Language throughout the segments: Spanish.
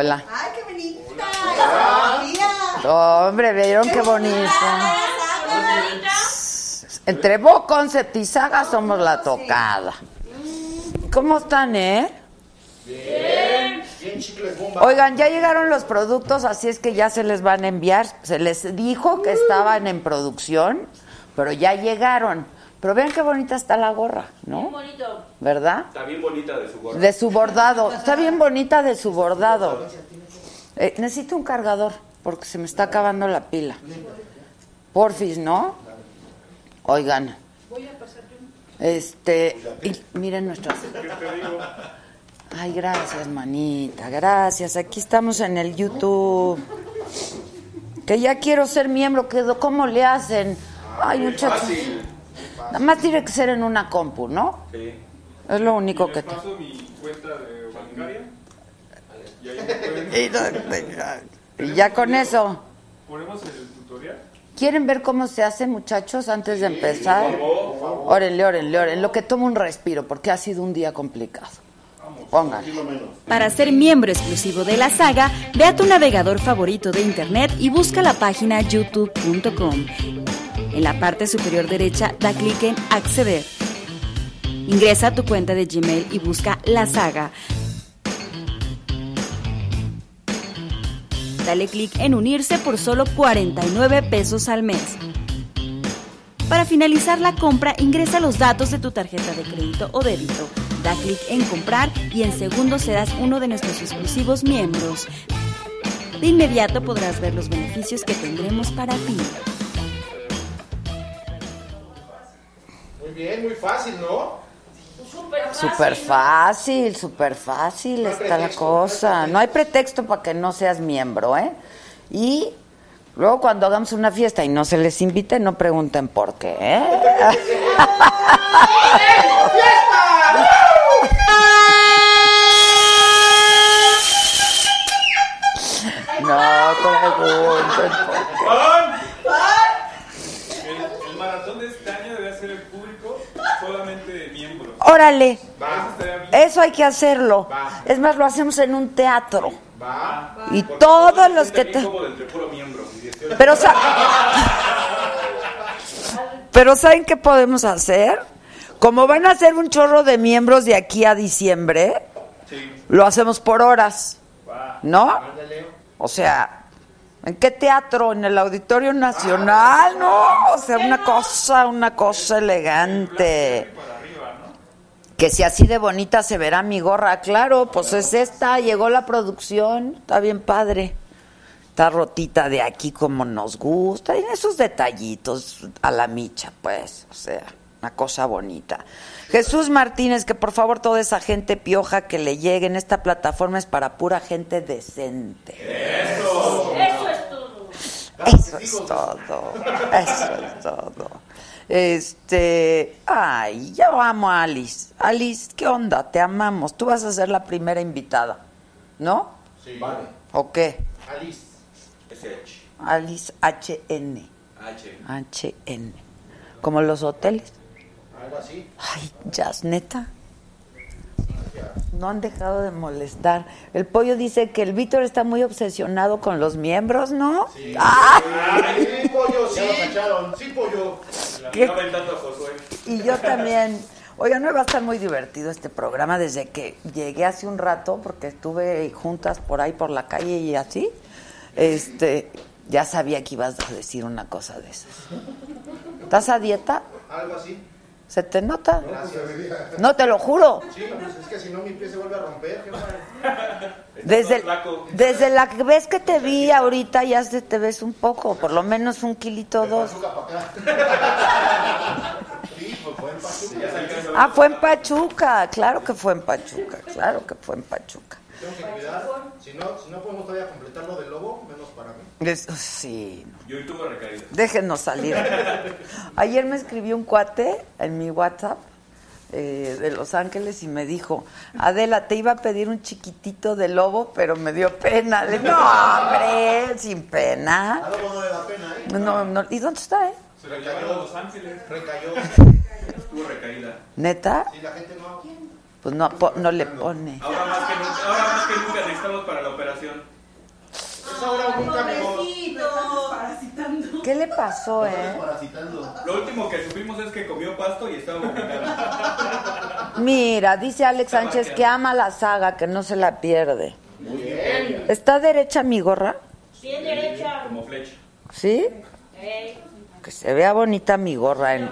Hola. ¡Ay, qué bonita! Hombre, ¿vieron qué bonito? Entre Bo Concept y Saga somos la tocada. ¿Cómo están, eh? Bien, bien chicles bomba. Oigan, ya llegaron los productos, así es que ya se les van a enviar. Se les dijo que estaban en producción, pero ya llegaron. Pero vean qué bonita está la gorra, ¿no? bonito. ¿Verdad? Está bien bonita de su gorra. De su bordado. Está bien bonita de su bordado. Eh, necesito un cargador porque se me está acabando la pila. Porfis, ¿no? Oigan. Este, y miren nuestras. Ay, gracias, manita, gracias. Aquí estamos en el YouTube. Que ya quiero ser miembro, que ¿cómo le hacen? Ay, muchachos. Nada más tiene que ser en una compu, ¿no? Sí. Es lo único que te... paso mi cuenta de bancaria. Y ahí me Y ya con eso. Ponemos el tutorial. ¿Quieren ver cómo se hace, muchachos, antes de empezar? Órenle, órenle, órenle. Lo que tomo un respiro, porque ha sido un día complicado. Pónganle. Para ser miembro exclusivo de la saga, ve a tu navegador favorito de internet y busca la página youtube.com. En la parte superior derecha da clic en Acceder. Ingresa a tu cuenta de Gmail y busca la saga. Dale clic en unirse por solo 49 pesos al mes. Para finalizar la compra, ingresa los datos de tu tarjeta de crédito o débito. Da clic en comprar y en segundos serás uno de nuestros exclusivos miembros. De inmediato podrás ver los beneficios que tendremos para ti. Muy bien, muy fácil, ¿no? Súper fácil, súper fácil está la cosa. No hay pretexto para que no seas miembro, ¿eh? Y luego cuando hagamos una fiesta y no se les invite, no pregunten por qué, ¿eh? No pregunten por qué. ¡Pan! El, el maratón de este año debe ser el público solamente de miembros. Órale. Eso hay que hacerlo. Es más, lo hacemos en un teatro. Y todos los que te... cómodo entre puro miembro. y 18. Pero, sa- Pero ¿saben qué podemos hacer? Como van a ser un chorro de miembros de aquí a diciembre, lo hacemos por horas. ¿no? O sea, ¿en qué teatro? ¿En el Auditorio Nacional? No, o sea, una cosa, una cosa elegante. Que si así de bonita se verá mi gorra, claro, pues es esta, llegó la producción, está bien padre. Está rotita de aquí como nos gusta, y esos detallitos a la micha, pues, o sea, una cosa bonita. Jesús Martínez, que por favor toda esa gente pioja que le llegue en esta plataforma es para pura gente decente. Eso es todo. Eso es todo. Eso es todo. Este, ay, ya amo a Alice. Alice, ¿qué onda? Te amamos. Tú vas a ser la primera invitada, ¿no? Sí. Vale. ¿O qué? Alice. SH. Alice HN. H. HN. Como los hoteles. Algo así. Ay, ya, neta. No han dejado de molestar. El pollo dice que el Víctor está muy obsesionado con los miembros, ¿no? Sí. ¡Ah! Sí, pollo, sí. Ya lo cacharon. Sí, pollo. ¿Qué? La aventando a Josué. Y yo también. Oigan, no va a estar muy divertido este programa desde que llegué hace un rato, porque estuve juntas por ahí por la calle y así. Este, ya sabía que ibas a decir una cosa de esas. ¿Estás a dieta? Algo así. ¿Se te nota? Gracias. No, te lo juro. Sí, pues es que si no mi pie se vuelve a romper. Desde, desde la vez que te vi ahorita ya se te ves un poco, por lo menos un kilito o dos. Pues. Ah, fue en Pachuca, claro que fue en Pachuca, claro que fue en Pachuca. Tengo que cuidar. Si no, si no podemos todavía completar lo del lobo, menos para mí. Es- sí, Yo y tuvo recaída. déjenos salir. Ayer me escribió un cuate en mi WhatsApp eh, de Los Ángeles y me dijo, Adela, te iba a pedir un chiquitito de lobo, pero me dio pena. Le no, hombre, sin pena. A lobo no le da pena, ¿eh? No, no, ¿Y dónde está, eh? Se llevaron a Los Ángeles. Recayó. Tuvo recaída. ¿Neta? Y la gente no. Pues no, po- no le pone. Ahora más que nunca, ahora más que nunca necesitamos para la operación. Es ahora o nunca, amigos. ¿Qué le pasó, eh? Lo último que supimos es que comió pasto y estaba vomitando. Mira, dice Alex Sánchez que ama la saga, que no se la pierde. Muy bien. ¿Está derecha mi gorra? Bien derecha. Como flecha. ¿Sí? Que se vea bonita mi gorra. en-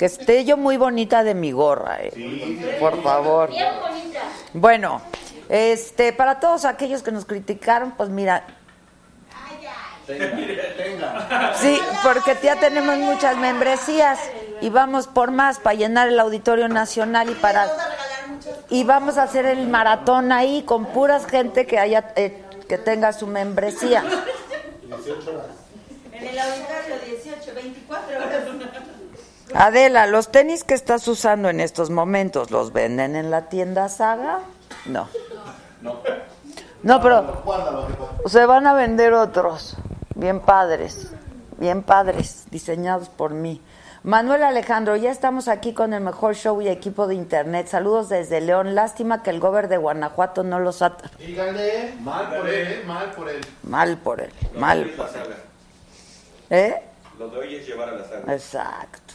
Que esté yo muy bonita de mi gorra, eh. Por favor. Bien bonita. Bueno, este, para todos aquellos que nos criticaron, pues mira, Tenga. sí, porque ya tenemos muchas membresías y vamos por más para llenar el Auditorio Nacional y para y vamos a hacer el maratón ahí con puras gente que haya eh, que tenga su membresía. En el auditorio 18, 24 horas. Adela, los tenis que estás usando en estos momentos, ¿los venden en la tienda Saga? No. No, pero Guárdalo, jefa. se van a vender otros, bien padres, bien padres, diseñados por mí. Manuel Alejandro, ya estamos aquí con el mejor show y equipo de internet. Saludos desde León. Lástima que el gober de Guanajuato no los ha... Díganle. Mal por él, ¿eh? Mal por él. Mal por él, mal por él. ¿Eh? Lo de hoy es llevar a la saga. Exacto.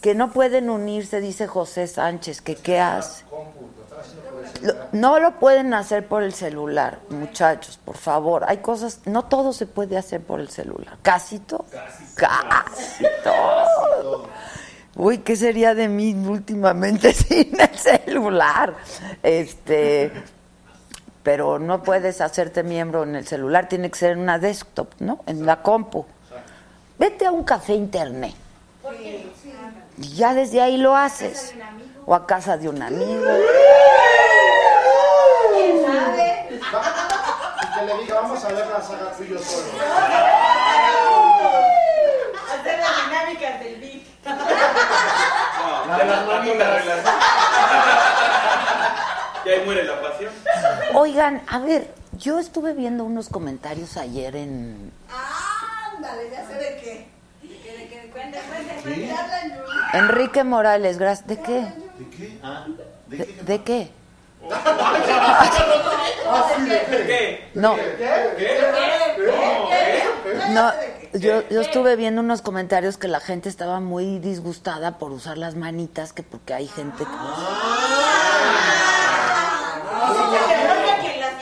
Que no pueden unirse, dice José Sánchez, que qué hace. No lo pueden hacer por el celular, muchachos, por favor. Hay cosas, no todo se puede hacer por el celular. Casi todo. Casi, todo. Uy, ¿qué sería de mí últimamente sin el celular? Este, pero no puedes hacerte miembro en el celular, tiene que ser en una desktop, ¿no? En la compu. Vete a un café internet. Y ya desde ahí lo haces. O a casa de un amigo. ¿Quién sabe? Y que le diga, vamos a ver la saga tú y yo solo. Hacer las dinámicas del beat. No, ya las. Y ahí muere la pasión. Oigan, a ver, yo estuve viendo unos comentarios ayer en, Ándale, ya sé de. De qué, Enrique Morales, gracias. ¿De qué? ¿De qué? Ah, ¿de ¿De, qué? de qué? ¿Qué? No, ¿Qué? no, yo, yo estuve viendo unos comentarios que la gente estaba muy disgustada por usar las manitas, que porque hay gente que...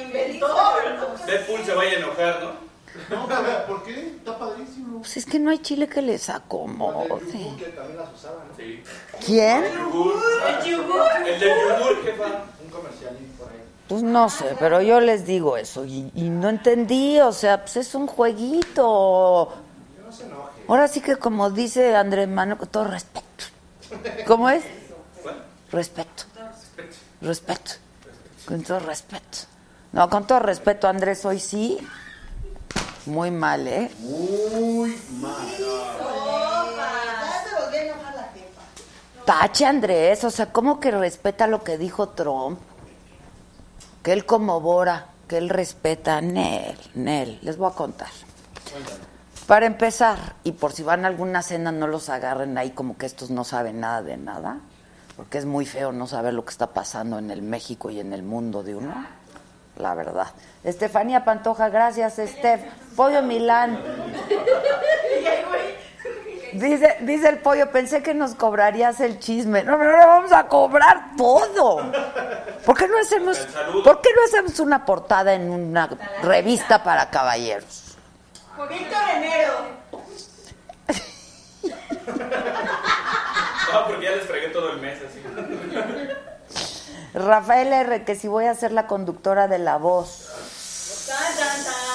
Inventó. Deadpool se vaya a enojar, ¿no? No, pero ¿por qué? Está padrísimo. Pues es que no hay chile que les acomode. Que también las usaban, ¿no? Sí. ¿Quién? Yogur. El del yogur, jefa. Un comercialín por ahí. Pues no sé, pero yo les digo eso y, y no entendí, o sea, pues es un jueguito. No se enoje. Ahora sí que como dice Andrés Manuel, con todo respeto. ¿Cómo es? Respeto. Respeto. Con todo respeto. No, con todo respeto, Andrés, hoy sí. Muy mal, ¿eh? Muy mal. A. Tache, Andrés, o sea, ¿cómo que respeta lo que dijo Trump? Que él como Bora, que él respeta. Nel, Nel, les voy a contar. Para empezar, y por si van a alguna cena no los agarren ahí como que estos no saben nada de nada. porque es muy feo no saber lo que está pasando en el México y en el mundo de uno, la verdad. Estefanía Pantoja, gracias, Estef. Pollo Milán. Dice, dice el pollo, pensé que nos cobrarías el chisme. No, pero ahora vamos a cobrar todo. ¿Por qué no hacemos, ¿por qué no hacemos una portada en una revista para caballeros? Víctor Enero. No, porque ya les fregué todo el mes así. Rafael R, que si voy a ser la conductora de la voz.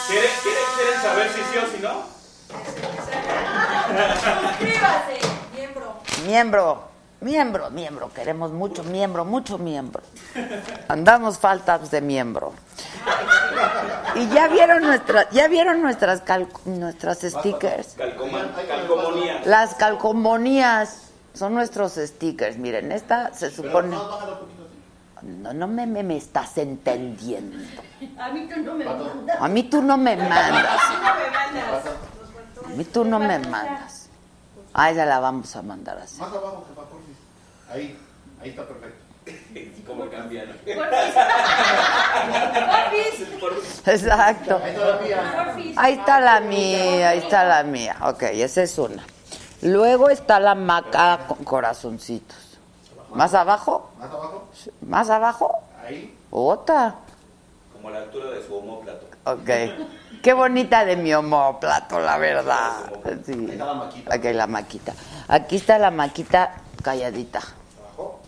¿Quieren, quieren, quieren saber si sí o si no? Suscríbase, miembro. Miembro, miembro, miembro, queremos mucho miembro, mucho miembro. Andamos faltas de miembro. Y ya vieron nuestra, ya vieron nuestras cal- nuestras stickers. Calcomanía. Las calcomanías son nuestros stickers. Miren, esta se supone. No, no me, me, me estás entendiendo. A mí tú no me mandas. A mí tú no me mandas. No me mandas. A mí tú no me mandas. Ah, ya la vamos a mandar así. Más abajo, jefa, porfis. Ahí, ahí está perfecto. ¿Cómo cambian? Porfis. Exacto. Ahí está la mía. Porfis. Ahí está la mía, ahí está la mía. Ok, esa es una. Luego está la maca con corazoncitos. ¿Más abajo? Más abajo. ¿Más abajo? Ahí. Otra. Como a la altura de su homóplato. Ok. Qué bonita de mi homóplato, la verdad. Sí. Ahí está la maquita. Ok, la maquita. Aquí está la maquita calladita. Abajo.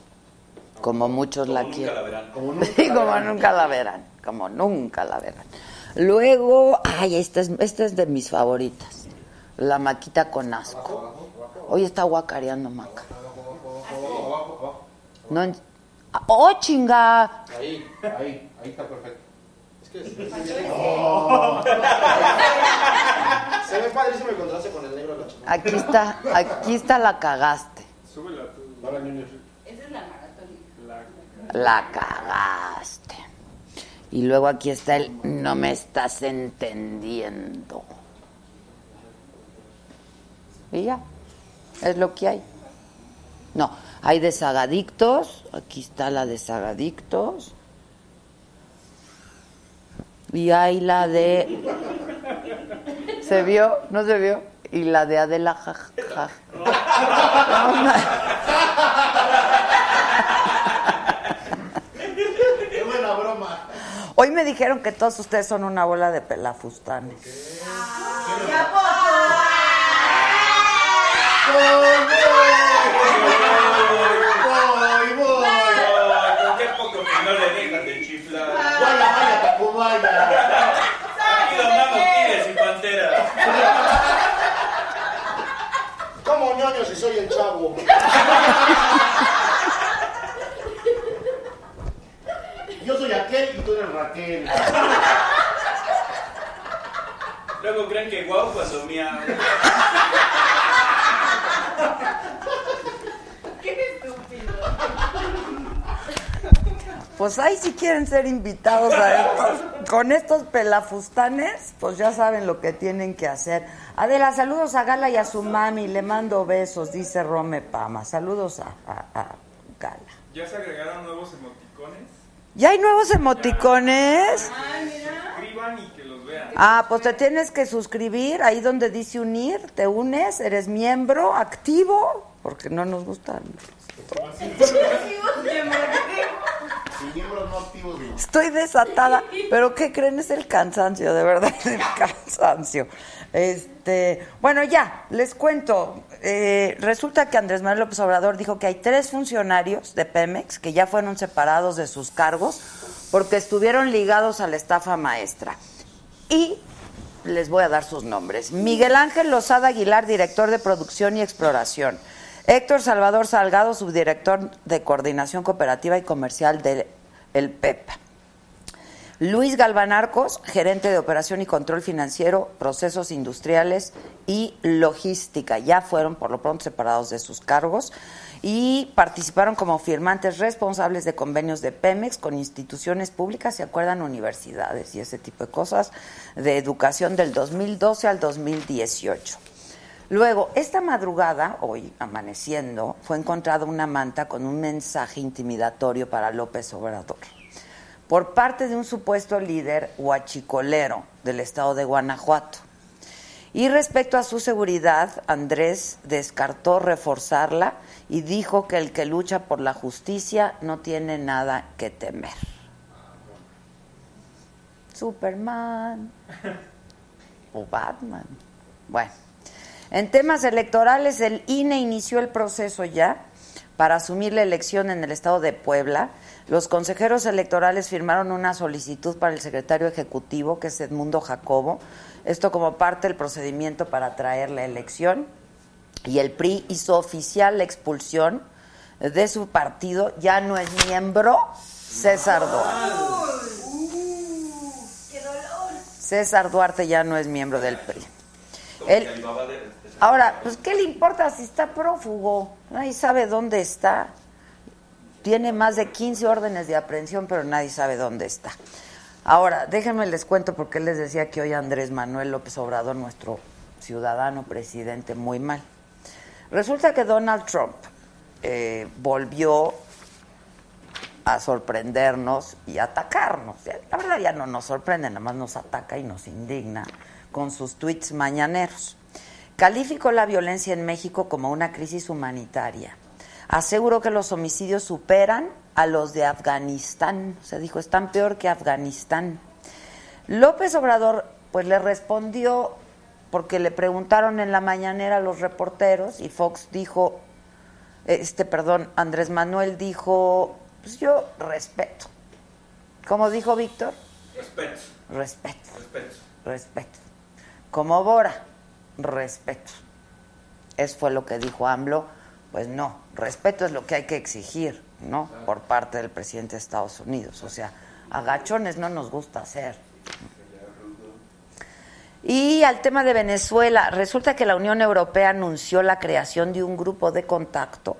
Como muchos la Como nunca quieren. la verán. Como nunca. Sí, como nunca la verán. Como nunca la verán. Luego, ay, esta es, esta es de mis favoritas. La maquita con asco. Hoy está guacareando maca. Abajo, abajo, abajo. No, ¡Oh, chinga! Ahí, ahí, ahí está perfecto. Es que se, se ve padrísimo el contraste con el negro de la chica. Aquí está, aquí está la cagaste. Súbela tú. Esa es la maratón. La cagaste. Y luego aquí está el no me estás entendiendo. Y ya, es lo que hay. No, hay desagadictos. Aquí está la de sagadictos. Y hay la de. ¿Se vio? ¿No se vio? Y la de Adela. ¡Qué buena broma! Hoy me dijeron que todos ustedes son una bola de pelafustanes. ¡Voy, voy! Ay, con qué poco que no le dejan de chiflar. ¡Vaya, vaya, Tacubaya! Aquí domamos tigres y panteras. ¿Cómo ñoño si soy el chavo? Yo soy aquel y tú eres Raquel. Luego creen que guau cuando mía. Pues ahí si quieren ser invitados a estos, con estos pelafustanes, pues ya saben lo que tienen que hacer. Adela, saludos a Gala y a su mami, le mando besos, dice Rome Pama. Saludos a, a- a Gala. ¿Ya se agregaron nuevos emoticones? ¿Ya hay nuevos emoticones? Escriban y que los vean. Ah, pues te tienes que suscribir ahí donde dice unir, te unes, eres miembro activo, porque no nos gustan. Estoy desatada, pero ¿qué creen? Es el cansancio, de verdad, el cansancio. Este, bueno, ya, les cuento. Eh, resulta que Andrés Manuel López Obrador dijo que hay tres funcionarios de Pemex que ya fueron separados de sus cargos porque estuvieron ligados a la estafa maestra. Y les voy a dar sus nombres. Miguel Ángel Lozada Aguilar, director de producción y exploración. Héctor Salvador Salgado, subdirector de coordinación cooperativa y comercial del el PEP. Luis Galván Arcos, gerente de operación y control financiero, procesos industriales y logística. Ya fueron por lo pronto separados de sus cargos y participaron como firmantes responsables de convenios de Pemex con instituciones públicas, se acuerdan, universidades y ese tipo de cosas, de educación del 2012 al 2018. Luego, esta madrugada, hoy amaneciendo, fue encontrada una manta con un mensaje intimidatorio para López Obrador por parte de un supuesto líder huachicolero del estado de Guanajuato. Y respecto a su seguridad, Andrés descartó reforzarla y dijo que el que lucha por la justicia no tiene nada que temer. Superman o Batman. Bueno, en temas electorales, el INE inició el proceso ya para asumir la elección en el estado de Puebla. Los consejeros electorales firmaron una solicitud para el secretario ejecutivo, que es Edmundo Jacobo, esto como parte del procedimiento para traer la elección. Y el PRI hizo oficial la expulsión de su partido, ya no es miembro César Duarte. César Duarte ya no es miembro del PRI. Él, ahora, pues ¿qué le importa si está prófugo? Nadie sabe dónde está. Tiene más de 15 órdenes de aprehensión, pero nadie sabe dónde está. Ahora, déjenme les cuento porque les decía que hoy Andrés Manuel López Obrador, nuestro ciudadano presidente, muy mal. Resulta que Donald Trump eh, volvió a sorprendernos y atacarnos. La verdad ya no nos sorprende, nada más nos ataca y nos indigna con sus tweets mañaneros. Calificó la violencia en México como una crisis humanitaria. Aseguró que los homicidios superan a los de Afganistán. Se dijo, están peor que Afganistán. López Obrador pues le respondió porque le preguntaron en la mañanera a los reporteros y Fox dijo, este, perdón, Andrés Manuel dijo, pues yo respeto. ¿Cómo dijo Víctor? Respeto. Respeto. Respeto. Respeto. Como Bora, respeto. Eso fue lo que dijo AMLO. Pues no, respeto es lo que hay que exigir, ¿no? Por parte del presidente de Estados Unidos. O sea, agachones no nos gusta hacer. Y al tema de Venezuela, resulta que la Unión Europea anunció la creación de un grupo de contacto.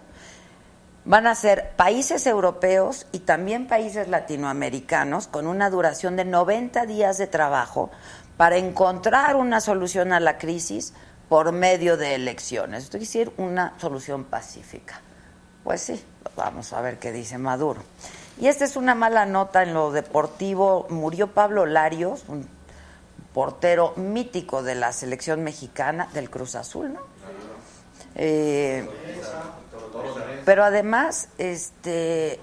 Van a ser países europeos y también países latinoamericanos con una duración de 90 días de trabajo para encontrar una solución a la crisis por medio de elecciones. Quiere decir una solución pacífica. Pues sí, vamos a ver qué dice Maduro. Y esta es una mala nota en lo deportivo. Murió Pablo Larios, un portero mítico de la selección mexicana del Cruz Azul, ¿no? Eh, pero además, este,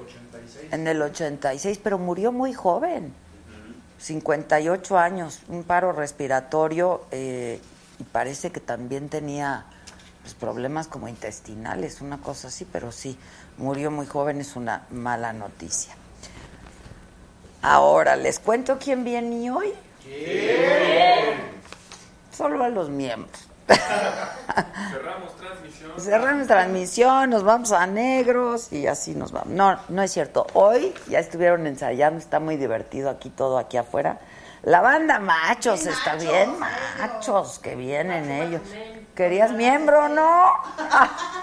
en el 86, pero murió muy joven, 58 años, un paro respiratorio eh, y parece que también tenía pues, problemas como intestinales, una cosa así, pero sí, murió muy joven, es una mala noticia. Ahora, ¿les cuento quién viene hoy? Solo a los miembros. Cerramos transmisión. Cerramos transmisión, nos vamos a negros y así nos vamos. No, no es cierto. Hoy ya estuvieron ensayando, está muy divertido aquí todo aquí afuera. La banda machos está bien, machos que vienen ellos. ¿Querías miembro no?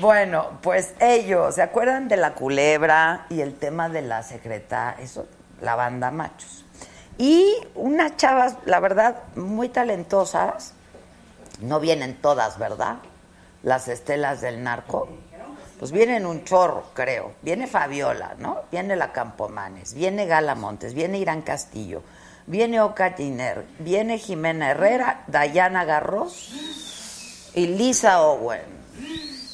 Bueno, pues ellos, ¿se acuerdan de la culebra y el tema de la secreta? Eso, la banda machos. Y unas chavas, la verdad, muy talentosas, no vienen todas, ¿verdad? Las estelas del narco. Pues vienen un chorro, creo. Viene Fabiola, ¿no? Viene la Campomanes, viene Gala Montes, viene Irán Castillo, viene Oca Giner, viene Jimena Herrera, Dayana Garros y Lisa Owen.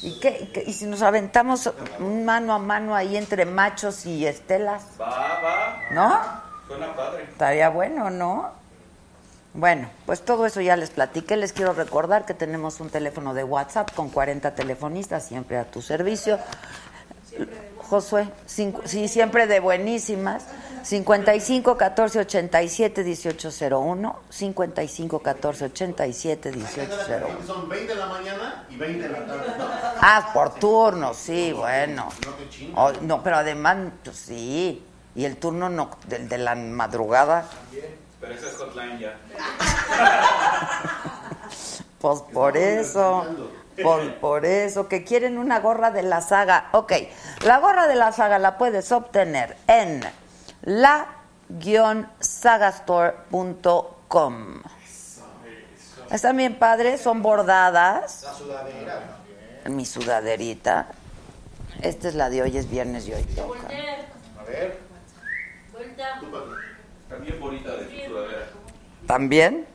¿Y, qué, qué- ¿Y si nos aventamos un mano a mano ahí entre machos y estelas? Va, va. ¿No? Suena padre. Estaría bueno, ¿no? Bueno, pues todo eso ya les platiqué. Les quiero recordar que tenemos un teléfono de WhatsApp con 40 telefonistas siempre a tu servicio. Josué, cinco- sí, siempre de buenísimas. 55 14 87 18 01. 55 14 87 18 01. Son 20 de la mañana y 20 de la tarde. Ah, por turno, sí, bueno. No, pero además, pues, sí. Y el turno no, del de la madrugada. Pero ese es hotline ya. Pues por eso, por, por eso, que quieren una gorra de la saga. Ok, la gorra de la saga la puedes obtener en la-sagastore.com. Están bien padres, son bordadas. La sudadera. Mi sudaderita. Esta es la de hoy, es viernes y hoy toca. A ver. Bien bonita de sudadera. ¿También?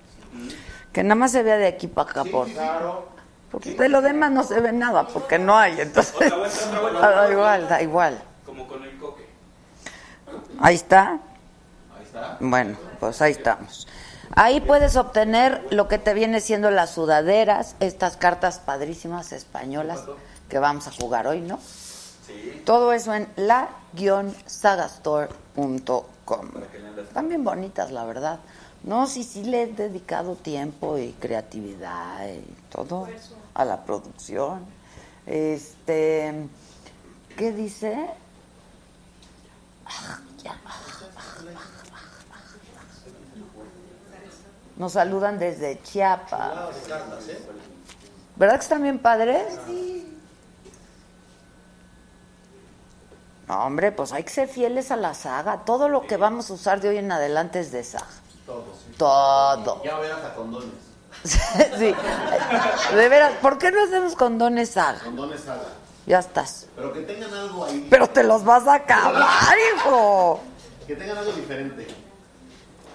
Que nada más se vea de aquí para acá, por Claro. Porque de lo demás no se ve nada, porque no hay, entonces... Da igual, da igual. Como con el coque. Ahí está. Ahí está. Bueno, pues ahí estamos. Ahí puedes obtener lo que te viene siendo las sudaderas, estas cartas padrísimas españolas que vamos a jugar hoy, ¿no? Sí. Todo eso en la-sagastore.com. Están bien bonitas, la verdad. No, sí, sí le he dedicado tiempo y creatividad y todo a la producción. Este, ¿qué dice? Nos saludan desde Chiapas. ¿Verdad que están bien padres? No, hombre, pues hay que ser fieles a la saga. Todo lo que vamos a usar de hoy en adelante es de saga. Todo. sí. Todo. Ya verás a condones. sí. De veras, ¿por qué no hacemos condones saga? Condones saga. Ya estás. Pero que tengan algo ahí. Pero te los vas a acabar, hijo. Que tengan algo diferente.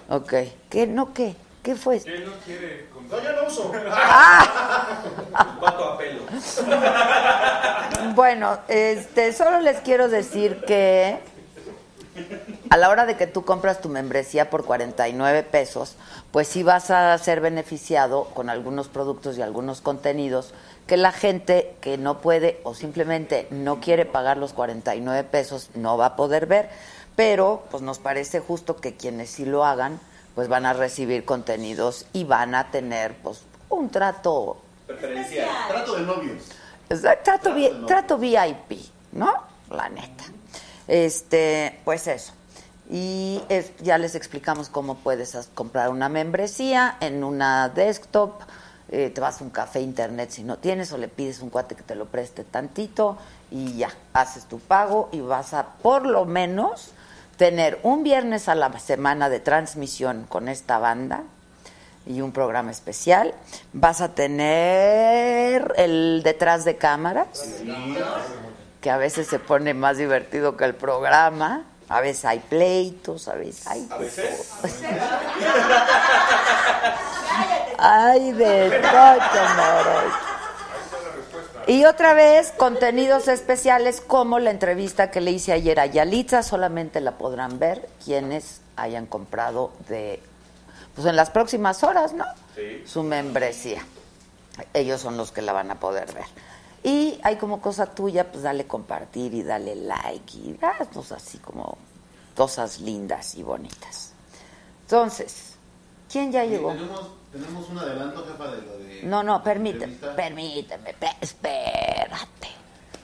Ok. ¿Qué? ¿No qué? ¿Qué fue? ¿Qué no quiere No, yo no uso. a pelo? Bueno, este, solo les quiero decir que a la hora de que tú compras tu membresía por 49 pesos, pues sí vas a ser beneficiado con algunos productos y algunos contenidos que la gente que no puede o simplemente no quiere pagar los 49 pesos no va a poder ver, pero pues nos parece justo que quienes sí lo hagan, pues van a recibir contenidos y van a tener pues un trato Preferencial. Trato de novios. Exacto, Trato, vi- trato VIP, ¿no? La neta. Este, pues eso. Y es- ya les explicamos cómo puedes comprar una membresía en una desktop. eh, te vas a un café internet si no tienes o le pides a un cuate que te lo preste tantito y ya, haces tu pago y vas a por lo menos tener un viernes a la semana de transmisión con esta banda y un programa especial. Vas a tener el detrás de cámaras, que a veces se pone más divertido que el programa. A veces hay pleitos, a veces hay... A veces. Ay, de todo. Y otra vez, contenidos especiales como la entrevista que le hice ayer a Yalitza, solamente la podrán ver quienes hayan comprado de, pues en las próximas horas, ¿no? Sí. Su membresía. Ellos son los que la van a poder ver. Y hay como cosa tuya, pues dale compartir y dale like y haznos así como cosas lindas y bonitas. Entonces, ¿quién ya llegó? Tenemos, un adelanto, jefa, de lo de. No, no, permíteme, permíteme, pe- espérate.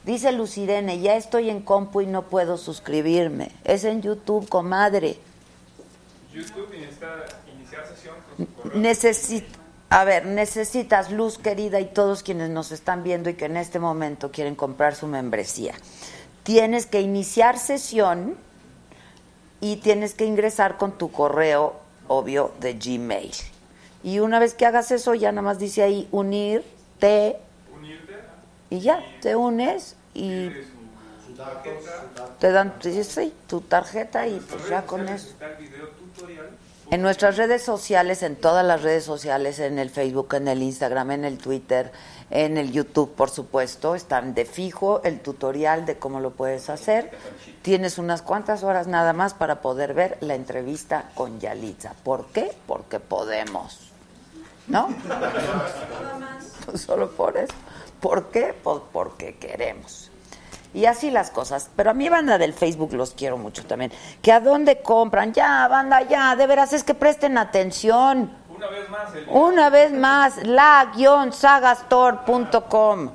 Dice Lucirene, ya estoy en compu y no puedo suscribirme. Es en YouTube, comadre. YouTube necesita iniciar sesión con su correo. Necesito, a ver, necesitas luz querida y todos quienes nos están viendo y que en este momento quieren comprar su membresía. Tienes que iniciar sesión y tienes que ingresar con tu correo, obvio, de Gmail. Y una vez que hagas eso, ya nada más dice ahí unirte y ya, te unes y Tienes su tarjeta. te dan sí, sí, tu tarjeta y pues ya con eso. En nuestras redes sociales, en todas las redes sociales, en el Facebook, en el Instagram, en el Twitter, en el YouTube, por supuesto, están de fijo el tutorial de cómo lo puedes hacer. Tienes unas cuantas horas nada más para poder ver la entrevista con Yalitza. ¿Por qué? Porque podemos. ¿No? Solo por eso. ¿Por qué? Pues porque queremos. Y así las cosas. Pero a mi banda del Facebook los quiero mucho también. Que a dónde compran. Ya, banda, ya. De veras es que presten atención. Una vez más, el Una vez más, la-sagastore.com.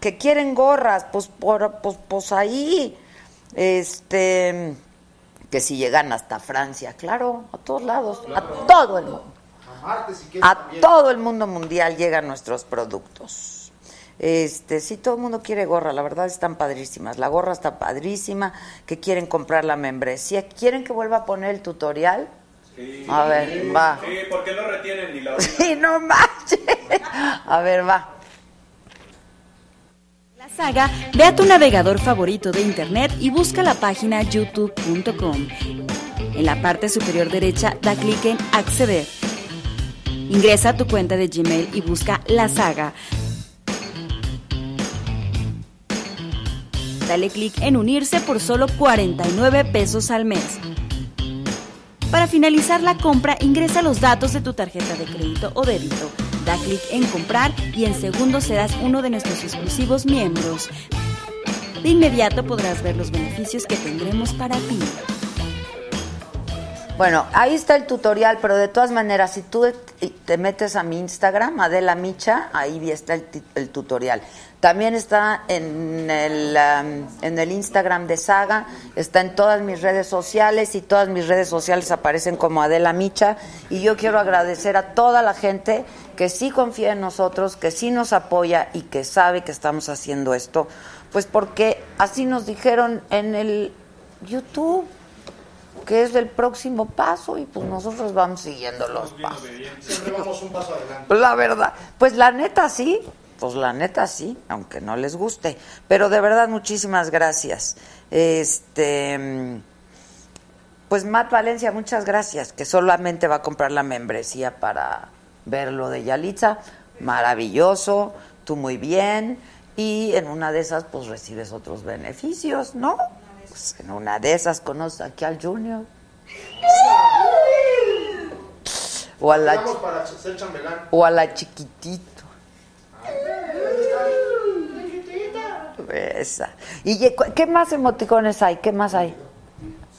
Que quieren gorras, pues, por, pues, pues ahí. Este. Que si llegan hasta Francia, claro, a todos lados, a todo el mundo. A Marte, si quieres. A también. todo el mundo mundial llegan nuestros productos. Este, sí, todo el mundo quiere gorra, la verdad están padrísimas. La gorra está padrísima, que quieren comprar la membresía, quieren que vuelva a poner el tutorial. Sí. A ver, va. Sí, porque no retienen ni la orina. Sí, no manches. A ver, va. La saga, ve a tu navegador favorito de internet y busca la página youtube.com. En la parte superior derecha da clic en acceder. Ingresa a tu cuenta de Gmail y busca La Saga. Dale clic en unirse por solo 49 pesos al mes. Para finalizar la compra, ingresa los datos de tu tarjeta de crédito o débito. Da clic en comprar y en segundos serás uno de nuestros exclusivos miembros. De inmediato podrás ver los beneficios que tendremos para ti. Bueno, ahí está el tutorial, pero de todas maneras, si tú te metes a mi Instagram, Adela Micha, ahí está el, el tutorial. También está en el, en el Instagram de Saga, está en todas mis redes sociales y todas mis redes sociales aparecen como Adela Micha. Y yo quiero agradecer a toda la gente que sí confía en nosotros, que sí nos apoya y que sabe que estamos haciendo esto, pues porque así nos dijeron en el YouTube que es el próximo paso y pues nosotros vamos siguiendo los pasos. Siempre vamos un paso adelante. Pues la verdad, pues la neta sí, pues la neta sí, aunque no les guste, pero de verdad muchísimas gracias. Este pues Matt Valencia, muchas gracias, que solamente va a comprar la membresía para ver lo de Yalitza, maravilloso, tú muy bien y en una de esas pues recibes otros beneficios, ¿no? Pues en una de esas conoces aquí al Junior. O a la, o a la chiquitito. Esa. ¿Y qué más emoticones hay? ¿Qué más hay?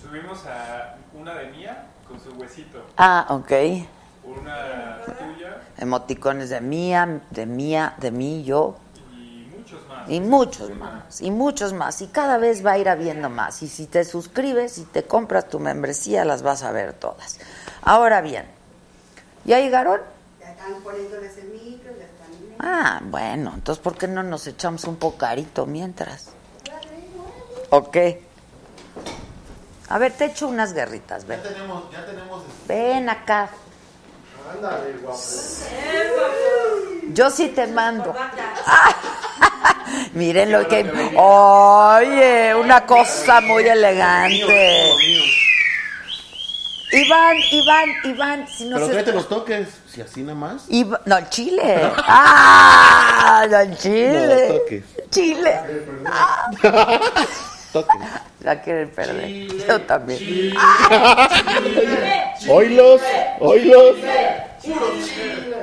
Subimos a una de mía con su huesito. Ah, ok. Una tuya Emoticones de mía, de mía, de mí, yo. Y muchos más. Y muchos más, y cada vez va a ir habiendo más. Y si te suscribes y te compras tu membresía, las vas a ver todas. Ahora bien, ¿ya llegaron? Ya están poniéndoles el micro, ya están. Ah, bueno, entonces ¿por qué no nos echamos un pocarito mientras? ¿Ok? A ver, te echo unas guerritas, ven. Ya tenemos, ya tenemos. Ven acá. Ándale, guapo. Yo sí te mando. Miren lo que... Oye, una cosa muy elegante. Iván, Iván, Iván, si no Pero se... tráete los toques, si así nada más. Iva- No, el chile. ¡Ah! No, el chile. No, toques. Chile. Ah, La quieren perder. Yo también. Oílos, oílos.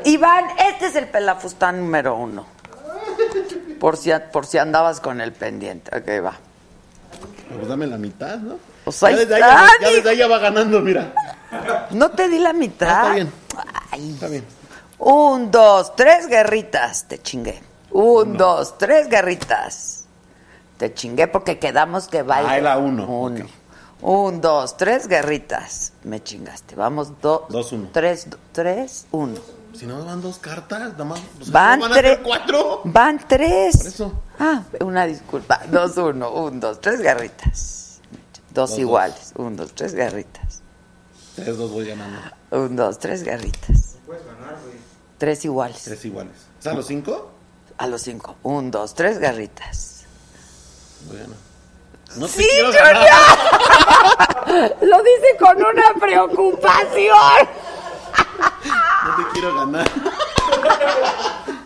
Iván, este es el pelafustán número uno. Por si, por si andabas con el pendiente. Ok, va. Pues dame la mitad, ¿no? Pues ya, desde ahí, ya ni- desde ahí ya va ganando, mira. No te di la mitad. Ah, está bien. Ay. Está bien. Un, dos, tres guerritas. Te chingué. Un, dos, tres guerritas. Te chingué porque quedamos que va Ah, era uno. Uno. Ok. Un, dos, tres guerritas. Me chingaste. Vamos, dos. Dos, uno. Tres, do- tres, uno. Si no van dos cartas, nada más. o sea, Van ¿no van a tres. cuatro. Van tres. Por eso. Ah, una disculpa. Dos, uno. Un, dos, tres guerritas. Dos Dos, iguales. Un, dos, tres guerritas. Tres, dos voy ganando. Un, dos, tres guerritas. Puedes ganar, güey. Tres iguales. Tres iguales. O sea, los cinco, A los cinco. Un, dos, tres garritas. No te ¡Sí, quiero Junior! ganar. Lo dice con una preocupación. No te quiero ganar.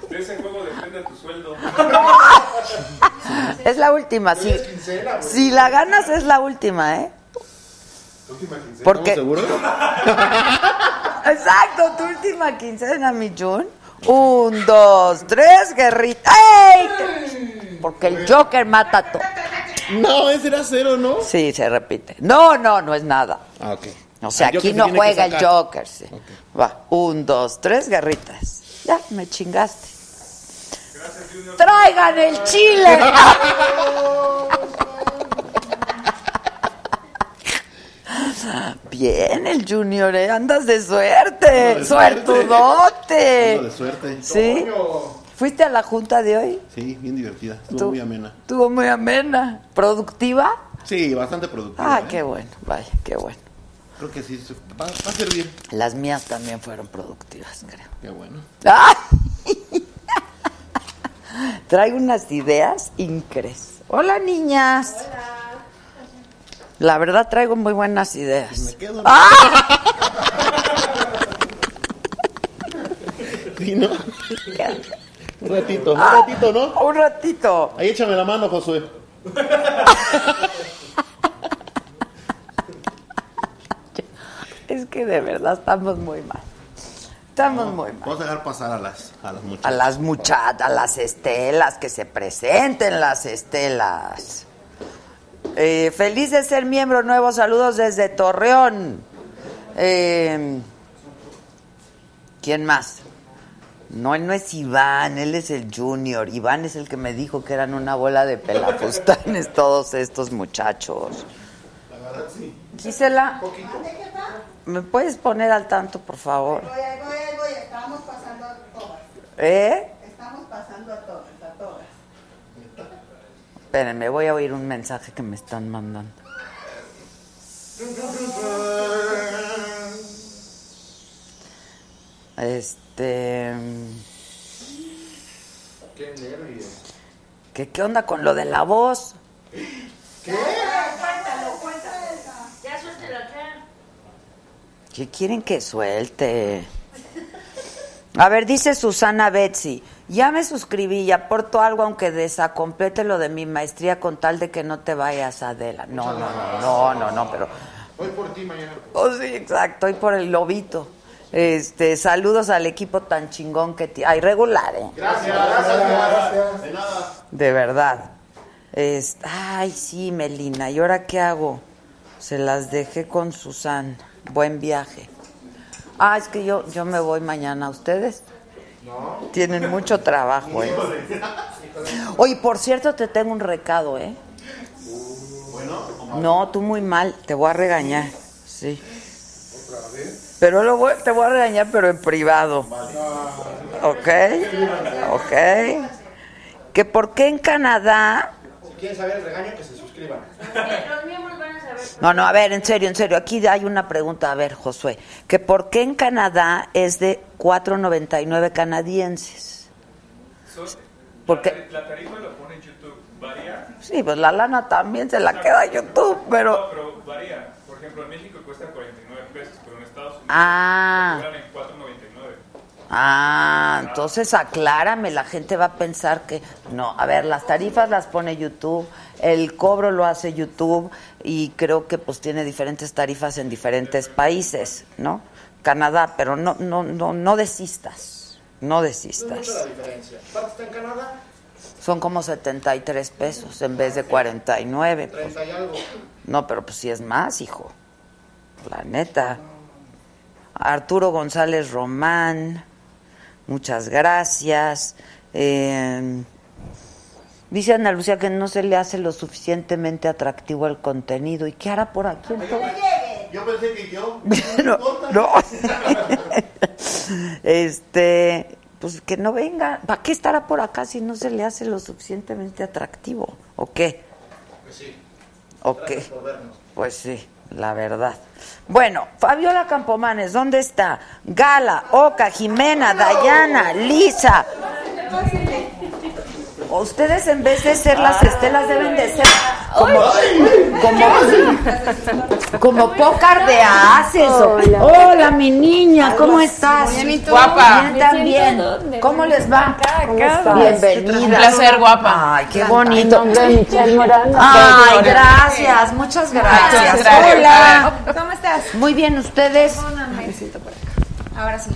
De ese juego depende tu sueldo. Es la última, sí. Es quincena. Si la ganas es la última, ¿eh? Última quincena. Porque ¿Estamos seguros? Exacto, tu última quincena, mi Jun. Un, dos, tres, guerrita. ¡Ey! Porque el Joker mata todo. No, ese era cero, ¿no? Sí, se repite. No, no, no es nada. Ah, ok. O sea, Joker aquí no juega el. Joker. Sí. Va, un, dos, tres, guerritas. Ya, me chingaste. ¡Traigan el chile! Bien, el Junior, ¿eh? andas de suerte. Ando de suerte. Suertudote. De suerte. ¿Sí? ¿Fuiste a la junta de hoy? Sí, bien divertida. Estuvo Tú- muy amena. Estuvo muy amena. ¿Productiva? Sí, bastante productiva. Ah, ¿eh? qué bueno, vaya, qué bueno. Creo que sí, va, va a servir. Las mías también fueron productivas, creo. Qué bueno. ¡Ay! Traigo unas ideas increíbles. Hola, niñas. La verdad traigo muy buenas ideas. Me quedo. ¡Ah! Sí, ¿no? Un ratito, un ratito, ¿no? Un ratito. Ahí échame la mano, Josué. Es que de verdad estamos muy mal. Estamos muy mal. Vamos a dejar pasar a las, a las A muchachas. las muchachas, a las estelas, que se presenten las estelas. Eh, feliz de ser miembro nuevo, saludos desde Torreón. Eh, ¿Quién más? No, él no es Iván, él es el Junior. Iván es el que me dijo que eran una bola de pelafustanes todos estos muchachos. Gisela, ¿me puedes poner al tanto, por favor? Voy, voy, voy, estamos pasando a todas. ¿Eh? Estamos pasando a todas, a todas. Espérenme, voy a oír un mensaje que me están mandando. Este. Qué nervios. ¿Qué, ¿Qué onda con lo de la voz? Cuéntalo, cuéntalo. Ya suéltelo acá. ¿Qué quieren que suelte? A ver, dice Susana Betsy. Ya me suscribí y aporto algo aunque desacomplete lo de mi maestría con tal de que no te vayas, Adela. No, no, no, no, no, no, pero... Hoy por ti, mañana. Oh, sí, exacto, y por el lobito. Este, saludos al equipo tan chingón que tiene. Ay, regular, ¿eh? Gracias, gracias, gracias. De nada. De verdad. Es- ay, sí, Melina. ¿Y ahora qué hago? Se las dejé con Susan. Buen viaje. Ah, es que yo, yo me voy mañana. ¿Ustedes? No. Tienen mucho trabajo, ¿eh? Oye, por cierto, te tengo un recado, ¿eh? No, tú muy mal. Te voy a regañar. Sí. Pero lo voy- te voy a regañar, pero en privado. ¿Ok? ¿Ok? Que por qué en Canadá... Si quieren saber el regaño, que se suscriban. Los miembros van a saber. No, no, a ver, en serio, en serio. Aquí hay una pregunta. A ver, Josué. Que por qué en Canadá es de 4.99 canadienses. Porque, La tarifa lo pone en YouTube. Varía. sí, pues la lana también se la queda a YouTube, No, pero... pero varía. Por ejemplo, en México cuesta 49 pesos, pero en Estados Unidos Ah. lo cobran en 4.99. Ah, entonces aclárame, la gente va a pensar que no, a ver, las tarifas las pone YouTube, el cobro lo hace YouTube y creo que pues tiene diferentes tarifas en diferentes países, ¿no? Canadá, pero no no no no desistas, no No es desistas. mucho la diferencia. En Canadá, Son como 73 pesos en vez de 49. pues. 30 y algo. No, pero pues sí es más, hijo. La neta. Arturo González Román, muchas gracias. Eh, dice Ana Lucía que no se le hace lo suficientemente atractivo el contenido. ¿Y qué hará por aquí entonces? Yo pensé que yo. No, no. Este, pues que no venga. ¿Para qué estará por acá si no se le hace lo suficientemente atractivo? ¿O qué? Pues sí. ¿O qué? Pues sí, la verdad. Bueno, Fabiola Campomanes, ¿dónde está? Gala, Oca, Jimena, Dayana, Lisa. Ustedes en vez de ser las estelas deben de ser como como como pócar de haces. Hola, mi niña, ¿cómo estás? Guapa. Bien también. ¿Cómo les va? Bienvenida. Un placer, guapa. Ay, qué bonito. Michelle. Ay, gracias, muchas gracias. Hola. ¿Cómo estás? Muy bien, ¿ustedes? Ahora sí.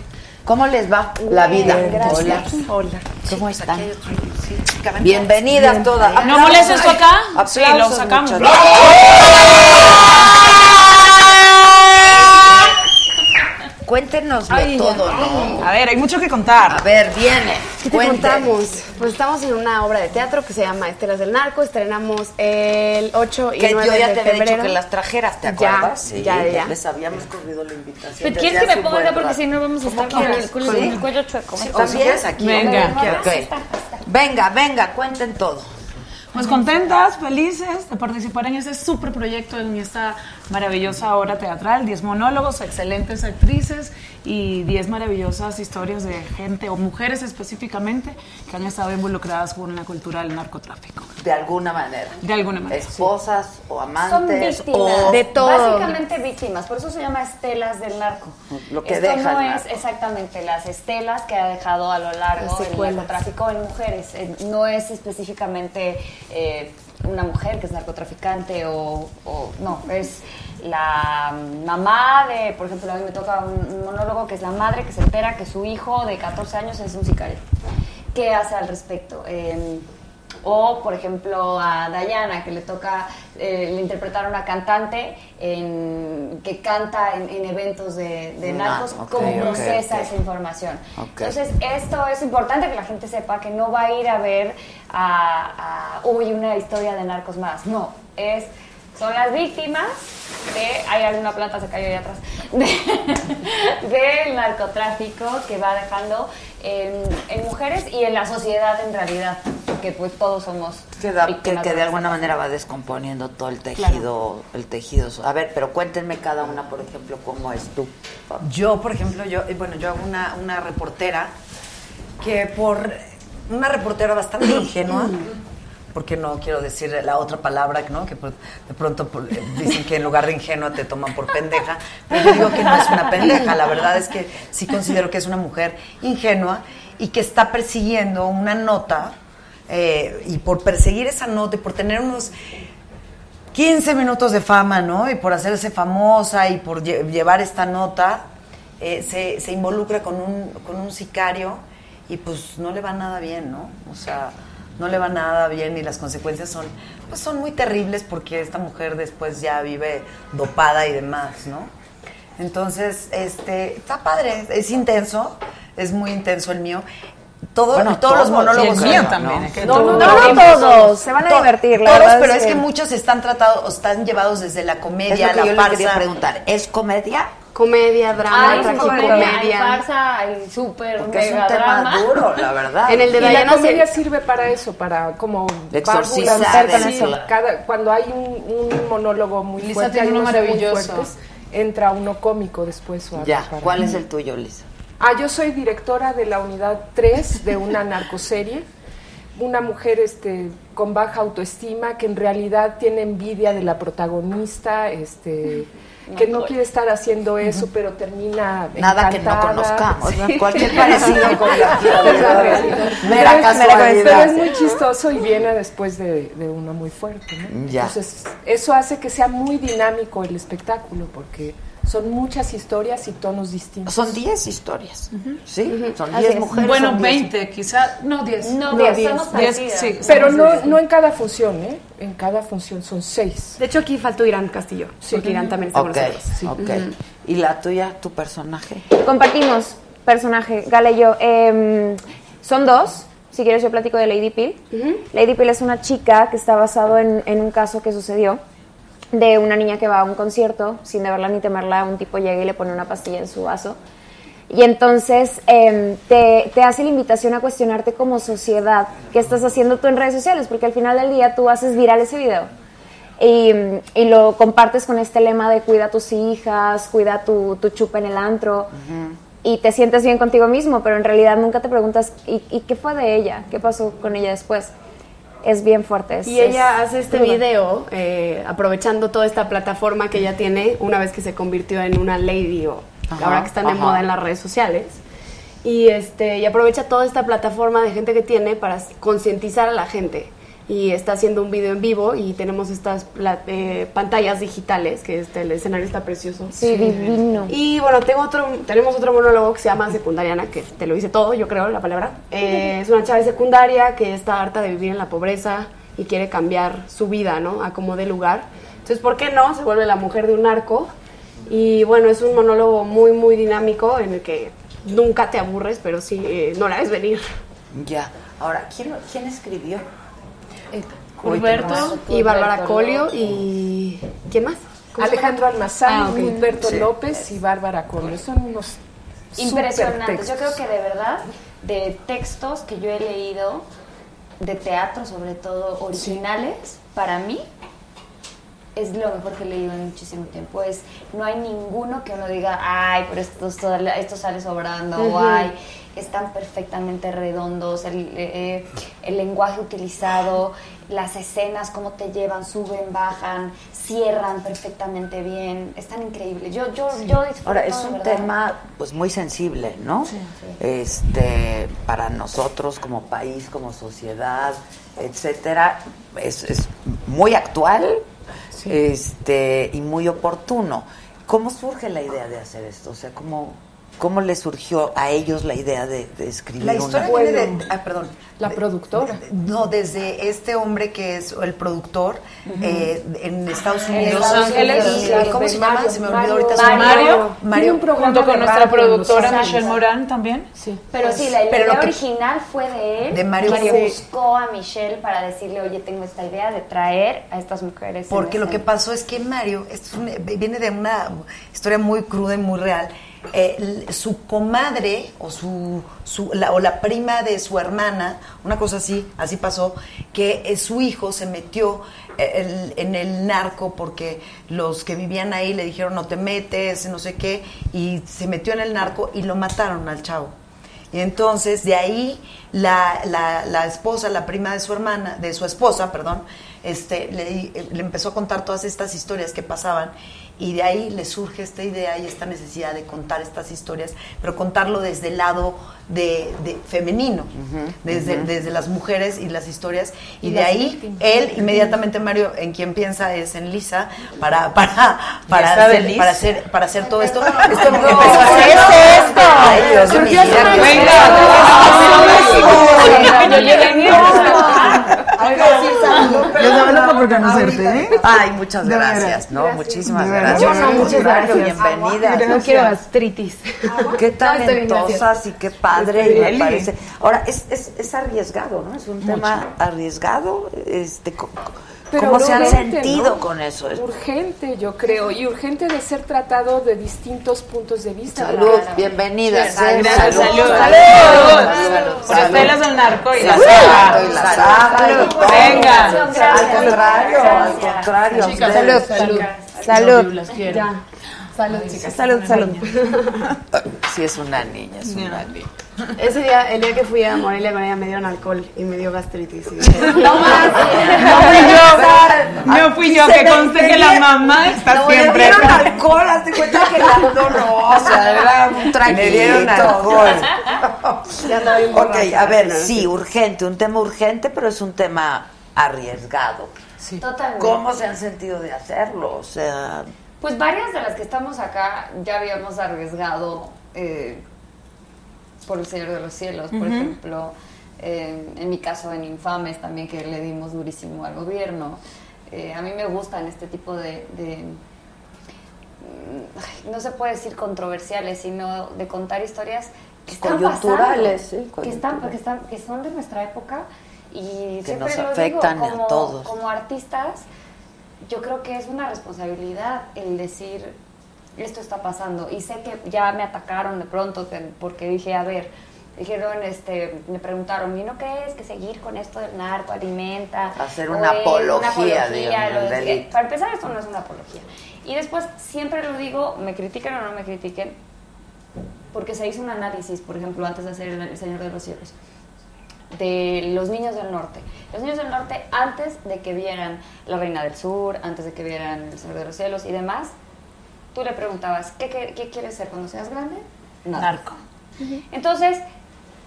¿Cómo les va la vida? Hola. Hola. ¿Cómo están? Bienvenidas todas. ¿No tú acá? Sí, lo Aplausos, sacamos. muchachos. Cuéntenoslo Ya. todo, ¿no? A ver, hay mucho que contar. A ver, viene. ¿Qué te contamos? Pues estamos en una obra de teatro que se llama Estelas del Narco. Estrenamos el 8 y Que 9 yo ya de te había febrero. dicho que las trajeras, ¿te Ya, acuerdas? ya, ya. Les habíamos corrido la invitación. Pero ¿quieres que me ponga acá? Porque si no vamos a estar con el, ¿Sí? cuello chueco. Sí. ¿O si quieres aquí? Venga. Ok. Venga, venga, cuenten todo. Pues contentas, felices de participar en este super proyecto, en esta maravillosa obra teatral, 10 monólogos, excelentes actrices y 10 maravillosas historias de gente o mujeres específicamente que han estado involucradas con la cultura del narcotráfico. De alguna manera. De alguna manera. sí. Esposas o Son amantes víctimas. o De todo. Básicamente víctimas. Por eso se llama estelas del narco. Lo que Esto deja no el es exactamente las estelas que ha dejado a lo largo Las el secuelas. narcotráfico en mujeres. Eh, No es específicamente eh, una mujer que es narcotraficante o, no, es la mamá de, por ejemplo, a mí me toca un, monólogo que es la madre que se entera que su hijo de 14 años es un sicario. ¿Qué hace al respecto? Eh, o, por ejemplo, a Dayana, que le toca eh, le interpretar a una cantante en- que canta en, en eventos de, de Ah, narcos, ok, cómo ok, procesa esa información. Entonces, esto es importante que la gente sepa que no va a ir a ver a, a, uy, una historia de narcos más. No, es, son las víctimas de, hay alguna planta se cayó ahí atrás, de- del narcotráfico que va dejando en, en mujeres y en la sociedad en realidad, porque pues todos somos que, da- que- que de alguna manera va descomponiendo todo el tejido, el tejido. A ver, pero cuéntenme cada una, por ejemplo, cómo es tú. Yo, por ejemplo, yo, eh, bueno, yo hago una, una reportera que por una reportera bastante ingenua, porque no quiero decir la otra palabra, ¿no? Que por- de pronto por- eh, dicen que en lugar de ingenua te toman por pendeja, pero yo digo que no es una pendeja, la verdad es que sí considero que es una mujer ingenua y que está persiguiendo una nota eh, y por perseguir esa nota y por tener unos 15 minutos de fama, ¿no? Y por hacerse famosa y por lle- llevar esta nota, eh, se, se involucra con un, con un sicario y pues no le va nada bien, ¿no? O sea, no le va nada bien y las consecuencias son, pues son muy terribles porque esta mujer después ya vive dopada y demás, ¿no? Entonces, este, está padre, es intenso, es muy intenso el mío. Todo, Bueno, todos los todos, monólogos sí, el mío también, es que No, todos. no, No, no todos, se van a To- divertir, la Todos, verdad pero es es que que- muchos están tratados, están llevados desde la Es comedia, lo que la yo farsa. quería preguntar. ¿Es comedia? Comedia, drama, Hay comedia, hay tragicomedia. farsa, hay súper Porque es un tema drama. duro, la verdad. En el de Y la comedia se- sirve para eso, para como Exorcizar sí, cada, cuando hay un, un monólogo muy Lisa fuerte, tiene uno maravilloso. fuertes, entra uno cómico después. o Ya, ¿cuál es el tuyo, Lisa? Ah, yo soy directora de la unidad 3 de una narcoserie. Una mujer este, con baja autoestima que en realidad tiene envidia de la protagonista, este, que no quiere estar haciendo eso, pero termina Nada que no conozcamos, ¿no? Sí. Cualquier parecido con la realidad. Mera Pero es- casualidad. Pero es muy chistoso y viene después de, de uno muy fuerte. ¿no? Ya. Entonces, eso hace que sea muy dinámico el espectáculo, porque son muchas historias y tonos distintos. Son 10 historias, ¿sí? Son Así 10 es. mujeres. Bueno, son diez. 20, quizá, no 10. No, Diez, pero estamos diez, parecidas. sí. Pero no, diez. no en cada función, ¿eh? En cada función son seis. De hecho, aquí faltó Irán Castillo, porque Irán también está Ok, con nosotros. ok. ¿Y la tuya, tu personaje? Compartimos personaje, Gale y yo. Em, son dos. Si quieres, yo platico de Lady Pill. Lady Pill es una chica que está basado en, en un caso que sucedió de una niña que va a un concierto sin deberla ni temerla. Un tipo llega y le pone una pastilla en su vaso. Y entonces em, te, te hace la invitación a cuestionarte como sociedad qué estás haciendo tú en redes sociales, porque al final del día tú haces viral ese video y, y lo compartes con este lema de cuida a tus hijas, cuida tu, tu chupa en el antro y te sientes bien contigo mismo, pero en realidad nunca te preguntas ¿y, y qué fue de ella? ¿Qué pasó con ella después? Es bien fuerte. es- Y ella es hace este video eh, aprovechando toda esta plataforma que ella tiene una vez que se convirtió en una lady o Ajá, ahora que están de moda en las redes sociales. Y, este, y aprovecha toda esta plataforma de gente que tiene para concientizar a la gente. Y está haciendo un video en vivo y tenemos estas eh, pantallas digitales, que este, el escenario está precioso. Sí, divino. Y bueno, tengo otro, tenemos otro monólogo que se llama Secundariana, que te lo dice todo, yo creo, la palabra. Eh, es una chava de secundaria que está harta de vivir en la pobreza y quiere cambiar su vida, ¿no? A como de lugar. Entonces, ¿por qué no? Se vuelve la mujer de un narco. Y bueno, es un monólogo muy, muy dinámico en el que nunca te aburres, pero sí, eh, no la ves venir. Ya. Ahora, ¿quién, quién escribió? Humberto y Bárbara Colio y... ¿Quién más? Alejandro Almazán, Ah. Humberto Sí. López y Bárbara Colio. Son unos Impresionantes. Yo creo que de verdad, de textos que yo he leído, de teatro sobre todo, originales, para mí, es lo mejor que he leído en muchísimo tiempo. Es, no hay ninguno que uno diga, ay, pero esto, sale- esto sale sobrando, o ay, están perfectamente redondos, el, eh, el lenguaje utilizado, las escenas, cómo te llevan, suben, bajan, cierran perfectamente bien, están increíbles. Yo, yo, yo disfruto, Ahora, es un verdad. tema pues muy sensible, ¿no? Este, para nosotros como país, como sociedad, etcétera, es, es muy actual este, y muy oportuno. ¿Cómo surge la idea de hacer esto? O sea, ¿cómo, cómo le surgió a ellos la idea de, de escribir La historia una... viene de. Ah, perdón. La productora. No, desde este hombre que es el productor eh, en Estados En Unidos. Los Ángeles. Y- ¿Cómo se llama? Se me olvidó ahorita Mario, nombre. Mario, un programa junto con nuestra productora. Michelle Morán también. Sí. Pero sí, la, la Pero lo idea que- original fue de él, De Mario que buscó a Michelle para decirle, oye, tengo esta idea de traer a estas mujeres. Porque lo que escena". pasó es que Mario, esto es un- viene de una historia muy cruda y muy real. Eh, su comadre o su, su- la, o la prima de su hermana, una cosa así, así pasó, que eh, su hijo se metió eh, en el narco porque los que vivían ahí le dijeron no te metes, no sé qué, y se metió en el narco y lo mataron al chavo. Y entonces de ahí la, la, la esposa, la prima de su hermana, de su esposa, perdón, este, le, le empezó a contar todas estas historias que pasaban y de ahí le surge esta idea y esta necesidad de contar estas historias, pero contarlo desde el lado de, de femenino, desde, desde las mujeres y las historias. Y, Y de ahí víctimas. él, inmediatamente Mario, en quien piensa es en Lisa, para, para, para, hacer, Liz. para, hacer, para hacer todo esto. Esto No, empezó a hacer- ¿qué es esto? Ay, Dios vida. hace Venga, yo llegué Yo no por conocerte, ¿eh? Ay, muchas gracias. ¿no? Muchísimas De gracias. Yo no, muchas gracias. Bienvenida. No quiero gastritis. Qué talentosas gracias. y qué padre, y me parece. Ahora, es, es, es arriesgado, ¿no? Es un tema arriesgado. Este, Pero ¿Cómo se han urgente, sentido ¿no? con eso? Urgente, yo creo, y urgente de ser tratado de distintos puntos de vista. Salud, bienvenida. Salud, Gracias, salud, salud. salud. Salud. Por Salud. estelas del narco y la Salud. saga. Venga. Al contrario, al contrario. Salud, salud. Salud. Las quiero. Ya. Salud, chicas. Salud, salud. Sí, es una niña, es una niña. Ese día, el día que fui a Morelia con ella me dieron alcohol y me dio gastritis. y- No fui yo. No fui yo, que conste que la mamá está No, siempre. le dieron alcohol, hazte cuenta que la no, no, o sea, era un traguito. Le dieron alcohol. Ya bien Ok, a ver, sí, urgente, un tema urgente, pero es un tema arriesgado. Totalmente. ¿Cómo se han sentido de hacerlo? O sea, Pues varias de las que estamos acá ya habíamos arriesgado eh, por el Señor de los Cielos, por Ujú. ejemplo. eh, en mi caso, en Infames también, que le dimos durísimo al gobierno. Eh, a mí me gustan este tipo de, de, ay, no se puede decir controversiales, sino de contar historias que están Coyunturales, pasando, sí, que, están, que, están, que son de nuestra época y Que nos afectan digo, a como, todos. como artistas yo creo que es una responsabilidad el decir esto está pasando y sé que ya me atacaron de pronto que- porque dije a ver dijeron este me preguntaron y no qué es que seguir con esto del narco alimenta Hacer una apología, de- delito. para empezar esto no es una apología y después siempre lo digo me critiquen o no me critiquen porque se hizo un análisis por ejemplo antes de hacer el Señor de los Cielos de los niños del norte. Los niños del norte, antes de que vieran La Reina del Sur, antes de que vieran El Señor de los Cielos y demás, tú le preguntabas, ¿qué, qué, qué quieres ser cuando seas grande? Nada. Narco. Entonces,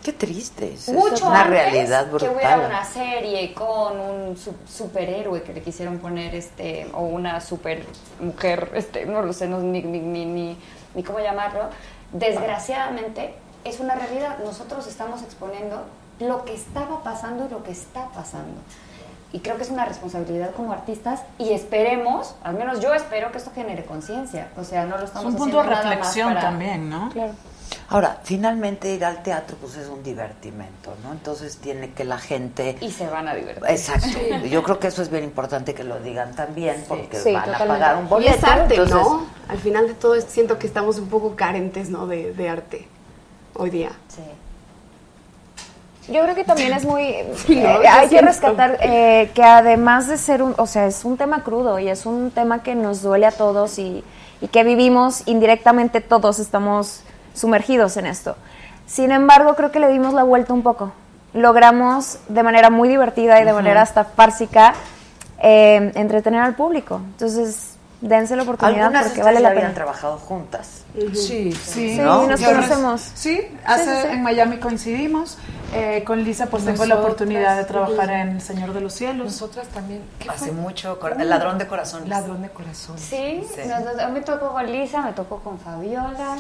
qué triste. Es, mucho es una antes realidad que hubiera brutal. una serie con un su- superhéroe que le quisieron poner este o una super mujer este no lo sé no, ni, ni, ni, ni, ni cómo llamarlo desgraciadamente es una realidad nosotros estamos exponiendo lo que estaba pasando y lo que está pasando y creo que es una responsabilidad como artistas y esperemos, al menos yo espero que esto genere conciencia, o sea, no lo Es estamos un punto de haciendo reflexión para- también, ¿no? Claro. Ahora, finalmente ir al teatro pues es un divertimento, ¿no? Entonces tiene que la gente... Y se van a divertir. Exacto. Sí. Yo creo que eso es bien importante que lo digan también porque Sí, van totalmente. a pagar un Y boleto. es arte, entonces, ¿no? Al final de todo siento que estamos un poco carentes, ¿no? De, de arte hoy día. Sí. Yo creo que también es muy... Sí, ¿no? eh, hay que rescatar eh, que además de ser un... O sea, es un tema crudo y es un tema que nos duele a todos y, y que vivimos indirectamente todos estamos sumergidos en esto. Sin embargo, creo que le dimos la vuelta un poco. Logramos de manera muy divertida y de manera hasta fársica eh, entretener al público. Entonces, dense la oportunidad Algunas porque vale la pena. habían trabajado juntas. Sí, sí. Sí, ¿No? nos Yo res- conocemos. Sí, hace, sí, sí. en Miami coincidimos. Eh, con Lisa pues tengo la oportunidad de trabajar en El Señor de los Cielos. Nosotras también. ¿Qué Hace fue? mucho, cor- el ladrón de corazones. Ladrón de corazón. Sí, Sí. nos- a mí me tocó con Lisa, me tocó con Fabiola.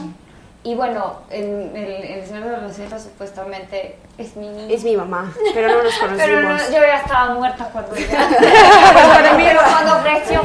Y bueno, en el, el Señor de los Cielos supuestamente es mi niña. Es mi mamá, pero no nos conocimos. Pero no, yo ya estaba muerta cuando ya. para mí- cuando ofreció.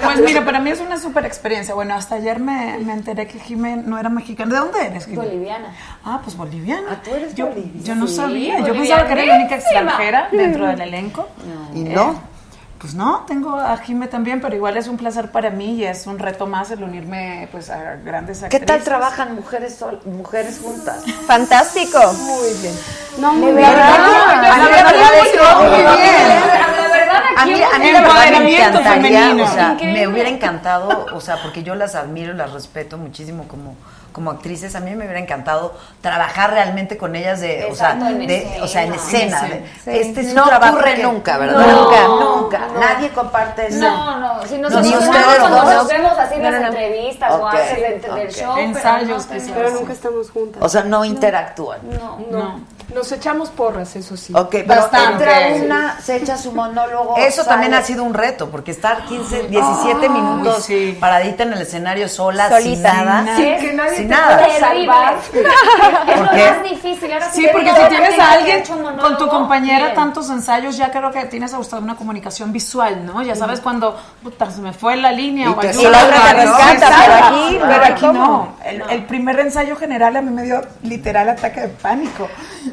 Pues mira, para mí es una súper experiencia. Bueno, hasta ayer me, me enteré que Jimé no era mexicana. ¿De dónde eres, Jimé? Boliviana. Ah, pues boliviana. Ah, tú eres yo, boliviana. yo no Sí, sabía. Yo pensaba que era la única extranjera dentro del elenco. ¿Y Eh, no? Pues no, tengo a Jimé también, pero igual es un placer para mí y es un reto más el unirme pues a grandes ¿Qué actrices. tal trabajan mujeres sol- mujeres juntas? Fantástico. Muy bien. No, muy bien. A mí la verdad es que muy bien. La verdad, A mí, aquí a mí la verdad me encantaría, femenino. o sea, Increíble. me hubiera encantado, o sea, porque yo las admiro y las respeto muchísimo como, como actrices, a mí me hubiera encantado trabajar realmente con ellas de, o sea, de, o sea, en escena. de-. Este es un No trabajo ocurre que- nunca, ¿verdad? No, nunca, nunca. no. Nadie comparte eso. No, no, si cuando dos. nos vemos así en No, las entrevistas o antes de- del ok. show, pero Ensayos Pero nunca estamos juntas. O sea, no interactúan. No. No. Nos echamos porras, eso sí. Ok, pero Bastante. entra una, se echa su monólogo. Eso también ha sido un reto, porque estar 15, 17 minutos sí. paradita en el escenario sola, sin Solita. nada. Sin que nadie sin nada. salvar. Es ¿Por lo más difícil. Ahora Sí, porque si tienes a alguien con tu compañera bien. tantos ensayos, ya creo que tienes a usted una comunicación visual, ¿no? Ya sabes cuando puta, se me fue la línea Y o te ayuda, ¿no? rescata, pero aquí, pero aquí ¿cómo? no. El, el primer ensayo general a mí me dio literal ataque de pánico.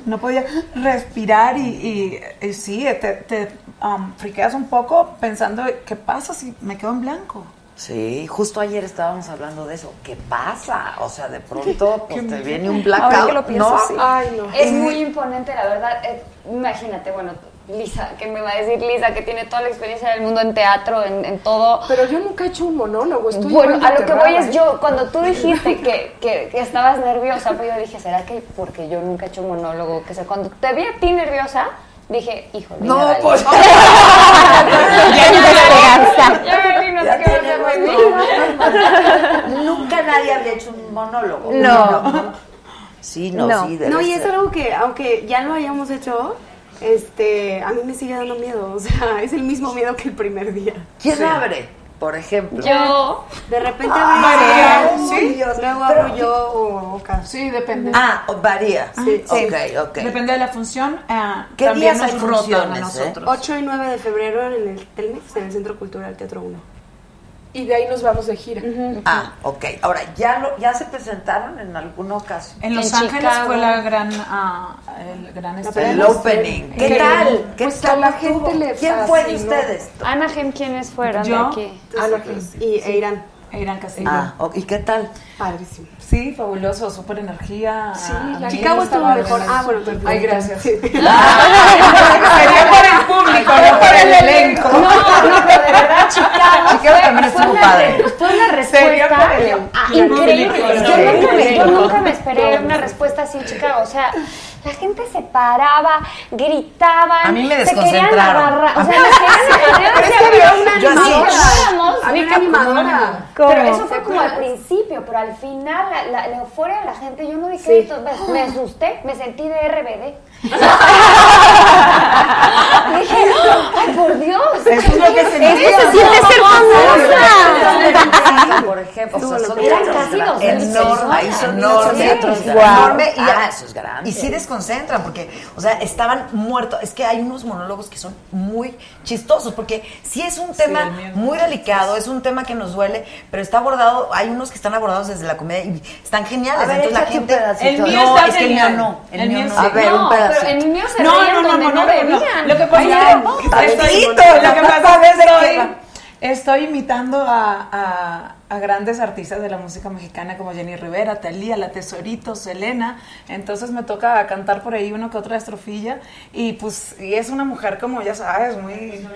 No podía respirar y, y- y sí, te, te um, friqueas un poco pensando qué pasa si me quedo en blanco. Sí, justo ayer estábamos hablando de eso. ¿Qué pasa? O sea, de pronto pues, te viene un blackout, que lo pienso, ¿no? sí. Ay, no. Es muy imponente, la verdad. Eh, imagínate, bueno, Lisa, ¿qué me va a decir Lisa? Que tiene toda la experiencia del mundo en teatro, en, en todo. Pero yo nunca he hecho un monólogo. Estoy Bueno, a lo que voy es ¿eh? yo, cuando tú dijiste que, que, que estabas nerviosa, pues yo dije, ¿será que porque yo nunca he hecho un monólogo? Que sé, cuando te vi a ti nerviosa, dije, híjole. No, ya pues. ya esperanza. Ya no sé Ya qué va a hacer de mí. tenemos- Nunca nadie había hecho un monólogo. No. Sí, no, No. sí, debe No, y es ser. algo que, aunque ya lo hayamos hecho, este, a mí me sigue dando miedo. O sea, es el mismo miedo que el primer día. ¿Quién abre, por ejemplo? Yo, De repente abro yo, sí. luego Pero- abro yo o Oca. Sí, depende. Ah, o- varía. Sí. Ok, ok. Depende de la función. eh, ¿Qué también días nos hay rota a funciones, eh? nosotros. 8 y 9 de febrero en el Telmex, en el Centro Cultural Teatro 1. Y de ahí nos vamos de gira. Ah, ok. Ahora, ¿ya, lo, ¿ya se presentaron en alguna ocasión? En Los En Ángeles Chicago. fue la gran, ah, el gran estreno. El opening. ¿Qué tal? ¿Qué pues tal la gente le ¿Quién fue de ustedes? Anaheim, ¿quiénes fueron Yo. de aquí? Ana Cris. Y e Irán. Irán Castillo. Ah, ok. ¿y qué tal? Padrísimo. Sí, fabuloso, súper energía. Sí, Ah, la sí, Chicago estuvo estaba mejor. Ah, bueno, perdón. Ay, gracias. Sería por público, no por el elenco. No, no, pero de verdad, Chicago, Chicago también estuvo padre. re- fue una respuesta ah, increíble. Yo, nunca me, me esperé una respuesta así en Chicago. O sea, la gente se paraba, gritaban, A mí me se querían desconcentraron. agarrar. O sea, nos querían agarrar. Que había una Yo animadora. Había una animadora. Pero eso fue ¿Te como al principio, pero al final la, la, euforia de la gente, yo no me, me asusté, me sentí de RBD. Dije, ay por Dios. Eso es lo que se Esto se siente ser famosa. Por ejemplo, o sea, son Eran teatros casi grandes. dos mil enorme, personas. son Enorme. enormes, y, eso es grande. y sí desconcentran porque, o sea, estaban muertos. Es que hay unos monólogos que son muy chistosos porque sí es un tema muy delicado, es un tema que nos duele, pero está abordado. Hay unos que están abordados desde la comedia y están geniales. Entonces la gente. El mío no, es que el mío genial. no, el, mío. A ver, un no, pedacito. Pero en el mío se No, reían no, no, donde no, no, no, debían. no. Lo que pasa es que estoy, estoy, imitando a, a- a grandes artistas de la música mexicana como Jenny Rivera, Talía, La Tesorito, Selena. Entonces me toca cantar por ahí una que otra estrofilla. Y pues y es una mujer como ya sabes, muy...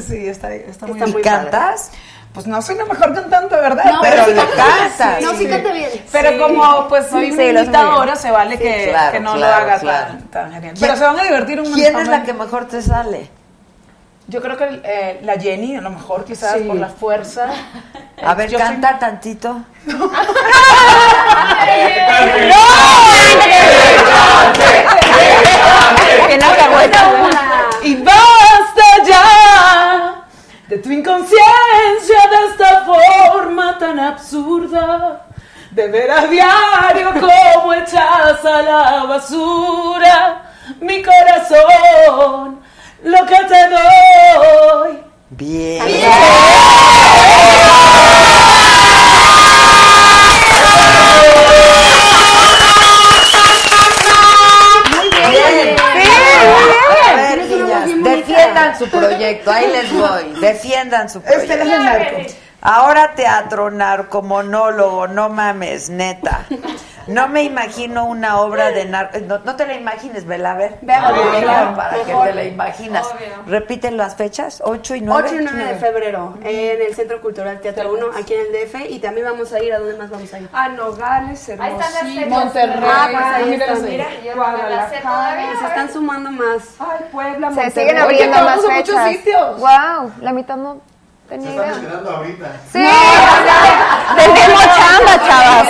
sí, está, está muy ¿Y muy cantas? Pues no soy la mejor cantante, ¿verdad? No, pero le cantas. Sí. No, sí canta bien. Pero Sí. como pues soy Sí, lo imitadora, se vale Sí, que, claro, que no claro, lo haga claro. tan, tan genial. ¿Quién- Pero se van a divertir un ¿Quién montón. es la que mejor te sale? Yo creo que eh, la Jenny, a lo mejor quizás Sí. por la fuerza. A ver, Yo soy- canta tantito. Y basta ya de tu inconsciencia de esta forma tan absurda de ver a diario cómo echas a la basura mi corazón, lo que te doy. Bien. Muy su proyecto, ahí les voy, defiendan su proyecto. Este es el narco. Ahora teatro, narco, monólogo, no mames, neta. No me imagino una obra de narco. No, no te la imagines, vela a ver. Ve a ver, Vela claro, para que te la imaginas. Obvio. Repiten las fechas, 8 y 9. 8 y 9 de febrero en el Centro Cultural Teatro 1, aquí en el DF. Y también vamos a ir, ¿a dónde más vamos a ir? A Nogales, Ahí están las Hermosillo, fechas. Monterrey, Ah, pues ahí mira, están. mira, yo no las sé todavía. Se están sumando más. Ay, Puebla, Se Monterrey. siguen Oye, abriendo vamos más a muchos fechas. sitios. Wow, la mitad no Se están ahorita. Sí, tenemos chamba, chavas.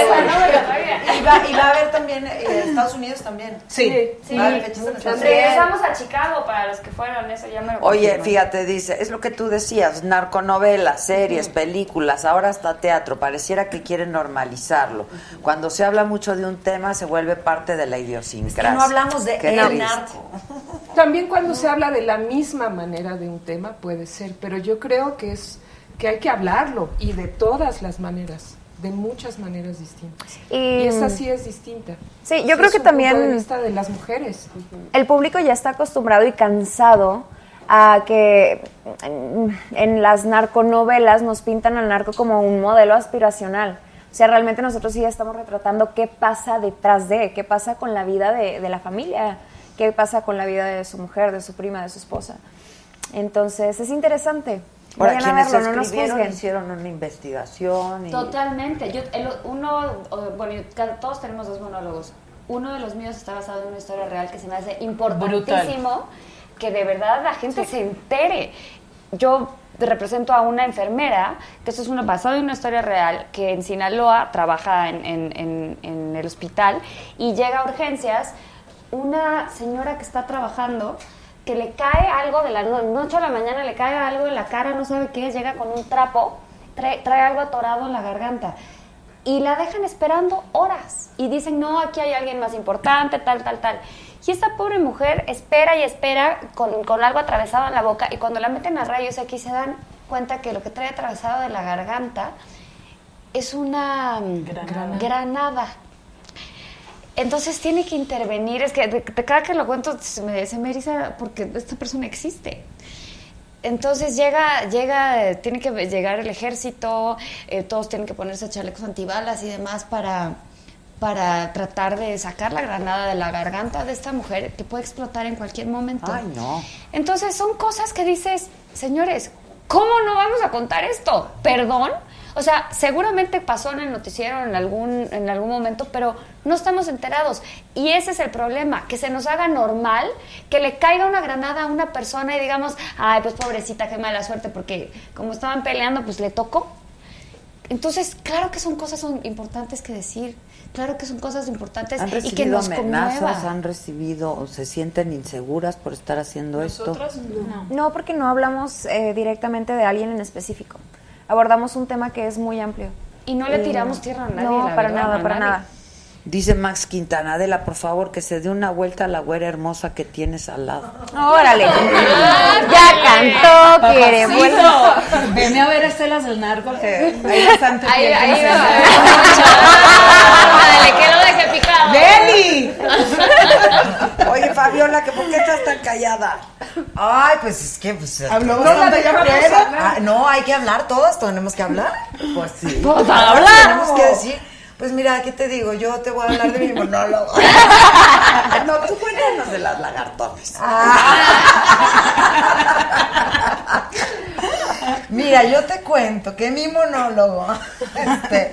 Y va, y va a haber también eh, Estados Unidos también. Sí. Va a haber fechas en Estados Unidos. Regresamos a Chicago para los que fueron, eso ya me lo Oye, fíjate, dice, es lo que tú decías, narconovelas, series, películas, ahora hasta teatro, pareciera que quieren normalizarlo. Cuando se habla mucho de un tema se vuelve parte de la idiosincrasia. no hablamos de Qué el triste. narco. También cuando se habla de la misma manera de un tema puede ser, pero yo creo que es que hay que hablarlo y de todas las maneras, de muchas maneras distintas. Y- Y, esa sí es distinta. Sí, yo creo que también- punto de vista de las mujeres. El público ya está acostumbrado y cansado a que en, en las narconovelas nos pintan al narco como un modelo aspiracional. O sea, realmente nosotros sí estamos retratando qué pasa detrás de, qué pasa con la vida de, de la familia, qué pasa con la vida de su mujer, de su prima, de su esposa. Entonces, es interesante. Ahora, quienes verlo, no nos escribieron hicieron una investigación y... Totalmente. Yo, el- uno, bueno, todos tenemos dos monólogos. Uno de los míos está basado en una historia real que se me hace importantísimo que de verdad la gente se entere. Yo represento a una enfermera, que esto es una, basado en una historia real, que en Sinaloa trabaja en, en- en- en el hospital y llega a urgencias una señora que está trabajando que le cae algo de la no- noche a la mañana, le cae algo en la cara, no sabe qué llega con un trapo, trae, trae algo atorado en la garganta. Y la dejan esperando horas. Y dicen, no, aquí hay alguien más importante, tal, tal, tal. Y esta pobre mujer espera y espera con, con algo atravesado en la boca. Y cuando la meten a rayos aquí se dan cuenta que lo que trae atravesado de la garganta es una mm, granada. Entonces tiene que intervenir. Es que de, de cada que lo cuento se me, se me eriza porque esta persona existe. Entonces llega, llega, tiene que llegar el ejército, eh, todos tienen que ponerse chalecos antibalas y demás para, para tratar de sacar la granada de la garganta de esta mujer que puede explotar en cualquier momento. Ay, no. Entonces son cosas que dices, señores, ¿cómo no vamos a contar esto? ¿Perdón? O sea, seguramente pasó en el noticiero en algún, en algún momento, pero no estamos enterados. Y ese es el problema, que se nos haga normal que le caiga una granada a una persona y digamos, ay, pues pobrecita, qué mala suerte, porque como estaban peleando, pues le tocó. Entonces, claro que son cosas son importantes que decir, claro que son cosas importantes ¿Han y que recibido nos amenazas? conmueva. ¿Han recibido o se sienten inseguras por estar haciendo esto? No. No, porque no hablamos eh, directamente de alguien en específico. Abordamos un tema que es muy amplio. Y no le Eh, tiramos tierra a nadie, No, la para verdad, nada, para nadie. nada. Dice Max Quintana, Adela, por favor, que se dé una vuelta a la güera hermosa que tienes al lado. Órale. ya cantó, quiere vuelta. Venme a ver estelas del narco que bastante Ahí, piel que ahí se va. que lo deje. Deli. Oye, Fabiola, ¿que ¿por qué estás tan callada? Ay, pues es que pues Habló no, bastante la dejamos Gabriela. hablar. Ah, no, hay que hablar, todas tenemos que hablar. Pues sí. Todas hablamos. tenemos que decir. Pues mira, ¿qué te digo? Yo te voy a hablar de mi monólogo. No, tú cuéntanos de las lagartones. Mira, yo te cuento que mi monólogo, este,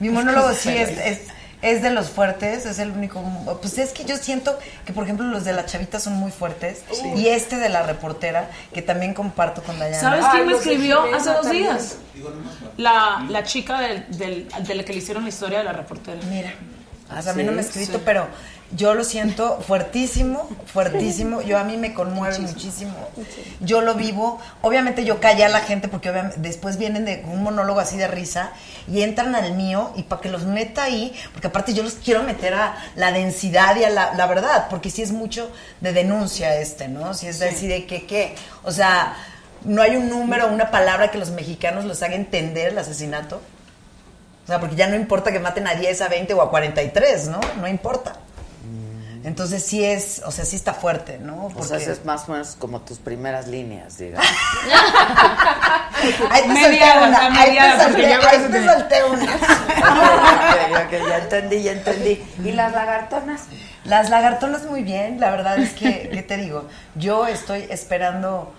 mi monólogo sí es, es, es de los fuertes, es el único. Pues es que yo siento que, por ejemplo, los de la chavita son muy fuertes y este de la reportera, que también comparto con Dayana. ¿Sabes quién me escribió hace dos también. días? La, la chica del, del, de la que le hicieron la historia de la reportera. Mira. O sea, a mí no me ha escrito, pero yo lo siento fuertísimo, fuertísimo. Yo a mí me conmueve muchísimo. Yo lo vivo. Obviamente yo callé a la gente porque obviamente después vienen de un monólogo así de risa y entran al mío y para que los meta ahí, porque aparte yo los quiero meter a la densidad y a la, la verdad, porque sí es mucho de denuncia este, ¿no? Si es Sí. de que qué. O sea, no hay un número, una palabra que los mexicanos los haga entender el asesinato. O sea, porque ya no importa que maten a 10, a 20 o a 43, ¿no? No importa. Entonces sí es, o sea, sí está fuerte, ¿no? O sea, es más o menos como tus primeras líneas, digamos. Ahí te Mediadas, solté una, ahí te solté, ya ahí te solté una. Ok, ok, ya entendí, ya entendí. ¿Y las lagartonas? Las lagartonas muy bien, la verdad es que, ¿qué te digo? Yo estoy esperando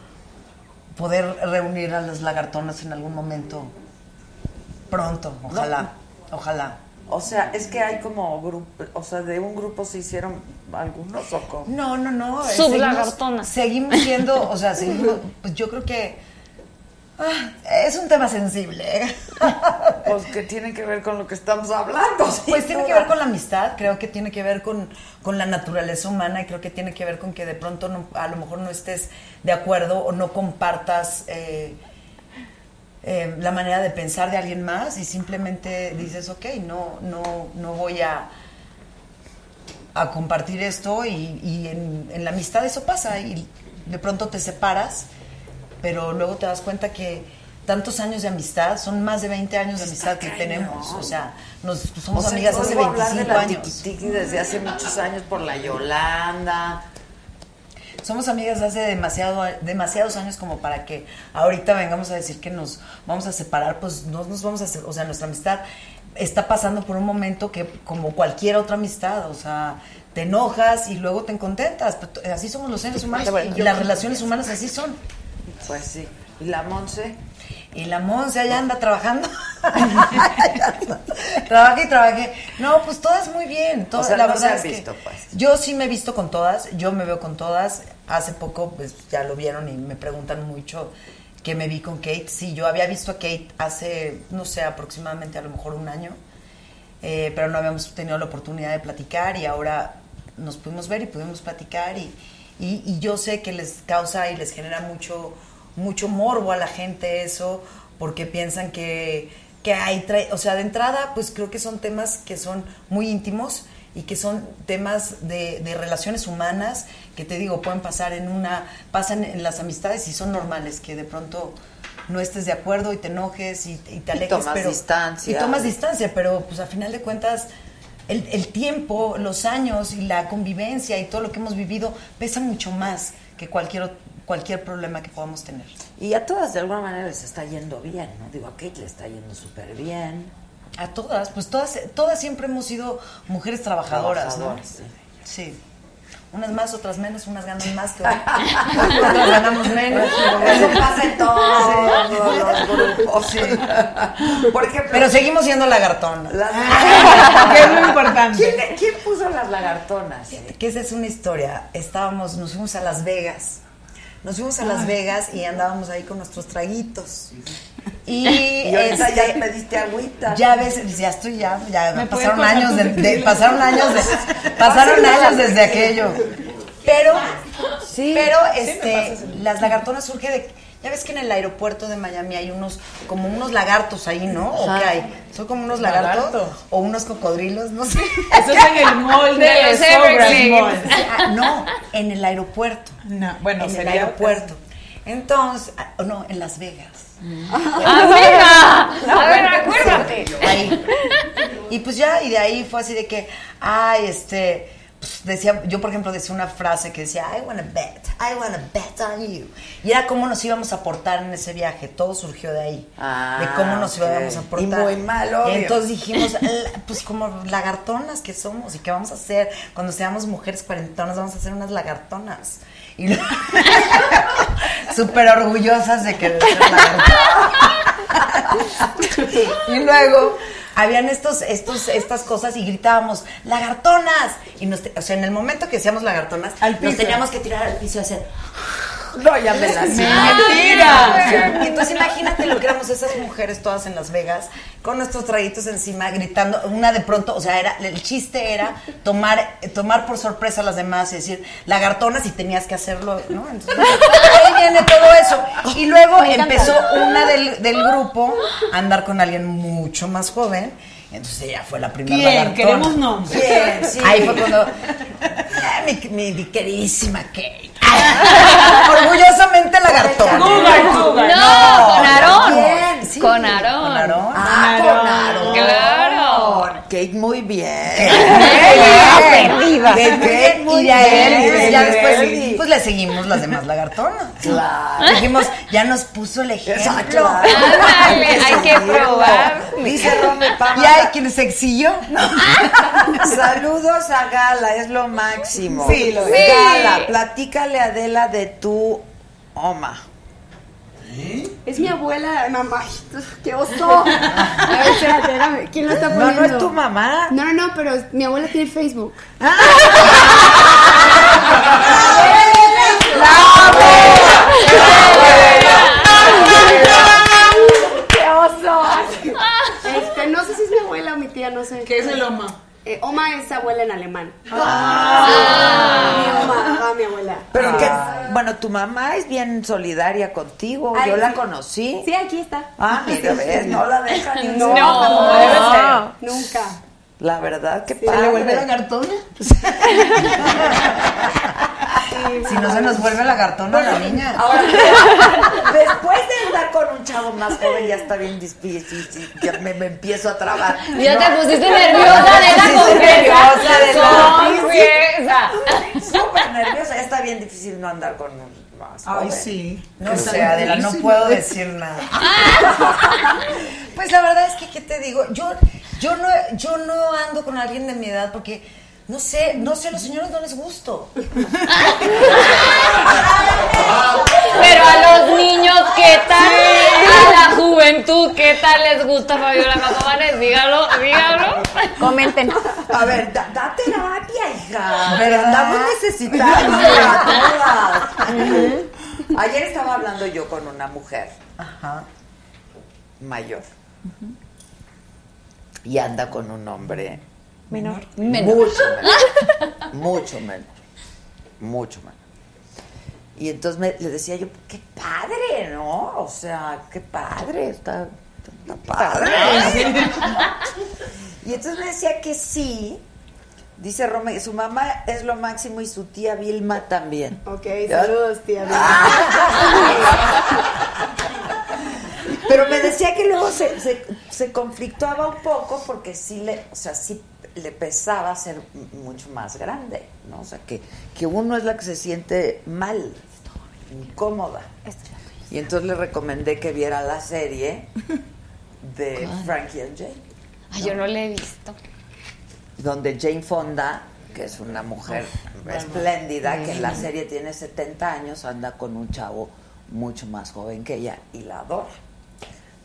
poder reunir a las lagartonas en algún momento pronto, ojalá, ojalá. O sea, es que hay como grupo, o sea, de un grupo se hicieron algunos o cómo? No, no, no. eh, Sublagartonas. Seguimos, seguimos siendo, o sea, seguimos, pues yo creo que ah, es un tema sensible. ¿eh? Pues que tiene que ver con lo que estamos hablando. Pues tiene que ver con la amistad, creo que tiene que ver con, con la naturaleza humana y creo que tiene que ver con que de pronto no- a lo mejor no estés de acuerdo o no compartas eh, eh, la manera de pensar de alguien más y simplemente dices, ok, no, no, no voy a, a compartir esto y, y en, en la amistad eso pasa y de pronto te separas, pero luego te das cuenta que tantos años de amistad, son más de 20 años de amistad que tenemos, o sea, nos somos O sea, amigas hace oigo hablar de 25 la años. desde hace muchos años por la Yolanda. Somos amigas hace demasiado, demasiados años como para que ahorita vengamos a decir que nos vamos a separar, pues no nos vamos a hacer, o sea, nuestra amistad está pasando por un momento que como cualquier otra amistad, o sea, te enojas y luego te contentas, pero así somos los seres humanos y las relaciones humanas así son. Pues sí. ¿Y la Monse? Y la Monse allá anda trabajando. Trabajé y trabajé. No, pues todas muy bien. Todas, O sea, la no verdad se han es que visto, pues. Yo sí me he visto con todas, yo me veo con todas. Hace poco, pues ya lo vieron y me preguntan mucho que me vi con Kate. Sí, yo había visto a Kate hace, no sé, aproximadamente a lo mejor un año, eh, pero no habíamos tenido la oportunidad de platicar y ahora nos pudimos ver y pudimos platicar y, y, y yo sé que les causa y les genera mucho, mucho morbo a la gente eso, porque piensan que, que hay, o sea, de entrada, pues creo que son temas que son muy íntimos y que son temas de, de relaciones humanas que te digo, pueden pasar en una, pasan en las amistades y son normales, que de pronto no estés de acuerdo y te enojes y, y te Y alejes. tomas pero, distancia. Y tomas distancia, pero pues a final de cuentas el, el tiempo, los años y la convivencia y todo lo que hemos vivido pesa mucho más que cualquier, ot- cualquier problema que podamos tener. Y a todas de alguna manera les está yendo bien, ¿no? Digo, a Kate le está yendo súper bien. A todas, pues todas, todas siempre hemos sido mujeres trabajadoras, Trabajadoras, ¿no? Sí. Unas más, otras menos, unas ganan más que otras, otras ganamos menos. Eso pasa en todos los grupos. Sí. Por ejemplo, Pero seguimos siendo lagartonas. Las- que es lo importante. ¿Quién, quién puso las lagartonas? Que esa es una historia. Estábamos, nos fuimos a Las Vegas. Nos fuimos a Las. Vegas y andábamos ahí con nuestros traguitos. Y, Y ahorita este, ya pediste agüita. Ya ves, ya estoy ya, ya ¿Me pasaron años de, de- pasaron años de, pasaron años desde aquello. Pero, Sí. pero este, las lagartonas surge de, ya ves que en el aeropuerto de Miami hay unos, como unos lagartos ahí, ¿no? ¿O qué hay? Son como unos lagartos Lagarto. o unos cocodrilos, no sé. Eso es en el mall de, De los. Mall. Ah, no, en el aeropuerto. No, bueno, en el aeropuerto. Entonces, ah, no, en Las Vegas. ¡Ah, venga! A ver, acuérdate. Ahí. Y pues ya, y de ahí fue así de que, ay, este, decía, yo por ejemplo decía una frase que decía, I wanna bet, I wanna bet on you. Y era cómo nos íbamos a portar en ese viaje, todo surgió de ahí, Ah, de cómo nos ok. íbamos a portar. Y muy mal, obvio. Y entonces dijimos, "La- pues como lagartonas que somos, ¿y qué vamos a hacer? Cuando seamos mujeres cuarentonas vamos a hacer unas lagartonas. Y súper orgullosas de que de ser lagartonas. Y luego habían estos, estos, estas cosas y gritábamos, lagartonas. Y nos, o sea, en el momento que decíamos lagartonas, nos teníamos que tirar al piso y hacer. No, ya me la sé. ¡Mentira! Y entonces imagínate lo que éramos esas mujeres todas en Las Vegas, con nuestros traguitos encima, gritando, una de pronto, o sea, era, el chiste era tomar, tomar por sorpresa a las demás y decir, lagartonas y tenías que hacerlo, ¿no? Entonces, ahí viene todo eso. Y luego empezó una del, del grupo a andar con alguien mucho más joven. Entonces ella fue la primera ¿Quién? lagartona. Queremos nombres. ¿Quién? Sí. Ahí fue cuando... ah, mi, mi- mi queridísima Kate. Orgullosamente lagartona. Cougar, cougar. No, con Aarón. Sí, Con Aarón. Con Aarón. Ah, Con con Aarón. Claro. Kate, muy bien. Kate, perdida. Kate, Kate, Muy bien, pues, ya después, pues le seguimos las demás lagartonas. Claro. Dijimos, ya nos puso el ejemplo. Ándale, hay que probar. Dice Rome Pama. Y hay quien se exilló. Saludos a Gala, es lo máximo. Sí, lo es. Gala, platícale a Adela de tu Oma. Es mi abuela, mamá. ¡Qué oso! A ver, espérate, espérame. ¿Quién lo está No, poniendo? no es tu mamá. No, no, no, pero mi abuela tiene Facebook. ¡Qué oso! Este, no sé si es mi abuela o mi tía, no sé. ¿Qué es el Oma? Eh, Oma es abuela en alemán. Ah. Mi Oma, ajá, mi abuela. Pero que, bueno, tu mamá es bien solidaria contigo. Ay, Yo la conocí. Sí, aquí está. Ah, mira, ves, no la deja ni un No, segundo. jamás. Ah. Nunca. La verdad, que ¿Se padre. le vuelve lagartona? Si no se nos vuelve lagartona la niña. Ahora, después de andar con un chavo más joven, ya está bien difícil. Ya me, me empiezo a trabar. Ya te No. pusiste nerviosa de la Sí, confianza. de la Confianza. Súper nerviosa. Ya está bien difícil no andar con un más Ay, joven. sí. No sé, Adela, no puedo decir nada. Pues la verdad es que, ¿qué te digo? Yo, yo, no, yo no ando con alguien de mi edad porque, no sé, no sé, a los señores no les gusto. Pero a los niños, ¿qué tal? A la juventud, ¿qué tal les gusta Fabiola Capomanes? Dígalo, dígalo. Comenten. A ver, da, da terapia, hija. ¿Verdad? Andamos necesitando a todas. Ayer estaba hablando yo con una mujer Ajá. mayor. Y anda con un hombre Menor. mucho menor. mucho menor. Mucho menor. Y entonces me, le decía yo, qué padre, ¿no? O sea, qué padre, está, está padre. y entonces me decía que sí. Dice Rome, su mamá es lo máximo y su tía Vilma también. Ok, ¿Ya? saludos, tía. Pero me decía que luego se, se, se conflictuaba un poco porque sí le, o sea, sí le pesaba ser mucho más grande, ¿no? O sea, que, que uno es la que se siente mal, incómoda. Y entonces le recomendé que viera la serie de Frankie and Jane, Ay, yo no le he visto. donde Jane Fonda, que es una mujer espléndida, que en la serie tiene 70 años, anda con un chavo mucho más joven que ella y la adora.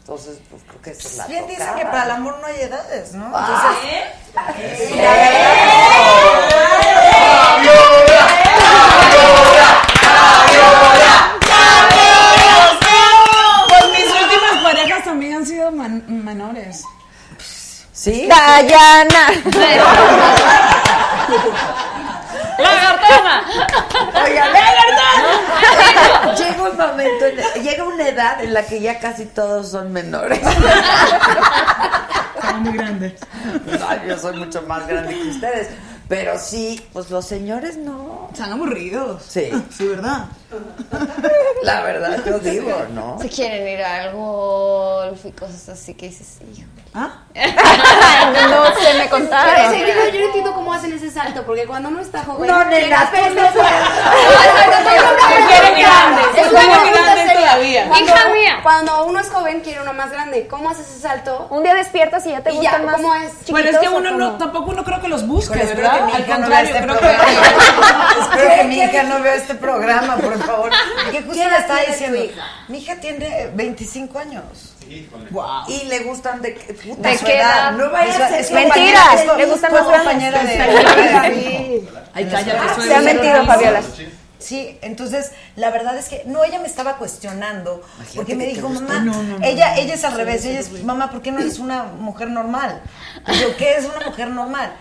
Entonces, pues creo que esa es la Bien dicen tocada. que para el amor no hay edades, ¿no? Ah. Entonces, Pues mis últimas parejas también han sido man- menores. ¿Sí? Dayana. ¡Lagartona! Oiga, ¡lagartona! Llega un momento, en- llega una edad en la que ya casi todos son menores. Están muy grandes. No, yo soy mucho más grande que ustedes. Pero sí, pues los señores no. Están aburridos. Sí. Sí, ¿verdad? La verdad, yo digo, ¿no? Se quieren ir al golf y cosas así que dices, hijo. ¿Ah? no se me contaron. Pero ese video yo no entiendo cómo hacen ese salto, porque cuando uno está joven. No, nena, espera, no espera, espera. Quieren grandes, Es se una quieren pregunta grandes seria. todavía. Cuando- Hija mía. Cuando uno es joven, quiere uno más grande. ¿Cómo haces ese salto? Un día despiertas y ya te Y gustan ya, más. ¿cómo es? Pero es que uno no, tampoco uno creo que los busque, ¿verdad? Que mi Al hija no vea este programa. espero que mi hija no vea este programa, por favor. Porque justo ¿Qué le tu diciendo. hija? Mi hija tiene 25 años. Wow. Y le gustan de, puta, ¿De su qué edad? No vaya a ser Es que- mentira, es co- le gustan fue más compañera de, de- Ay, cállate, soy Se ha mentido, Fabiola. Sí, entonces la verdad es que no, ella me estaba cuestionando porque me dijo, mamá, No, no, no, ella, ella es al revés, ella es, mamá, ¿por qué no eres una mujer normal? Y yo, ¿qué es una mujer normal?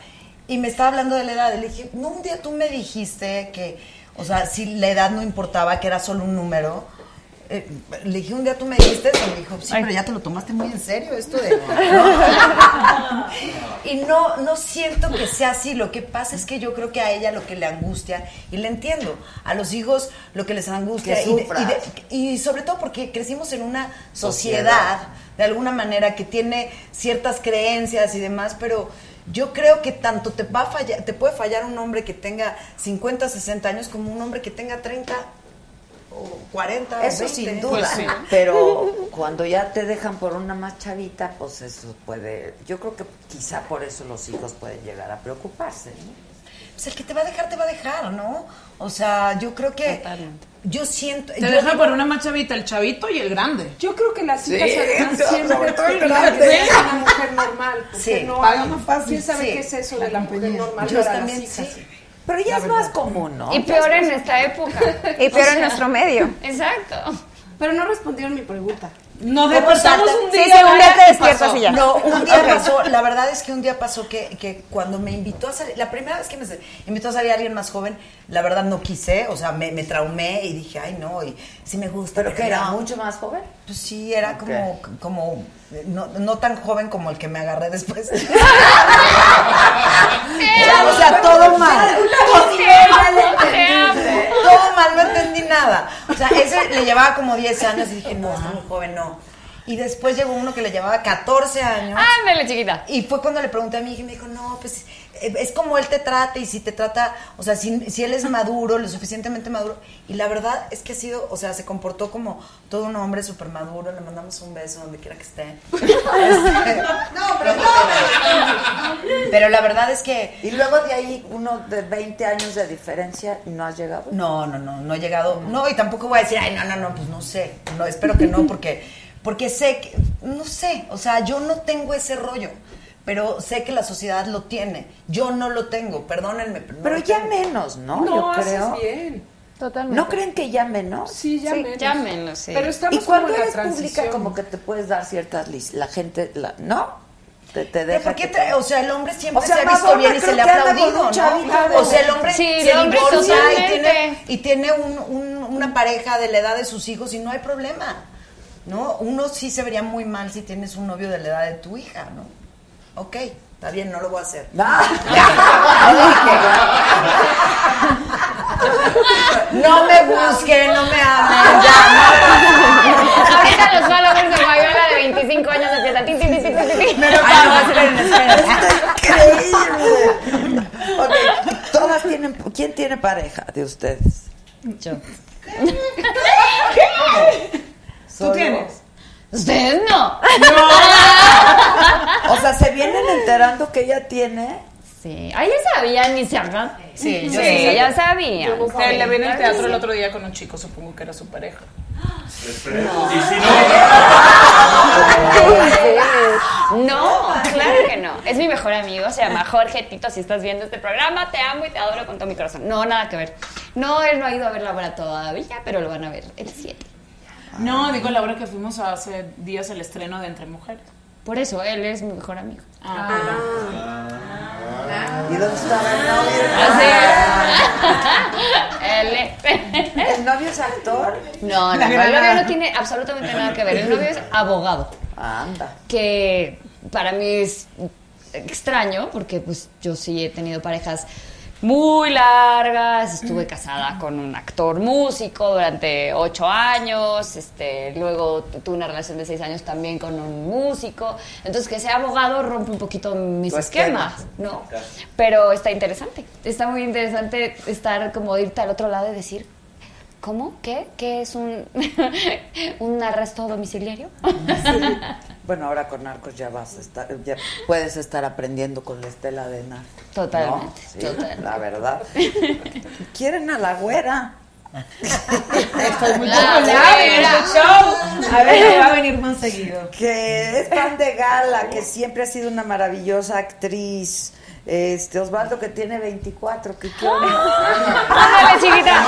Y me estaba hablando de la edad, y le dije, no, un día tú me dijiste que, o sea, si la edad no importaba, que era solo un número. Eh, le dije, un día tú me dijiste eso, me dijo, sí, pero ya te lo tomaste muy en serio esto de... y no, no siento que sea así, lo que pasa es que yo creo que a ella lo que le angustia, y le entiendo, a los hijos lo que les angustia, Que y, de- sufras. y de- y sobre todo porque crecimos en una sociedad, Sociedad. de alguna manera, que tiene ciertas creencias y demás, pero... Yo creo que tanto te va a fallar, te puede fallar un hombre que tenga 50, 60 años como un hombre que tenga 30 o 40 Eso 20. sin duda. Pues sí. Pero cuando ya te dejan por una más chavita, pues eso puede. Yo creo que quizá por eso los hijos pueden llegar a preocuparse. ¿no? Pues el que te va a dejar, te va a dejar, ¿no? O sea, yo creo que. Yo siento. Te yo deja digo- por una más chavita, el chavito y el grande. Yo creo que las hijas Sí, además sobre siempre todo el grande. a una mujer normal. Porque Sí, no más fácil. ¿Quién sabe Sí. qué es eso de la mujer normal Yo para también, las hijas? sí. Pero ya es más común, ¿no? Y peor en esta época. Y peor en nuestro medio. Exacto. Pero no respondieron mi pregunta. Nos ¿Cómo despertamos un Sí, día. sí, un día te ¿qué despiertas pasó? y ya. No, un día pasó, la verdad es que un día pasó que, que cuando me invitó a salir, la primera vez que me invitó a salir alguien más joven, la verdad no quise, o sea, me, me traumé y dije, ay no, y sí me gusta. Pero que era mucho más joven. Pues sí, era como, como no, no tan joven como el que me agarré después. o sea, todo mal. Todo O sea, ese le llevaba como 10 años y dije, no, está muy joven, no. Y después llegó uno que le llevaba 14 años. Ándale, chiquita. Y fue cuando le pregunté a mi hija y me dijo, no, pues eh, es como él te trata y si te trata, o sea, si, si él es maduro, lo suficientemente maduro. Y la verdad es que ha sido, o sea, se comportó como todo un hombre súper maduro. Le mandamos un beso donde quiera que esté. Este, no, pero Pero la verdad es que... Y luego de ahí, uno de 20 años de diferencia y no has llegado. No, no, no, no he llegado. No, y tampoco voy a decir, ay, no, no, no, pues no sé. No, espero que no, porque, porque sé que, no sé, o sea, yo no tengo ese rollo. Pero sé que la sociedad lo tiene. Yo no lo tengo, perdónenme. no Pero ya tengo. menos, ¿no? No, Yo haces creo. bien. Totalmente. ¿No creen que ya menos? Sí, ya menos. Llámenlo, sí. Pero estamos Y cuando como en la eres pública, transición. como que te puedes dar ciertas lis- La gente, la, ¿no? Te, deja. ¿por qué te- o sea, el hombre siempre O sea, se ha visto bien y se le ha aplaudido, O sea, el hombre Sí, se el hombre divorcia y tiene, y tiene un- un- una pareja de la edad de sus hijos y no hay problema, ¿no? Uno sí se vería muy mal si tienes un novio de la edad de tu hija, ¿no? Ok, está bien, no lo voy a hacer. No me busquen, no me amen, ya, Ahorita los followers de Fabiola de 25 años empiezan. Ti, ti, ti, ti, ti, no. No, esperen. Increíble. Ok, todas tienen. ¿Quién tiene pareja de ustedes? Yo. ¿Tú Solo- tienes? Ustedes no. O sea, se vienen enterando que ella tiene. Sí. Ay, ya sabían, ni se hagan. Sí, Sí, yo sí ya sabían. Usted le vi en el teatro el otro día con un chico, supongo que era su pareja. Y si no, No, claro que no. Es mi mejor amigo, se llama Jorge Tito. Si estás viendo este programa, te amo y te adoro con todo mi corazón. No, nada que ver. No, él no ha ido a ver la obra todavía, pero lo van a ver el 7. No, digo la hora que fuimos hace días el estreno de Entre Mujeres. Por eso, él es mi mejor amigo. Ah, ¿Y dónde estaba el novio? Él es- ¿El novio es actor? No, no, el novio no tiene absolutamente nada que ver. El novio es abogado. Anda. que para mí es extraño porque pues yo sí he tenido parejas muy largas. Estuve casada con un actor músico durante ocho años. Este, luego tuve una relación de seis años también con un músico. Entonces, que sea abogado rompe un poquito mis esquemas, esquema. ¿no? Pero está interesante. Está muy interesante estar como irte al otro lado y decir, ¿cómo? ¿Qué? ¿Qué es un, un arresto domiciliario? Bueno, ahora con Narcos ya vas a estar, ya puedes estar aprendiendo con la Estela de Nar. Totalmente, ¿no? Sí, totalmente. La verdad. ¿Quieren a la güera? Estoy muy La popular en güera. show. A ver, va a venir más seguido. Que es fan de Gala, que siempre ha sido una maravillosa actriz. Este, Osvaldo que tiene 24, que qué onda? Ándale, chiquita.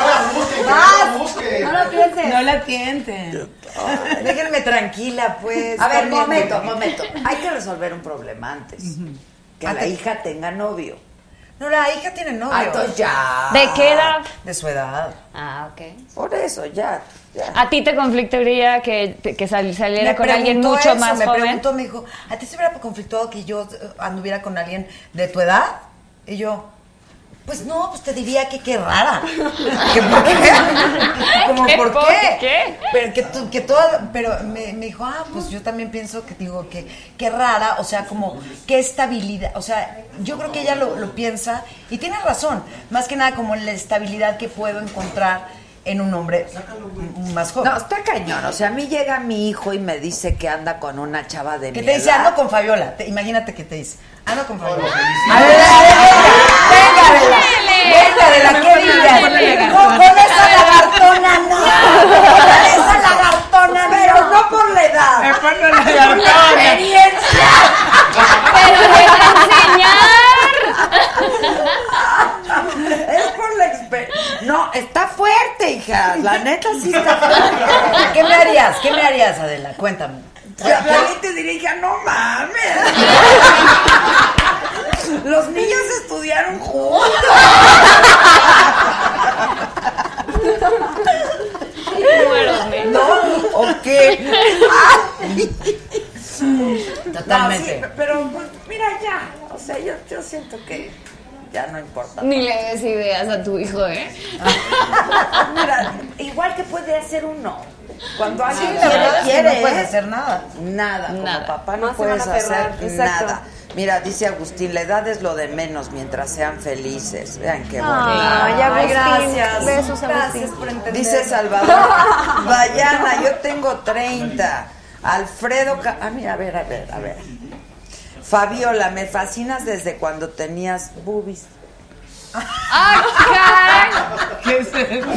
No la pienses. No la tienten. Ay, Déjenme tranquila, pues. A ver, También. momento, momento. Hay que resolver un problema antes. Que la hija tenga novio. No, la hija tiene novio. Ah, entonces ya. ¿De qué edad? De su edad. Ah, ok. Por eso, ya. ¿A ti te conflictaría que, que sal- saliera Me con alguien mucho eso, más me joven? preguntó, me dijo, ¿a ti se hubiera conflictuado que yo anduviera con alguien de tu edad? Y yo, pues no, pues te diría que qué rara. ¿Que por qué? Como, ¿Qué ¿por por qué? qué? Pero que, toda, pero me, me dijo, ah, pues yo también pienso que digo que qué rara, o sea, como qué estabilidad, o sea, yo creo que ella lo, lo piensa y tiene razón, más que nada como la estabilidad que puedo encontrar en un hombre más joven. No, está cañón. O sea, a mí llega mi hijo y me dice que anda con una chava de Que mi te dice, edad. ando con Fabiola. Te- imagínate que te dice, ando con Fabiola. A ver, a ver, venga, venga, venga, de la que digas. Con, con esa lagartona no. Con esa lagartona no. Pero no por la edad. Es por la por la lagartona. experiencia. ¡Pero deja Es por la experiencia. No, está fuerte, hija. La neta sí está fuerte. ¿Qué me harías? ¿Qué me harías, Adela? Cuéntame. Yo te diría, hija, no mames. Los niños estudiaron juntos. ¿No? ¿O qué? Totalmente. No, sí, pero pues, mira ya. O sea, yo, yo siento que ya no importa. Ni le des a tu hijo, ¿eh? Mira, igual que puede hacer uno. Cuando alguien la quiere, es que no puedes ¿eh? hacer nada. Nada, como Nada. papá no, No se van puedes hacer exacto. nada. Mira, dice Agustín, la edad es lo de menos mientras sean felices. Vean qué bonito. Ay, Agustín. gracias. Besos, Gracias por entender. Dice Salvador, Dayana, yo tengo 30. Alfredo, Ca- ah, mira, a ver, a ver, a ver. Fabiola, me fascinas desde cuando tenías boobies. ¡Ah, caray! ¿Qué es eso?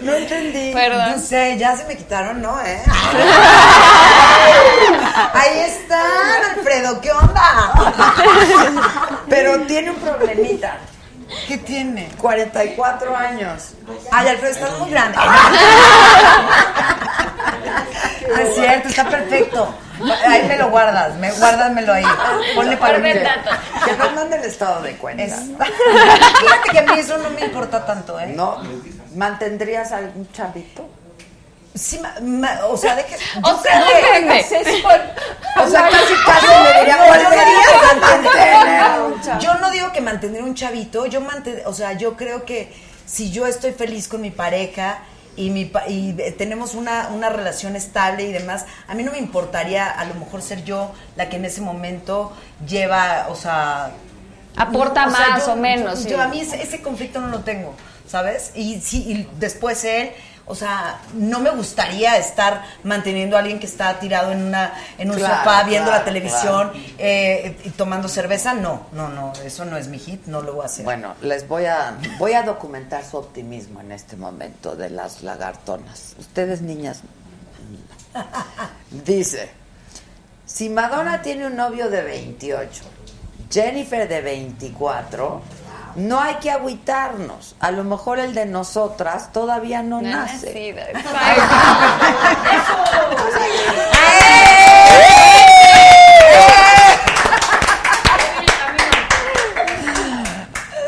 No entendí. Perdón. No sé, ya se me quitaron, ¿no? ¿Eh? Ahí están, Alfredo, ¿qué onda? Pero tiene un problemita. ¿Qué tiene? 44 años. Ay, Alfredo, estás muy grande. No es cierto, está perfecto. Ahí me lo guardas, me, guárdamelo ahí. Ponle para dato. Que nos mande el estado de cuenta. Es... Fíjate que a mí eso no me importa tanto, ¿eh? ¿No? ¿Mantendrías algún chavito? Sí, ma- ma- o sea, de que. O sea, depende. O sea, casi casi me diría, ¿volverías no a digo mantener a un chavito? Yo no digo que mantener un chavito, yo manten, o sea, yo creo que si yo estoy feliz con mi pareja y mi pa- y tenemos una, una relación estable y demás, a mí no me importaría a lo mejor ser yo la que en ese momento lleva, o sea, Aporta no, o sea, más yo- o menos. Yo, sí. yo a mí ese, ese conflicto no lo tengo, ¿sabes? Y sí, y después él, o sea, no me gustaría estar manteniendo a alguien que está tirado en una en un Claro, sofá viendo claro, la televisión eh, y tomando cerveza, no, no, no, eso no es mi hit, no lo voy a hacer. Bueno, les voy a voy a documentar su optimismo en este momento de las lagartonas. Ustedes niñas. Dice, si Madonna tiene un novio de 28, Jennifer de 24, no hay que agüitarnos. A lo mejor el de nosotras todavía no No nace. nacido,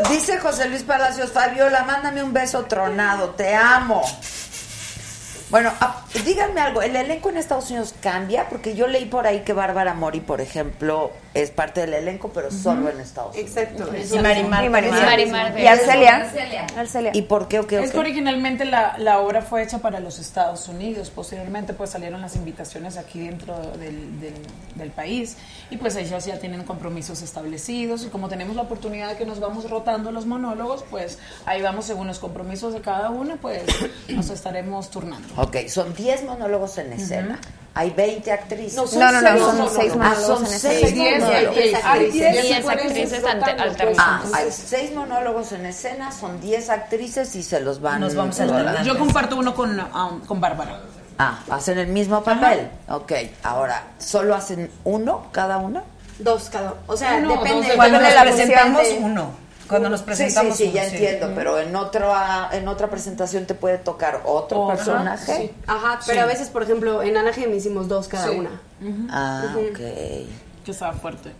Dice José Luis Palacios, Fabiola, mándame un beso tronado, te amo. Bueno, ah, díganme algo, ¿el elenco en Estados Unidos cambia? Porque yo leí por ahí que Bárbara Mori, por ejemplo, es parte del elenco, pero solo en Estados Unidos. Exacto. Y Marimar. Y Marimar. Marimar. Y Arcelia. Arcelia. ¿Y por qué o qué o Es que originalmente la, la obra fue hecha para los Estados Unidos, posteriormente pues salieron las invitaciones aquí dentro del, del, del país y pues ellas ya tienen compromisos establecidos y como tenemos la oportunidad de que nos vamos rotando los monólogos, pues ahí vamos según los compromisos de cada uno, pues nos estaremos turnando. Ok, son 10 monólogos en escena. Hay 20 actrices. No, son No, no, no, seis son monólogos. seis Ah, monólogos son en escena. 6 Diez, monólogos. hay diez Hay diez actrices. Alternadas. Ah, hay 6 monólogos en escena, son 10 actrices y se los van... Nos vamos a Yo comparto uno con, um, con Bárbara. Ah, hacen el mismo papel. Ok, ahora, ¿solo hacen uno cada una? Dos cada O sea, Uno o depende. dos, Cuando depende nos de la presentamos, de- uno. Cuando nos presentamos Sí, sí, ya uno, sí. entiendo, pero en otra, en otra presentación te puede tocar otro Ajá, personaje. sí. Ajá, pero Sí. a veces, por ejemplo, en Anaheim hicimos dos cada Sí. una. Ah, Ujú. ok. Que estaba fuerte.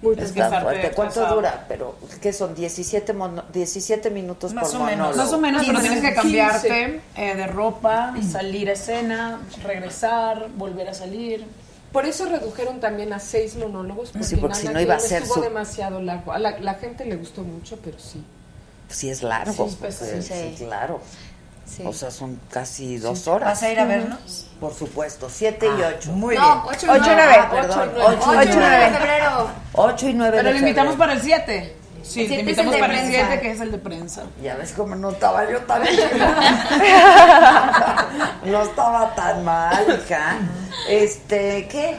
Muy Está pesado. fuerte. ¿Cuánto dura? Pero, ¿qué son? 17, mono- 17 minutos Más por o menos. monólogo. Más o menos, pero tienes que 15. cambiarte eh, de ropa, salir a escena, regresar, volver a salir. Por eso redujeron también a seis monólogos, porque, Sí, porque si no iba a ser estuvo su- demasiado largo. A la, la gente le gustó mucho, pero sí. Sí, es largo. Sí, pues, sí. sí, claro. Sí. O sea, son casi dos Sí. horas. ¿Vas a ir a vernos? Por supuesto, 7 y 8. muy No, bien. ocho y nueve. y 9. Ah, perdón. ocho y nueve. 8 y Ocho y 9 nueve. de febrero. 8 y 9 Pero lo invitamos para el 7. Sí, te siete invitamos el para el. 7, que es el de prensa. Ya ves cómo no estaba yo tan No estaba tan mal, hija. Este, ¿qué?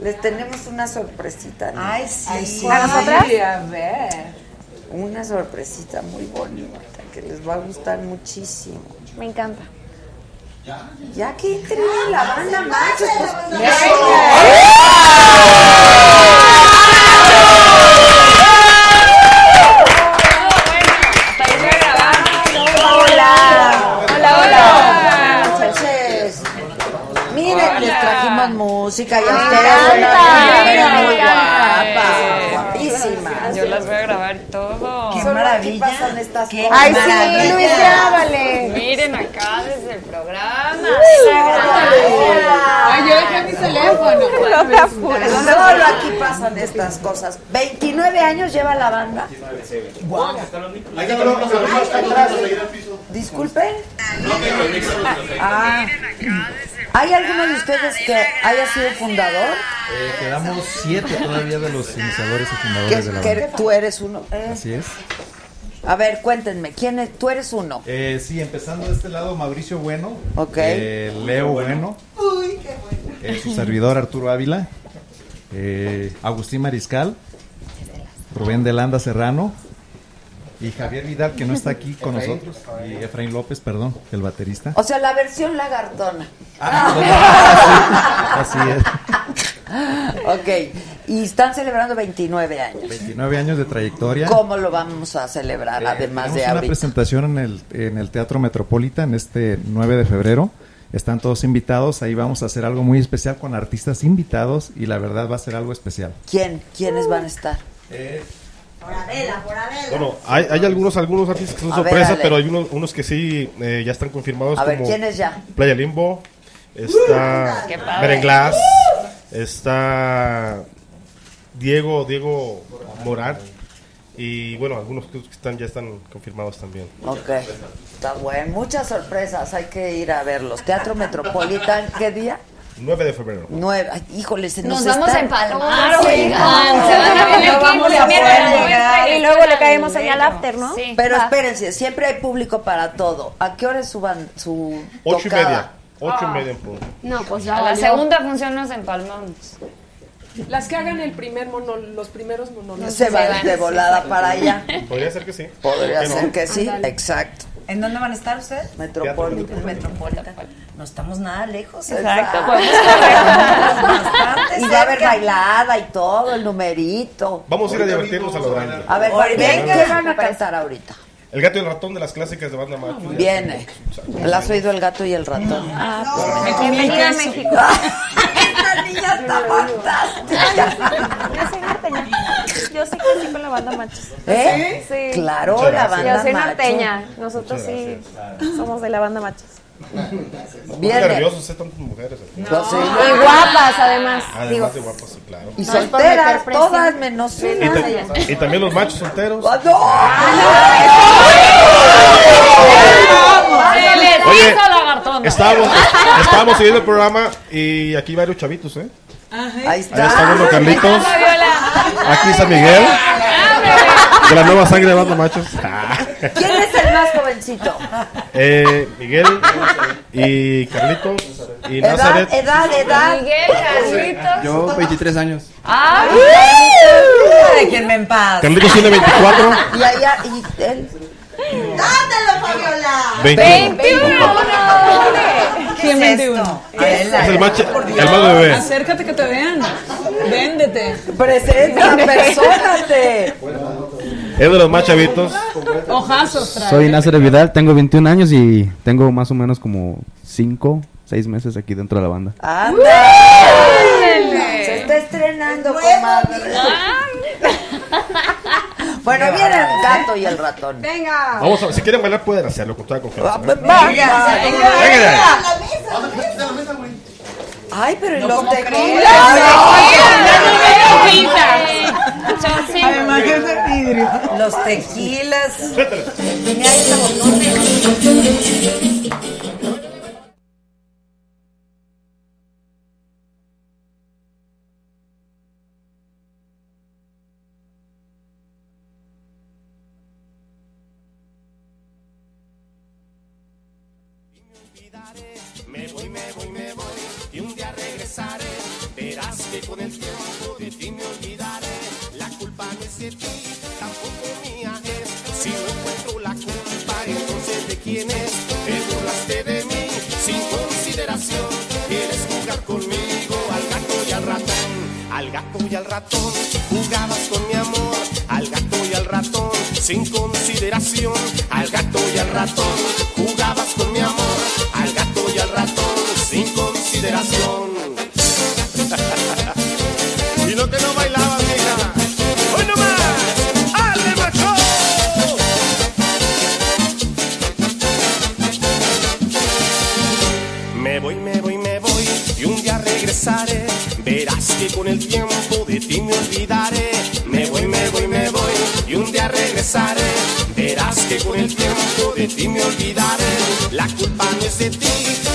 Les tenemos una sorpresita. ¿no? Ay, sí. Ay, sí. ¿A nosotras? Ay, a ver. Una sorpresita muy bonita que les va a gustar muchísimo. Me encanta. Ya que entre la banda machos. pues, cosas. Ay, sí, Luisa, vale. Miren acá desde el programa. Ay, yo dejé mi teléfono. Solo aquí pasan estas cosas. 29 años lleva la banda. Wow. Hay que poner los atrás. Disculpen. Ah. ¿Hay alguno de ustedes que haya sido fundador? Eh, quedamos siete todavía de los iniciadores y fundadores de la que banda. tú eres uno. Eh, Así es. A ver, cuéntenme, ¿quién es? Tú eres uno. Eh, sí, empezando de este lado, Mauricio Bueno. Ok. eh, Leo Bueno. eh, su servidor Arturo Ávila. eh, Agustín Mariscal. Rubén de Landa Serrano. Y Javier Vidal, que no está aquí con nosotros. Y Efraín López, perdón, el baterista. O sea, la versión lagartona. Así es. Ok, y están celebrando 29 años. 29 años de trayectoria. ¿Cómo lo vamos a celebrar, Eh, además de una ahorita? presentación en el, en el Teatro Metropolitan este 9 de febrero. Están todos invitados. Ahí vamos a hacer algo muy especial con artistas invitados y la verdad va a ser algo especial. ¿Quién? ¿Quiénes van a estar? Por Adela, por Adela. Bueno, hay, hay algunos, algunos artistas que son A ver, sorpresa, Ale. pero hay unos, unos que sí eh, ya están confirmados. A ver, como ¿quiénes ya? Playa Limbo, está Qué padre. Merenglass, está Diego, Diego Morán. Y bueno, algunos que están, ya están confirmados también. Ok, está bueno. Muchas sorpresas, hay que ir a verlos. Teatro Metropolitan, ¿qué día? 9 de febrero. Nueve. Ay, híjole, se nos, Nos vamos está- a empalmar, Sí. oigan. Se van a venir No aquí vamos por a poder. Y luego le caemos allá al after, ¿no? Sí. Pero Va. espérense, siempre hay público para todo. ¿A qué hora es su, ban- su Ocho y tocada? media. Ocho y media en punto. No, pues ya A la segunda función nos empalmamos. Las que hagan el primer mono, los primeros monólogos. Se van de volada para allá. Podría ser que sí. Podría ser que sí, exacto. ¿En dónde van a estar ustedes? Metropolitan. Metropolitan. No estamos nada lejos. Exacto, Bastante Y va a haber bailada y todo, el numerito. Vamos a ir a divertirnos a lo grande. A ver, ¿qué, venga. qué van a cantar ahorita? El gato y el ratón de las clásicas de banda macho. Viene. ¿El has oído el gato y el ratón? Ah, queso. México. Esta niña está fantástica. Yo soy norteña. Yo sí crecí con la banda Machos. ¿Eh? Sí. Claro, Muchas la banda Yo soy norteña. Nosotros sí somos de la banda Machos. Muy Viene. nerviosos ser tantas mujeres. aquí. No, sí. Y guapas, además. Además Digo, de guapas, sí, claro. Y solteras, todas menos Y, una. y también los machos solteros. Se Oye. Estábamos, estábamos siguiendo el programa y aquí varios chavitos, ¿eh? Ahí Ahí está uno Carlitos. Aquí está Miguel. De la nueva sangre de banda machos. ¿Quién es el más jovencito? Eh, Miguel y Carlitos y Edad, Nazaret. edad, edad. Miguel, Carlitos. Yo, 23 años. Ah, Déjenme en paz. Carlitos tiene 24. Y allá, y él. ¡Dátelo, Fabiola! 21. 21. ¿Quién es 21? esto? Es el más, el más bebé. Acércate que te vean. Véndete. Presenta, persónate. Es de los más chavitos. Ojazos trae. Soy Nacer Vidal, tengo 21 años y tengo más o menos como 5, 6 meses aquí dentro de la banda. ¡Anda! Se está estrenando, comadre. Bueno, viene el gato y el ratón. Venga. Vamos a, si quieren bailar pueden hacerlo con toda confianza. ¿eh? Venga, Venga. Ay, pero ¿y los ¿cómo tequilas? Además que es de vidrio. Los tequilas. Botón. Gato y al ratón, jugabas con mi amor. Al gato y al ratón, sin consideración. Al gato y al ratón, jugabas con mi amor. Al gato y al ratón, sin consideración. De ti,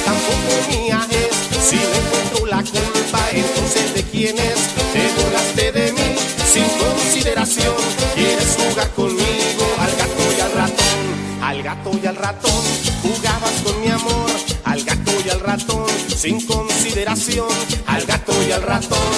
tampoco mía es. Si no encuentro la culpa, entonces de quién es. Te burlaste de mí sin consideración. Quieres jugar conmigo al gato y al ratón. Al gato y al ratón jugabas con mi amor. Al gato y al ratón sin consideración. Al gato y al ratón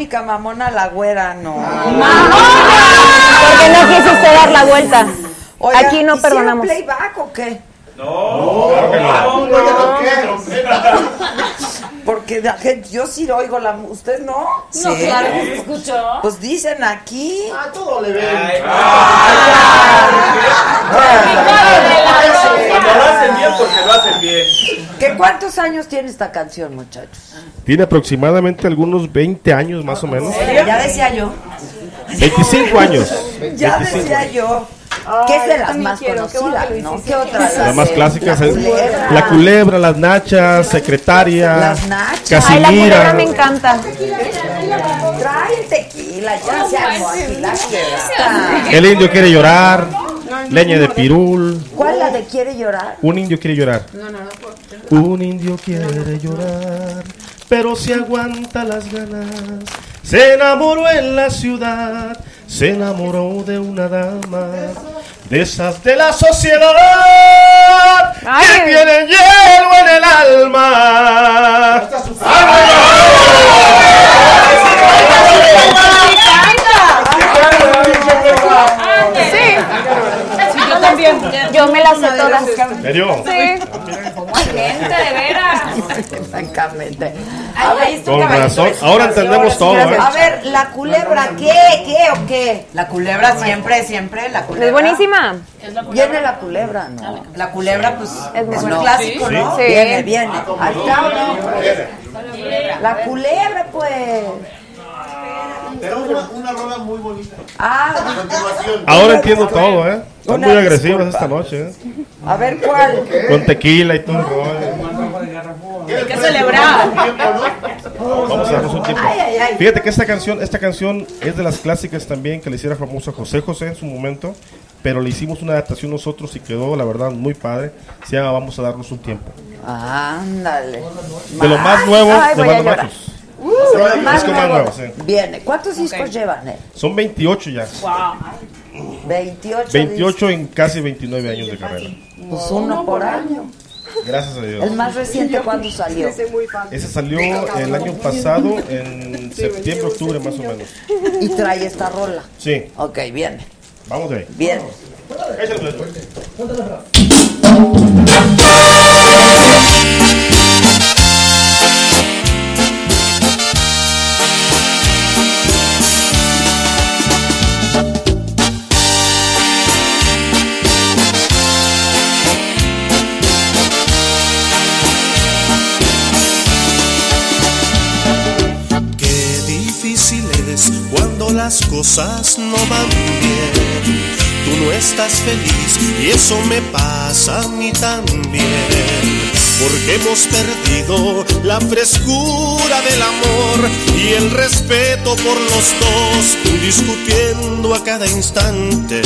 única mamona, la güera, no. Porque no quisiste dar la vuelta. Aquí no ¿hicieron perdonamos. playback o qué? No, claro que no. Porque la gente, yo sí oigo la mu- ¿usted no? No, claro que se escuchó. Pues dicen aquí. Ah, todo le ven. Cuando lo hacen bien, porque lo hacen bien. ¿Qué cuántos años tiene esta canción, muchachos? Tiene aproximadamente algunos 20 años más o menos. Ya decía yo. 25 años. Ya 25. decía yo. que es de las más quiero, qué bueno conocidas, lo ¿no? ¿Qué otra? Las más clásicas La es culebra. la culebra, las nachas, secretaria, Las nachas. Ay, la culebra Casimira. me encanta. Trae el tequila, ya se aquí la fiesta. El indio quiere llorar, leña de pirul. ¿Cuál la de quiere llorar? Un indio quiere llorar. Un indio quiere llorar, pero se aguanta las ganas. Se enamoró en la ciudad, se enamoró de una dama, de esas de la sociedad que tienen hielo en el alma. Sí. Yo me las sé todas. ¿En serio? Sí. Gente, de veras. Francamente. A ver, Con razón. Ahora entendemos todo, ¿eh? A ver, la culebra, ¿qué? ¿Qué o qué? La culebra siempre, siempre, la culebra. Es buenísima. Viene la culebra, ¿no? La culebra, pues, es, muy un clásico. ¿no? Viene, viene. Ahí está, ¿no? La culebra, pues. Tenemos una, una rola muy bonita. Ah, A continuación. Ahora entiendo todo, ¿eh? Están Una muy agresivos esta noche, ¿eh? a ver cuál. Con tequila y todo el rollo. Hay que celebrar. Vamos a darnos un tiempo. Ay, ay, ay. Fíjate que esta canción, esta canción es de las clásicas también que le hiciera famoso a José José en su momento, pero le hicimos una adaptación nosotros y quedó, la verdad, muy padre. Se llama Vamos a darnos un tiempo. Ándale. De lo más nuevo Ay, de llorar. Machos. Uh, lo más nuevo. nuevo, sí. Viene. ¿Cuántos discos llevan, eh? Son 28 ya. 28. 28 en casi 29 años de carrera. Pues uno por año. Gracias a Dios. El más reciente, ¿cuándo salió? Ese salió el año pasado, en septiembre, octubre más o menos. Y trae esta rola. Sí. Ok, viene. Vamos de ahí. Viene. Échale, cosas no van bien. Tú no estás feliz y eso me pasa a mí también. Porque hemos perdido la frescura del amor y el respeto por los dos, discutiendo a cada instante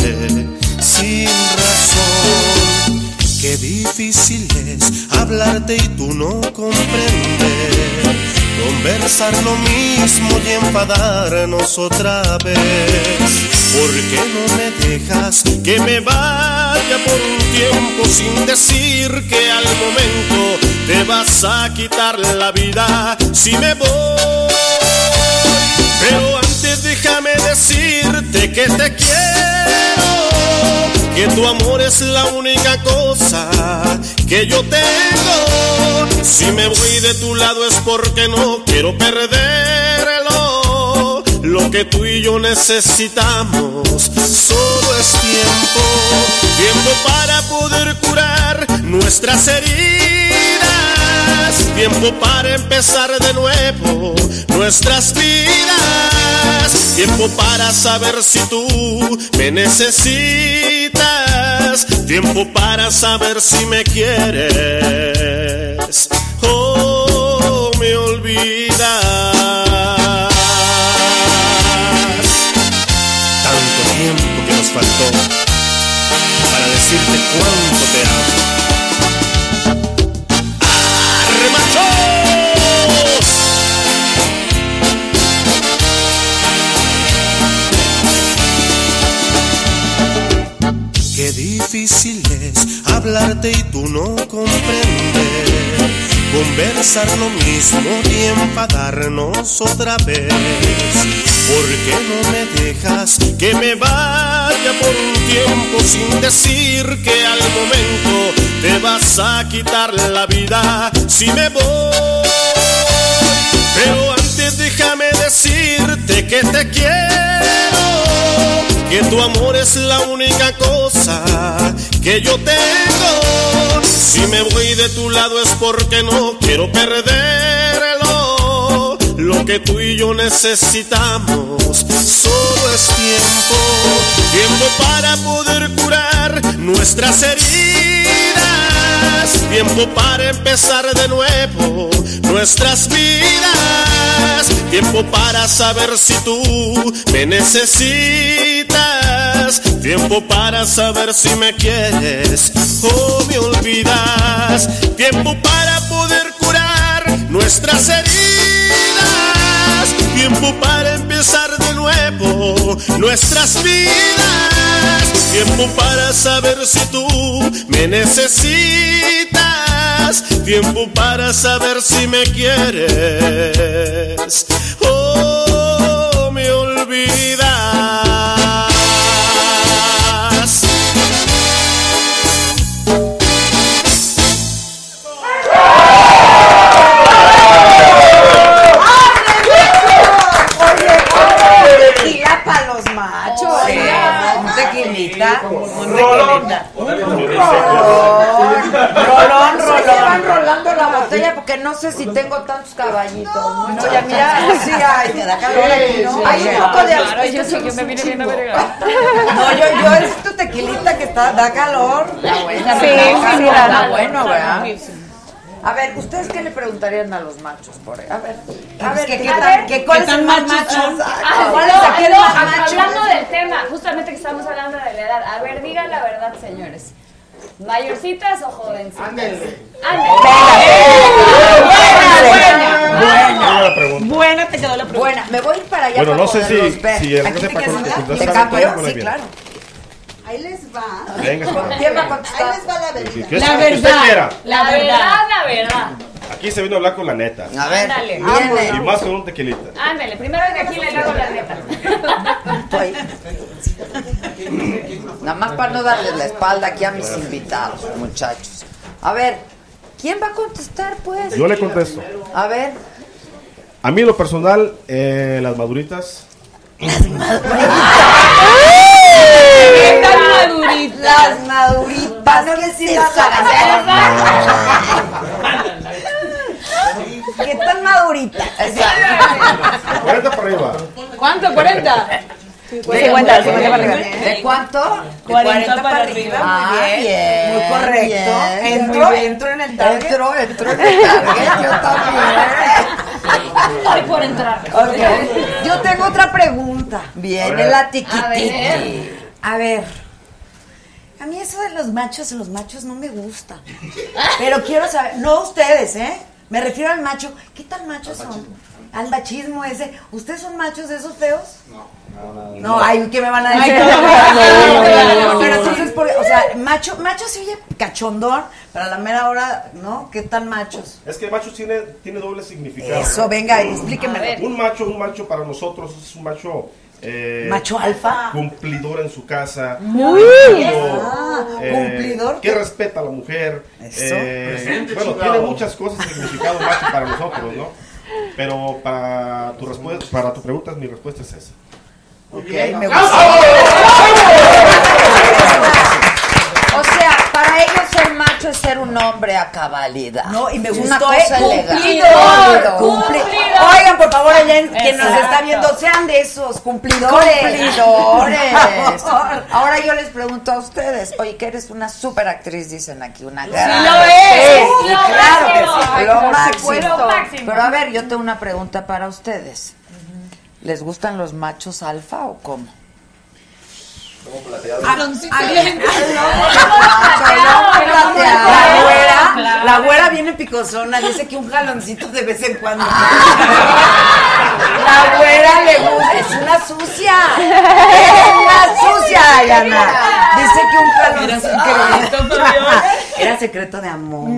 sin razón. Qué difícil es hablarte y tú no comprendes. Conversar lo mismo y enfadarnos otra vez. ¿Por qué no me dejas que me vaya por un tiempo sin decir que al momento te vas a quitar la vida si me voy? Pero antes déjame decirte que te quiero, que tu amor es la única cosa que yo tengo. Si me voy de tu lado es porque no quiero perderlo. Lo que tú y yo necesitamos solo es tiempo, tiempo para poder curar nuestras heridas, tiempo para empezar de nuevo nuestras vidas, tiempo para saber si tú me necesitas, tiempo para saber si me quieres o me olvidas. Tanto tiempo que nos faltó para decirte cuánto te amo. Difícil es hablarte y tú no comprender. Conversar lo mismo y enfadarnos otra vez. ¿Por qué no me dejas que me vaya por un tiempo sin decir que al momento te vas a quitar la vida si me voy? Pero antes déjame decirte que te quiero, que tu amor es la única cosa que yo tengo. Si me voy de tu lado es porque no quiero perderlo. lo que tú y yo necesitamos. Solo es tiempo, tiempo para poder curar nuestras heridas. Tiempo para empezar de nuevo nuestras vidas. Tiempo para saber si tú me necesitas. Tiempo para saber si me quieres o me olvidas. Tiempo para poder curar nuestras heridas. Tiempo para empezar de nuevo nuestras vidas. Tiempo para saber si tú me necesitas. Tiempo para saber si me quieres o me olvidas. Rolón. Rolón, rolón. Se van rolando la botella porque no sé si tengo tantos caballitos. No, ya mira, sí hay, te da calor aquí, ¿no? Hay un poco de Claro, yo sí que me vine bien a ver. No, yo, yo es tu tequilita que está, da calor. La buena, Sí, da bueno, ¿verdad? A ver, ¿ustedes qué le preguntarían a los machos por ahí? A ver, a ver, ¿qué, ¿qué tan- tal? ¿Qué, ¿Cuál qué es el tan más machos macho? son? Ah, Ah. Hablando del tema, justamente que estamos hablando de la edad. A ver, digan la verdad, señores. ¿Mayorcitas o jovencitas? Ándale. Buena pregunta. Buena te quedó la pregunta. Buena, me voy a ir para allá Bueno, para no sé si, ver. si. Ahí les va. Venga. ¿Quién va a contestar? Ahí les va la verdad. ¿Qué es lo que usted quiera? La verdad, la verdad. Aquí se vino a hablar con la neta. A ver, Ándale. Y más con un tequilita. Ándale, primero de aquí le hago la neta. Nada más para no darles la espalda aquí a mis invitados, muchachos. A ver, ¿quién va a contestar, pues? Yo le contesto. A ver. A mí, en lo personal, eh, las maduritas. ¿Qué tan maduritas? Las maduritas. No decir ¿Qué tan maduritas? 40 para arriba. ¿Cuánto? ¿40? 50, 50 para arriba. ¿De cuánto? De 40 para arriba, muy Ah, bien. bien. Muy correcto. bien, Entro- muy bien. entro en el target. Entro, entro en el target. Yo también. por entrar. Ok. Yo tengo otra pregunta. Viene la A ver. tiquititi. A ver. A mí eso de los machos, los machos no me gusta. Pero quiero saber, no ustedes, ¿eh? Me refiero al macho. ¿Qué tal machos son? Al machismo ese. ¿Ustedes son machos de esos feos? No, ay, ¿qué me van a Ay, decir? no, no, no, no, no, Pero no. entonces, por- o sea, macho, macho se oye cachondón, pero a la mera hora, ¿no? ¿Qué tan machos? Es que macho tiene, tiene doble significado. Eso, venga, explíquemelo. Un macho, un macho para nosotros es un macho. Eh, ¿Macho alfa? Cumplidor en su casa. Muy Ah, eh, cumplidor. Que respeta a la mujer. Eso. eh, Presente, bueno, chingado. tiene muchas cosas de significado macho para nosotros, ¿no? Pero para tu, respuesta, para tu pregunta, mi respuesta es esa. Ok, me gusta. O sea, para ellos ser macho es ser un hombre a cabalidad. No, y me Es gustó, una cosa elegante. Cumplidor, cumplidor. Oigan, por favor, allá en- que nos está viendo, sean de esos cumplidores. Cumplidores. Ahora yo les pregunto a ustedes, oye, que eres una super actriz, dicen aquí, una gran. lo es. Sí, Lo claro que sí, lo máximo. supuesto. Lo máximo. Pero a ver, yo tengo una pregunta para ustedes. ¿Les gustan los machos alfa o cómo? La la güera viene picosona, dice que un jaloncito de vez en cuando. La güera le gusta, es una sucia. Es una sucia, Diana. Dice que un jaloncito. Era secreto de amor.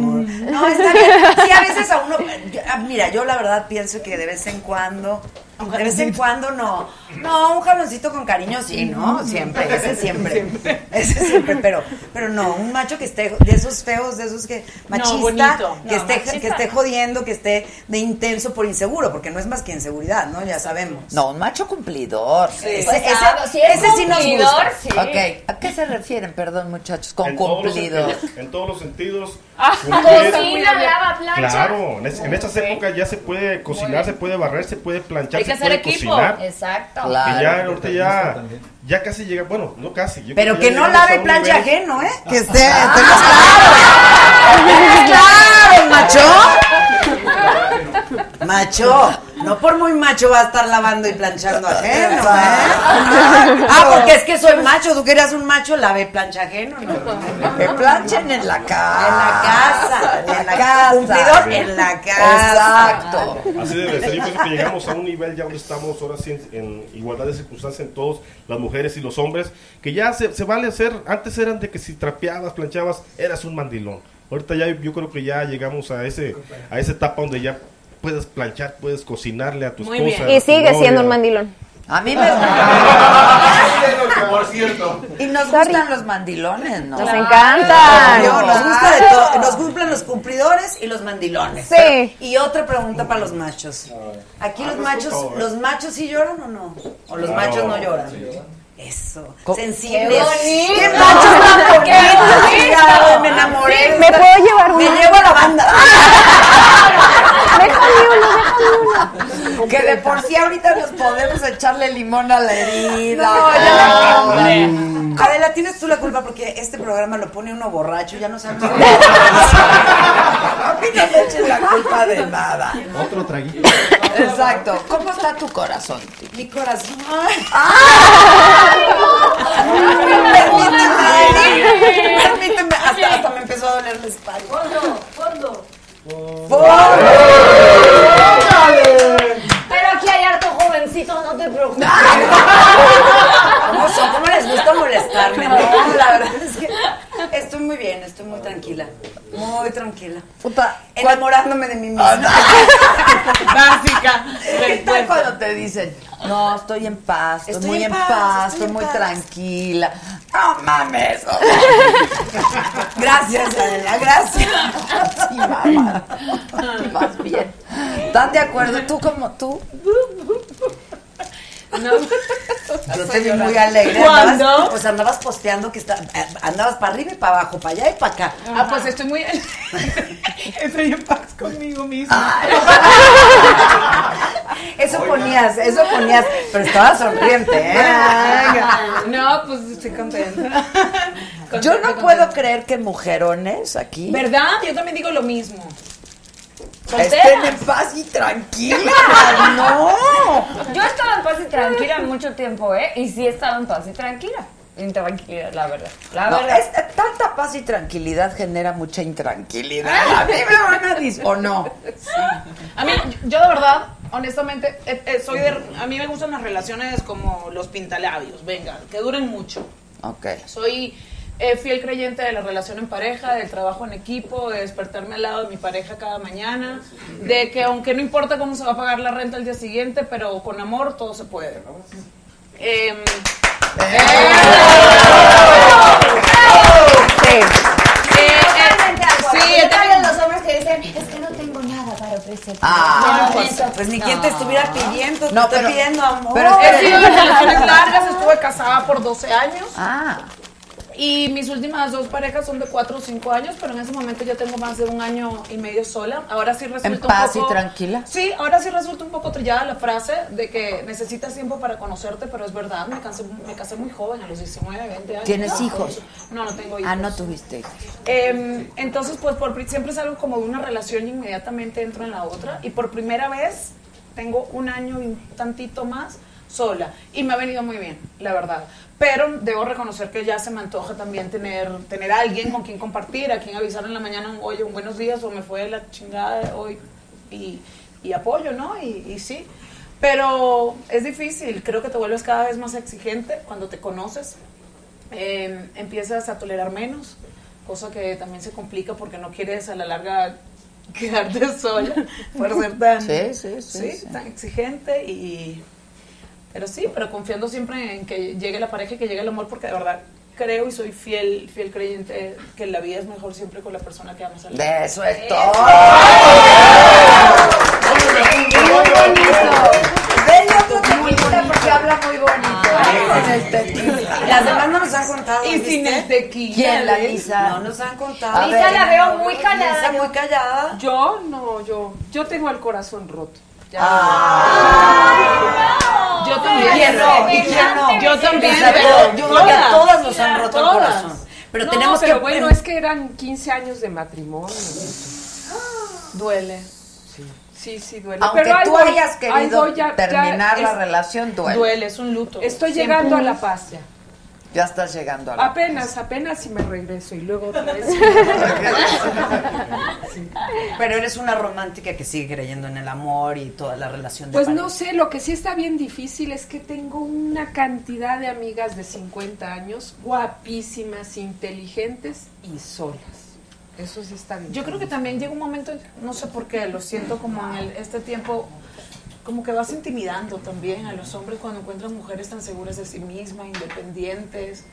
No, está bien. Sí, a veces a uno. yo- ah, mira, yo la verdad pienso que de vez en cuando De vez en cuando no. No, un jaloncito con cariño sí, ¿no? Siempre, ese siempre. Ese siempre, pero, pero no, un macho que esté de esos feos, de esos que machista, bonito. que No, esté machista. que esté jodiendo, que esté de intenso por inseguro, porque no es más que inseguridad, ¿no? Ya sabemos. No, un macho cumplidor. Sí. Ese, Pues, ese- si es ese sí nos cumplidor, gusta. sí. Ok, ¿a qué se refieren, perdón, muchachos, con En todos los cumplidor? sentidos, En todos los sentidos. Ah, cocina, lava, plancha. Claro, en, es- en estas épocas ya se puede cocinar, se puede barrer, se puede planchar, Hay que se hacer puede equipo. cocinar. Exacto. Y ya ahorita ya, ya casi llega, bueno, no casi. yo Pero que no lave plancha nivel- ajeno, ¿eh? Que esté, estemos claros. ¡Claro, macho! Macho, no por muy macho va a estar lavando y planchando ajeno, ¿eh? Ah, porque es que soy macho, tú querías un macho, lave plancha ajeno, ¿no? Que planchen en la casa. En la casa, en la casa. Cumplidor en la casa. Exacto. Así debe ser. Yo pienso que llegamos a un nivel ya donde estamos ahora sí en, en igualdad de circunstancias en todos, las mujeres y los hombres, que ya se, se vale hacer, antes eran de que si trapeabas, planchabas, eras un mandilón. Ahorita ya yo creo que ya llegamos a ese a esa etapa donde ya puedes planchar, puedes cocinarle a tu Muy esposa. bien. Y sigue novia. siendo un mandilón. A mí me Por cierto. Y nos gustan los mandilones, ¿no? Nos encantan. Nos gusta de todo. Nos cumplen los cumplidores y los mandilones. Sí. Y otra pregunta para los machos. Aquí los Ah, pues, machos. ¿los machos sí lloran o no? ¿O los machos no lloran? Eso. Sensibles. ¡Qué bonito! ¡Qué machos tan bonito! Me enamoré. Sí, ¿me puedo llevar Me uno? llevo a la banda. Déjame uno, déjame uno. Que de por sí ahorita nos podemos echarle limón a la herida. No, ya hombre. hombre. Adela, tienes tú la culpa porque este programa lo pone uno borracho, ya no sabemos. A mí no me eches la culpa de nada. Otro traguito. Exacto. ¿Cómo está tu corazón? Mi corazón. Permíteme, permíteme. Hasta, hasta me empezó a doler la espalda. Fondo, fondo. Pero aquí hay harto jovencito, no te preocupes. ¿Cómo les gusta molestarme? No, la verdad es que estoy muy bien, estoy muy tranquila. Muy tranquila. Puta, Enamorándome de mí misma. Básica. ¿Qué tal cuando te dicen, no, estoy en paz, estoy, Estoy muy en paz, paz, estoy estoy en muy paz"? tranquila? No mames. Gracias, Adela, gracias. Sí, mamá. Más bien. ¿Están de acuerdo? ¿Tú como tú? Yo te vi muy alegre. ¿Cuándo? Andabas, pues andabas posteando que está, eh, andabas para arriba y para abajo, para allá y para acá. Ah, pues estoy muy. estoy en paz conmigo misma. Eso ponías, eso ponías, pero estaba sonriente, ¿eh? No, pues estoy contenta. Yo no puedo creer que mujerones aquí ¿Verdad? Yo también digo lo mismo. Estén en paz y tranquilas. No. Yo he estado en paz y tranquila mucho tiempo, ¿eh? Y sí he estado en paz y tranquila. Intranquilidad, la verdad. La No, verdad. es- tanta paz y tranquilidad genera mucha intranquilidad. A mí me van a decir, ¿o no? A mí, yo de verdad, honestamente, eh, eh, soy de, a mí me gustan las relaciones como los pintalabios, venga, que duren mucho. Ok. Soy eh, fiel creyente de la relación en pareja, del trabajo en equipo, de despertarme al lado de mi pareja cada mañana, de que aunque no importa cómo se va a pagar la renta el día siguiente, pero con amor todo se puede. Em, Sí. Totalmente de acuerdo. Sí, los hombres que dicen, es que no tengo nada para ofrecer. Ah, No, pues, pues ni quien te estuviera pidiendo, te No, estoy pero- pidiendo amor. pero He sido de relaciones largas, estuve casada por 12 años. Ah. Y mis últimas dos parejas son de 4 o 5 años, pero en ese momento ya tengo más de un año y medio sola. Ahora sí resulta ¿En paz un y poco... tranquila? Sí, ahora sí resulta un poco trillada la frase de que necesitas tiempo para conocerte, pero es verdad, me casé, me casé muy joven, a los 19, 20 años. ¿Tienes No, hijos? No, no tengo hijos. Ah, no tuviste hijos. Em, entonces, pues por, siempre salgo como de una relación y inmediatamente entro en la otra. Y por primera vez tengo un año y un tantito más sola. Y me ha venido muy bien, la verdad. Pero debo reconocer que ya se me antoja también tener, tener a alguien con quien compartir, a quien avisar en la mañana, oye, un buenos días o me fue la chingada hoy. Y, y apoyo, ¿no? Y, y sí. Pero es difícil, creo que te vuelves cada vez más exigente cuando te conoces. Eh, empiezas a tolerar menos, cosa que también se complica porque no quieres a la larga quedarte sola por ser tan, sí, sí, sí. tan exigente y pero sí, pero confiando siempre en que llegue la pareja y que llegue el amor porque de verdad creo y soy fiel fiel creyente que la vida es mejor siempre con la persona que amas al De eso es todo. Muy bonito. Porque habla muy bonito. Con el tequila. Las demás no nos han contado. Y sin ¿viste? el tequila. ¿Quién? La. Lisa. No nos han contado. Lisa la veo muy callada. Lisa muy callada. Yo no, yo, yo tengo el corazón roto. Ya. Yo también. ¿Y quién no? ¿Y quién no? Yo también. Pero Yo creo que a todas nos han roto el corazón. Pero No, tenemos pero que. bueno, es que eran 15 años de matrimonio. Duele. Sí, sí, duele. Aunque pero tú hayas querido voy, ya- ya terminar la es- relación, duele. Duele, es un luto. Estoy Siempre. llegando a la paz ya. Ya estás llegando a la Apenas, apenas si me regreso y luego otra vez. Pero eres una romántica que sigue creyendo en el amor y toda la relación de Pues pareja. no sé, lo que sí está bien difícil es que tengo una cantidad de amigas de 50 años guapísimas, inteligentes y solas. Eso sí está bien. Yo creo que también llega un momento, no sé por qué, lo siento como en el- este tiempo, como que vas intimidando también a los hombres cuando encuentran mujeres tan seguras de sí mismas, independientes,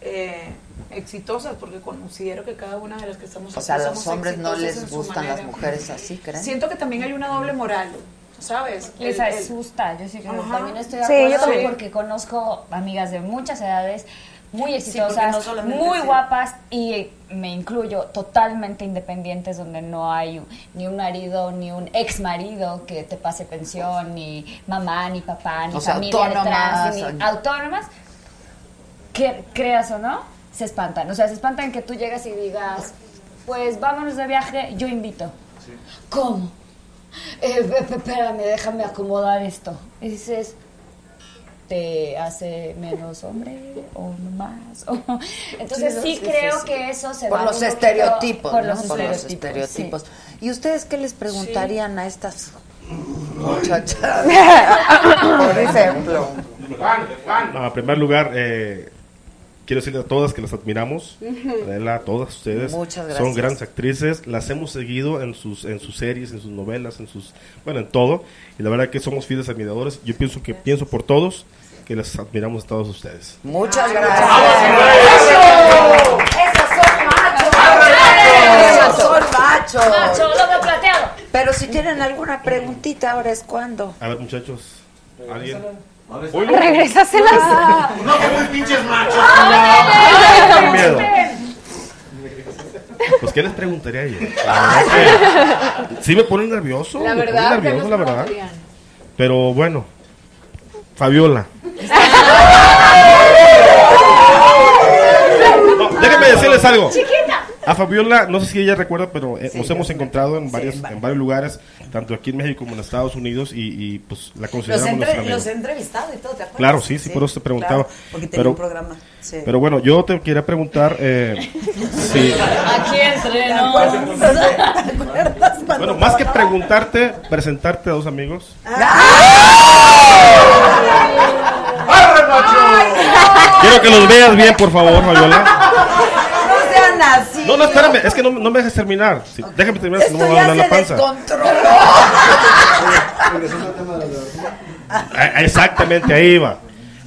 eh, exitosas, porque considero que cada una de las que estamos O sea, a los hombres no les gustan las manera. mujeres así, ¿creen? Siento que también hay una doble moral, ¿sabes? Les El- el- asusta, yo sí creo. Ajá. También estoy de Sí, yo acuerdo también. porque conozco amigas de muchas edades muy Sí, exitosas, no muy guapas y me incluyo totalmente independientes donde no hay ni un marido ni un ex marido que te pase pensión ni mamá ni papá ni O sea, familia detrás autónomas. ni autónomas que creas o no se espantan o sea se espantan que tú llegas y digas pues vámonos de viaje yo invito ¿cómo? Eh, espérame, déjame acomodar esto. Y dices, ¿te hace menos hombre o no más? O- Entonces sí, creo sí. que eso se por va los un estereotipos, por ¿no? los por los estereotipos. ¿Y ustedes qué les preguntarían a estas muchachas? por ejemplo. No, en primer lugar, eh, quiero decirle a todas que las admiramos. Adela, a todas ustedes. Muchas Son grandes actrices. Las hemos seguido en sus, en sus series, en sus novelas, en sus, bueno, en todo. Y la verdad que somos fieles admiradores. Yo pienso que pienso por todos que las admiramos a todos ustedes. Muchas gracias. Esos son machos. Esos son machos. Macho, lobo plateado. Pero si tienen alguna preguntita, ahora es cuando. A ver, muchachos. ¿Alguien? Regrésaselas. No, que muy pinches machos. Ah, miedo. Pues, ¿qué les preguntaría? La verdad que sí me pone nervioso. La me verdad, pone ¿qué nervioso, la verdad. Pero bueno, Fabiola. No, déjenme decirles algo. Chiquita. A Fabiola, no sé si ella recuerda, pero eh, nos hemos encontrado en varios, en varios lugares, tanto aquí en México como en Estados Unidos, y, y, pues la Los, consideramos entre- nuestra amiga. los he entrevistado y todo, ¿te acuerdas? Claro, sí, sí, por eso te preguntaba. claro, porque tenía pero, un programa. Sí. pero bueno, yo te quería preguntar eh, si, Aquí entrenó. bueno, más que preguntarte, presentarte a dos amigos. Quiero que los veas bien, por favor, Fabiola. No sean así. No, no, espérame, es que no, no me dejes terminar. Déjame terminar, si no me va a doler la panza. Ah, Exactamente, ahí va.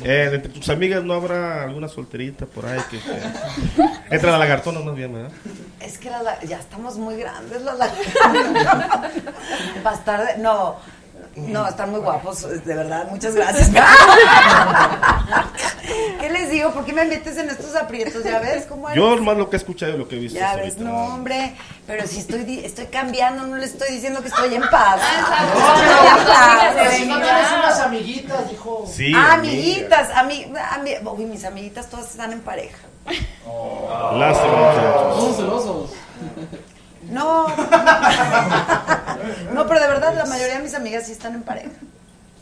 Eh, entre tus amigas no habrá alguna solterita por ahí que, que- entra la lagartona más bien, ¿verdad? Es que la- ya estamos muy grandes los Bastarde. No, no, están muy guapos, de verdad. Muchas gracias. ¿Qué les digo? ¿Por qué me metes en estos aprietos? ¿Ya ves cómo eres? Yo más lo que he escuchado y lo que he visto. Ya ves, ahorita. no, hombre, pero si estoy, estoy cambiando, no le estoy diciendo que estoy en paz. Si no tienes unas amiguitas, dijo. Sí, Ah, amiguitas, ami, ami- uy, mis amiguitas todas están en pareja. Lástima, muchachos. Son celosos. No. No, pero de verdad la mayoría de mis amigas sí están en pareja.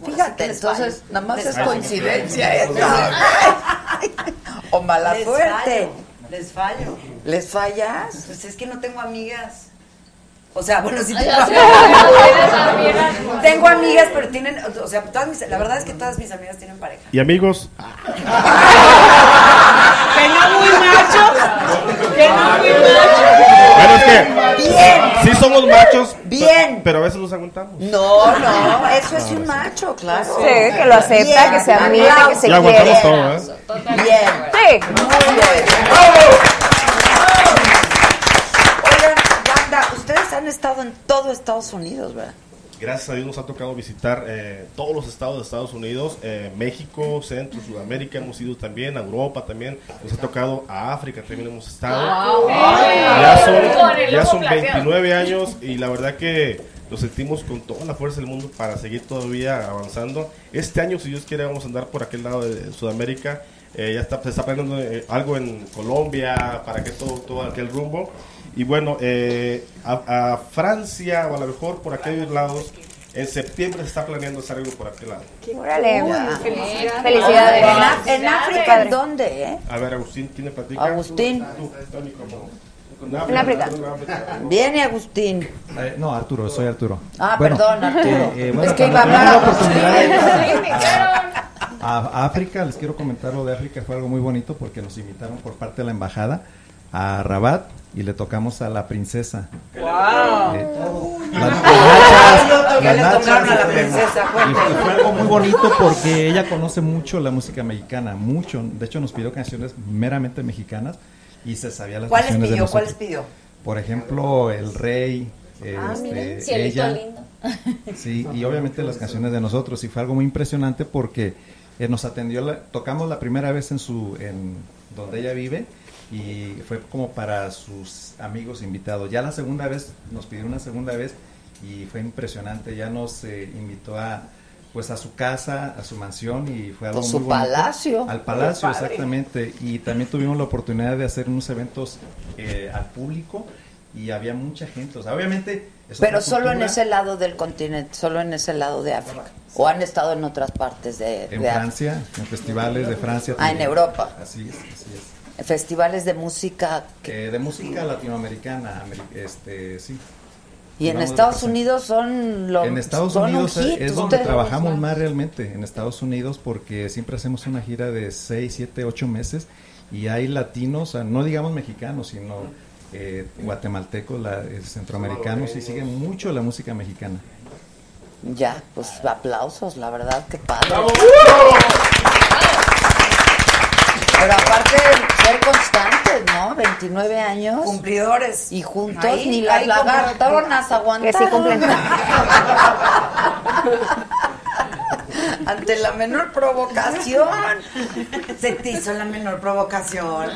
Fíjate, entonces, nada más Les es coincidencia esta. O mala Les suerte. fallo, Les fallo. ¿Les fallas? Pues es que no tengo amigas. O sea, bueno, sí tengo amigas. amigas. Tengo amigas, pero tienen, o sea, todas mis, la verdad es que todas mis amigas tienen pareja. Y amigos, Que no muy macho. Bueno, es que Bien. sí somos machos, Bien. pero a veces los aguantamos. No, no, eso es un macho, claro. Sí, que lo acepta, que se admite, que se aguantamos quiere. todo, ¿eh? Bien. Sí. Muy bien. Oigan, banda, ustedes han estado en todo Estados Unidos, ¿verdad? Gracias a Dios nos ha tocado visitar eh, todos los estados de Estados Unidos, eh, México, Centro, Sudamérica, hemos ido también a Europa también, nos ha tocado a África también hemos estado. Wow. Ya son, ya son plateado. 29 años y la verdad que lo sentimos con toda la fuerza del mundo para seguir todavía avanzando. Este año, si Dios quiere, vamos a andar por aquel lado de Sudamérica. Eh, ya está, se está planeando eh, algo en Colombia para que todo, todo aquel rumbo. Y bueno, eh, a, a Francia o a lo mejor por aquellos lados, en septiembre se está planeando hacer algo por aquel lado. Órale. Felicidades. En, Felicidades. En África, Padre. ¿en dónde, eh? A ver, Agustín, ¿quién le platica? Agustín. Tú, En África. Viene Agustín. Eh, no, Arturo, soy Arturo. Ah, Bueno, perdón, Arturo. eh, eh, bueno, es que iba a hablar Agustín. A, a África, les quiero comentar lo de África, fue algo muy bonito porque nos invitaron por parte de la embajada a Rabat y le tocamos a la princesa. Wow. Eh, ¿Qué le las tocaron a la princesa? y fue, algo muy bonito porque ella conoce mucho la música mexicana, mucho. De hecho, nos pidió canciones meramente mexicanas y se sabía las ¿Cuáles canciones pidió? ¿Cuáles pidió? Por ejemplo, El Rey, Ah, este, miren, cielito ella. lindo. Sí, y obviamente las canciones de nosotros. Y fue algo muy impresionante porque eh, nos atendió, la- tocamos la primera vez en su, en donde ella vive y fue como para sus amigos invitados. Ya la segunda vez, nos pidió una segunda vez y fue impresionante. Ya nos eh, invitó a pues a su casa, a su mansión y fue algo muy su bonito. palacio. Al palacio, exactamente. Y también tuvimos la oportunidad de hacer unos eventos eh, al público y había mucha gente. O sea, obviamente. Pero solo en ese lado del continente, solo en ese lado de África. ¿O han estado en otras partes de, En de África? Francia, en festivales de Francia. Ah, en. Europa. Así es, así es. Festivales de música. Eh, de música latinoamericana, ameri- este, sí. Y en Estados. Unidos son los. En Estados son Unidos es, hit, es donde trabajamos más realmente, en Estados Unidos, porque siempre hacemos una gira de 6, 7, 8 meses y hay latinos, no digamos mexicanos, sino eh, guatemaltecos, la- eh, centroamericanos y siguen mucho la música mexicana. Ya, pues aplausos, la verdad, que padre. Pero aparte, ser constantes, ¿no? 29 años. Cumplidores. Y juntos Ahí- ni las lagartonas aguantaron. Que sí cumplen. Ante la menor provocación. Se te hizo la menor provocación.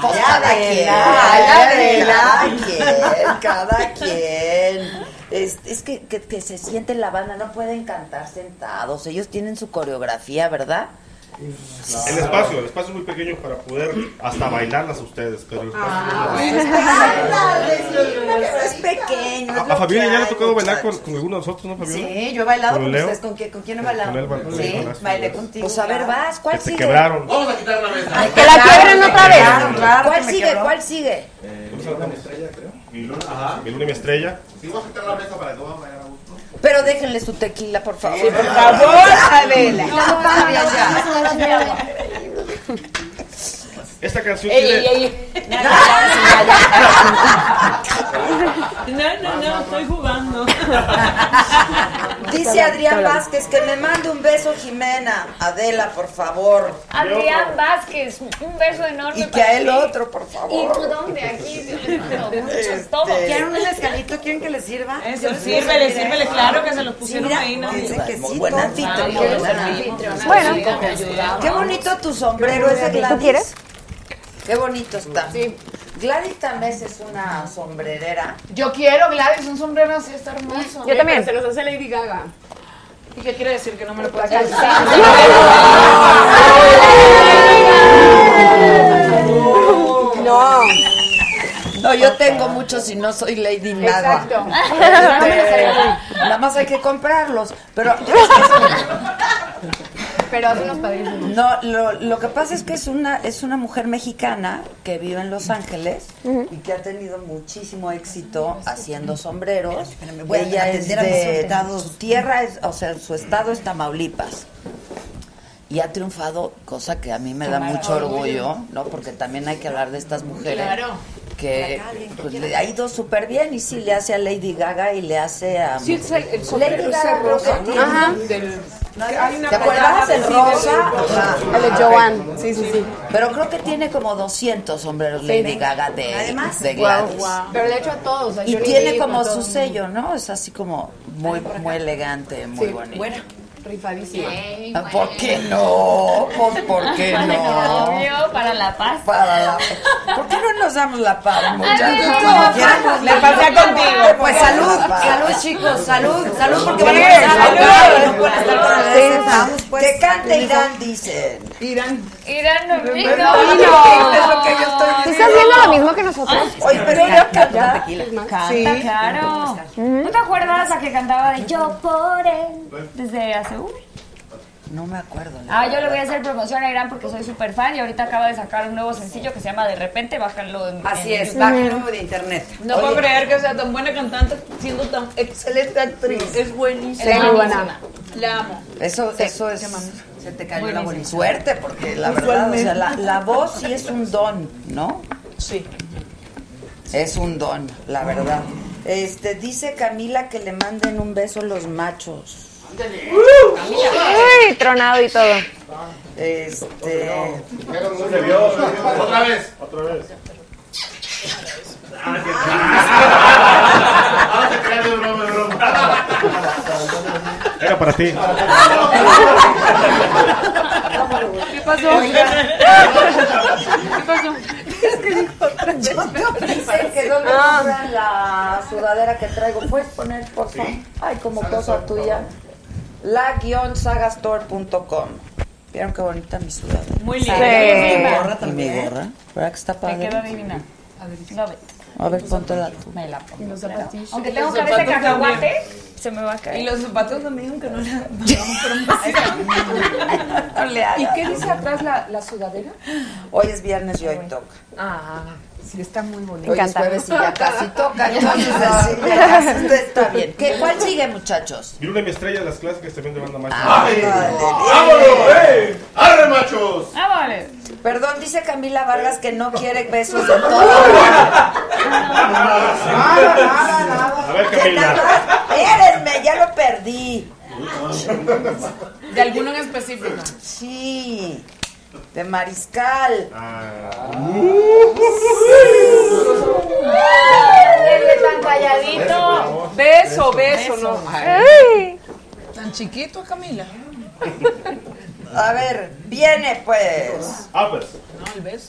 Pues cada quien, cada quien, cada quien. Es, es que, que, que se siente la banda, no pueden cantar sentados. Ellos tienen su coreografía, ¿verdad? El espacio, el espacio es muy pequeño para poder hasta bailarlas a ustedes, pero el Ah, espacio es pequeño. A, a Fabiola ya le ha tocado bailar con, con alguno de nosotros, ¿no, Fabiola? Sí, yo he bailado con, ustedes. ¿Con, quién- ¿Con quién he bailado? Sí, bailé contigo. Pues a ver, vas, ¿cuál Que te sigue? quebraron. Vamos a quitar la mesa. Que la quiebren otra vez. ¿Cuál que me sigue? quebró. ¿Cuál sigue? Mi luna, mi luna y mi estrella. Sí, vamos a quitar la mesa para que todos vayan a gusto. Pero déjenle su tequila, por favor. por favor, Adela. Esta canción Ey, tiene... ey, ey. No, no, no, estoy jugando. Dice Adrián Vázquez que me mande un beso, Jimena. Adela, por favor. Adrián Vázquez, un beso enorme. Y que para a él ti. otro, por ¿Y favor. tú dónde? Aquí, no, muchos, Este, todo. ¿Quieren un escalito? ¿Quieren que les sirva? Eso, sírvele, sírvele, claro que se los pusieron mira, ahí, ¿no? dicen que sí, buen anfitrión. Bueno. Qué bonito tu sombrero es de Gladys. ¿Tú quieres? Qué bonito está. Gladys Tamés es una sombrerera. Yo quiero, Gladys, un sombrero así, está hermoso. Yo también. Se los hace Lady Gaga. ¿Y qué quiere decir? Que no me lo puedes No. No, yo tengo muchos y no soy Lady nada. Exacto. Este, nada más hay que comprarlos. Pero Pero hace unos padrísimos. no, lo, lo que pasa es que es una es una mujer mexicana que vive en Los Ángeles y que ha tenido muchísimo éxito haciendo sombreros. voy a Ella es a mis de su tierra, es, o sea, su estado es Tamaulipas. Y ha triunfado, cosa que a mí me Qué da mucho orgullo, ¿no? Porque también hay que hablar de estas mujeres Claro. que pues, le ha ido súper bien y sí le hace a Lady Gaga y le hace a Sí, es el, el Lady Gaga rosa. Ajá. Del, hay una ¿Te acuerdas portada el así rosa? El de Joanne, sí, sí, sí. Pero creo que tiene como 200 sombreros Lady Gaga de, Además, de wow, Gladys. wow. Pero le ha hecho a todos. a Y tiene como su sello, ¿no? Es así como muy, muy elegante, muy Sí, bonito. buena, rifadísima. Ah, ¿Por qué no? Pues, ¿Por qué no? Obvio, para la paz. Para la- ¿Por qué no nos damos la paz, muchachos? No. Le pasé contigo. Pues salud, salud chicos, salud, salud porque van a y no pueden estar con Sí, Vamos, pues. Que cante Irán, dicen. Irán. Irán no vino. No, no, es lo que yo estoy ¿Tú estás viendo lo mismo que nosotros? Oye, pero ella canta. Canta, Sí. claro. ¿No te acuerdas la que cantaba de Yo por él desde hace un No me acuerdo. Ah, yo le voy a hacer promoción a Irán porque soy súper fan y ahorita acaba de sacar un nuevo sencillo que se llama De repente, bájalo en Así en es, YouTube. bájenlo de internet. No puedo creer que sea tan buena cantante siendo tan excelente actriz. Es buenísima. Muy buena. La amo. Eso, eso es. Se te cayó la bolita. Suerte, porque la verdad, o sea, la, la voz sí es un don, ¿no? Sí. Es un don, la verdad. Este, dice Camila que le manden un beso los machos. Uy, tronado y todo. Este. Otra vez. Otra vez. Ah, te creas de broma, de broma. Era para ti. ¿Qué pasó? ¿Qué pasó? Dice que dónde Ah. compran la sudadera que traigo. ¿Puedes poner, por favor? Ay, como cosa tuya. La-sagastore.com. ¿Vieron qué bonita mi sudadera? Muy Sí. linda. Mi Sí. gorra también. Mi gorra. ¿Verdad que está Me padre? queda divina. Love it. A ver, póntela tú. Me la pongo. Y los zapatillos. Aunque tengo cabeza de cacahuate, se me va a caer. Y los zapatos también, aunque no promoción. No le hagas. ¿Y qué dice atrás la, la sudadera? Hoy es viernes y hoy toca. Ah, sí, está muy bonito. Hoy es jueves y ya casi toca. Entonces, así, ya casi está bien. ¿Qué, ¿Cuál sigue, muchachos? Y una de mis estrellas, las clásicas también de banda macho. Ay, ¡Vámonos, eh! ¡Arre, machos! Vale. Perdón, dice Camila Vargas que no quiere besos de todo. A ver, Camila. Espérenme, ya lo perdí. De alguno en específico. Sí, de Mariscal. tan calladito. Beso, beso, no. Ay. Tan chiquito, Camila. A ver, viene pues. Ah, pues. No, el beso.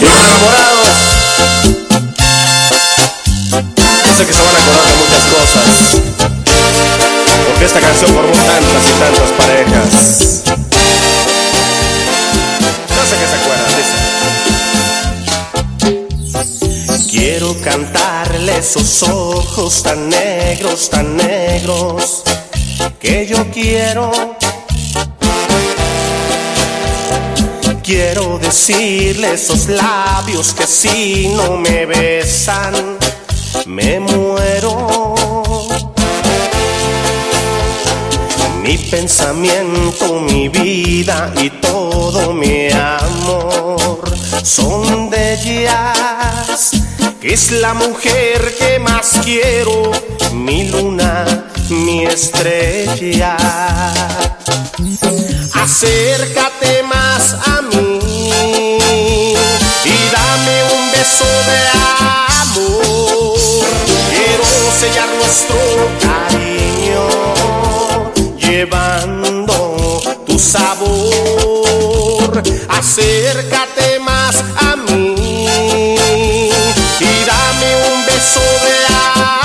enamorados. Yo sé que se van a acordar de muchas cosas. Esta canción formó tantas y tantas parejas. No sé qué se acuerdan, dice. Quiero cantarle esos ojos tan negros, tan negros, que yo quiero. Quiero decirle esos labios que si no me besan, me muero. Mi pensamiento, mi vida y todo mi amor son de ellas, es la mujer que más quiero, mi luna, mi estrella. Acércate más a mí y dame un beso de amor. Quiero sellar nuestro sabor. Acércate más a mí y dame un beso de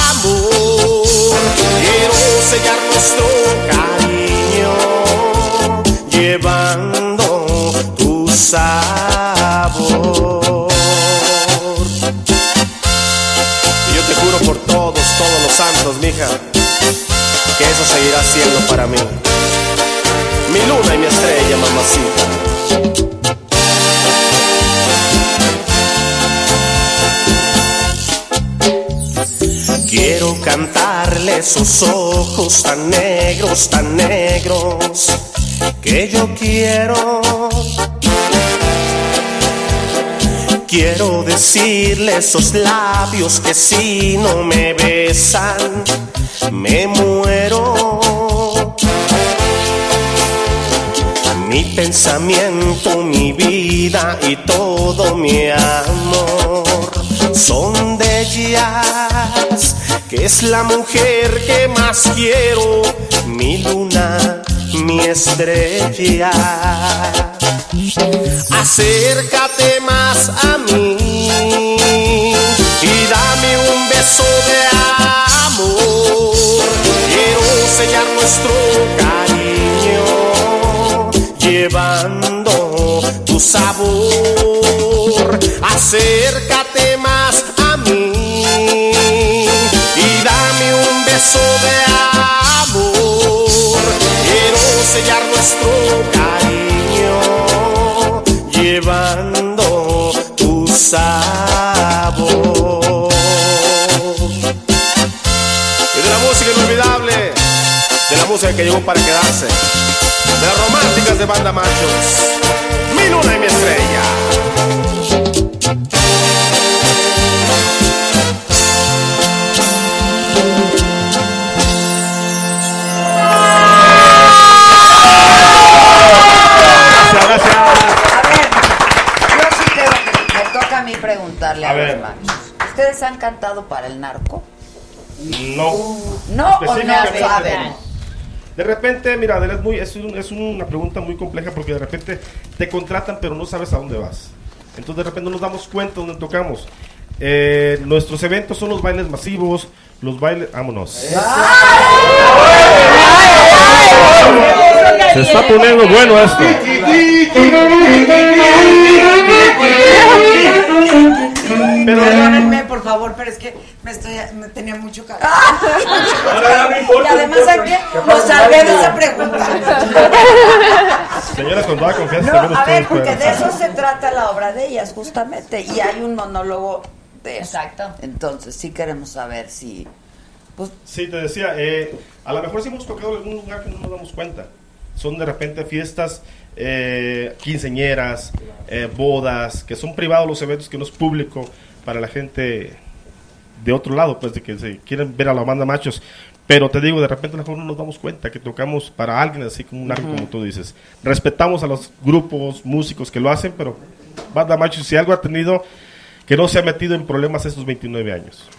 amor. Quiero sellar nuestro cariño llevando tu sabor. Y yo te juro por todos, todos los santos, mija, que eso seguirá siendo para mí. Mi luna y mi estrella, mamacita. Quiero cantarle esos ojos tan negros, tan negros, que yo quiero. Quiero decirle esos labios que si no me besan, me muero. Mi pensamiento, mi vida y todo mi amor son de ellas, que es la mujer que más quiero, mi luna, mi estrella. Acércate más a mí y dame un beso de amor. Quiero sellar nuestro cariño llevando tu sabor. Acércate más a mí y dame un beso de amor. Quiero sellar nuestro cariño llevando tu sabor. Y de la música inolvidable, de la música que llegó para quedarse, de las románticas de banda machos, mi luna y mi estrella. Yo sí que me toca a mí preguntarle a, A los ver. machos. ¿Ustedes han cantado para el narco? No. ¿No o no Específicamente, saben? De repente, mira, es, muy, es, un- es una pregunta muy compleja porque de repente te contratan pero no sabes a dónde vas. Entonces de repente no nos damos cuenta dónde tocamos. Eh, nuestros eventos son los bailes masivos, los bailes... Vámonos. Se está poniendo bueno esto. Perdónenme, por favor, pero es que me, estoy, me tenía mucho cariño. y además aquí lo salvé de esa pregunta. Señoras con toda confianza, No, a ver, ustedes porque de eso se trata la obra de ellas, justamente. Y hay un monólogo de eso. Exacto. Entonces, sí queremos saber si. Pues, Sí, te decía, eh, a lo mejor sí hemos tocado en algún lugar que no nos damos cuenta. Son de repente fiestas, eh, quinceñeras, eh, bodas, que son privados los eventos, que no es público para la gente de otro lado, pues de que se quieren ver a la banda machos. Pero te digo, de repente a lo mejor no nos damos cuenta que tocamos para alguien así como un narco, Ujú. como tú dices. Respetamos a los grupos, músicos que lo hacen, pero banda machos, si algo ha tenido que no se ha metido en problemas estos 29 años.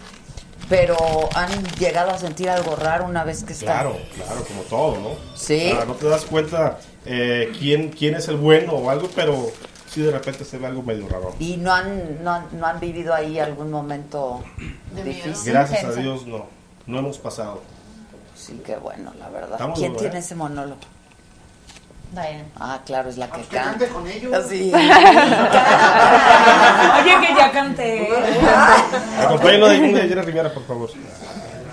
pero han llegado a sentir algo raro una vez que están. Claro, claro, como todo, ¿no? Sí. O sea, no te das cuenta eh, quién, quién es el bueno o algo, pero sí de repente se ve algo medio raro. Y no han, no, han- no han vivido ahí algún momento difícil. Gracias a Dios no, no hemos pasado. Sí, qué bueno, la verdad. Estamos ¿Quién duro, tiene ¿eh? ese monólogo? Diane. Ah, claro, es la que canta. cante con ellos. Así. Oye, que ya canté. Acompáñenlo de, de Jenny Rivera, por favor.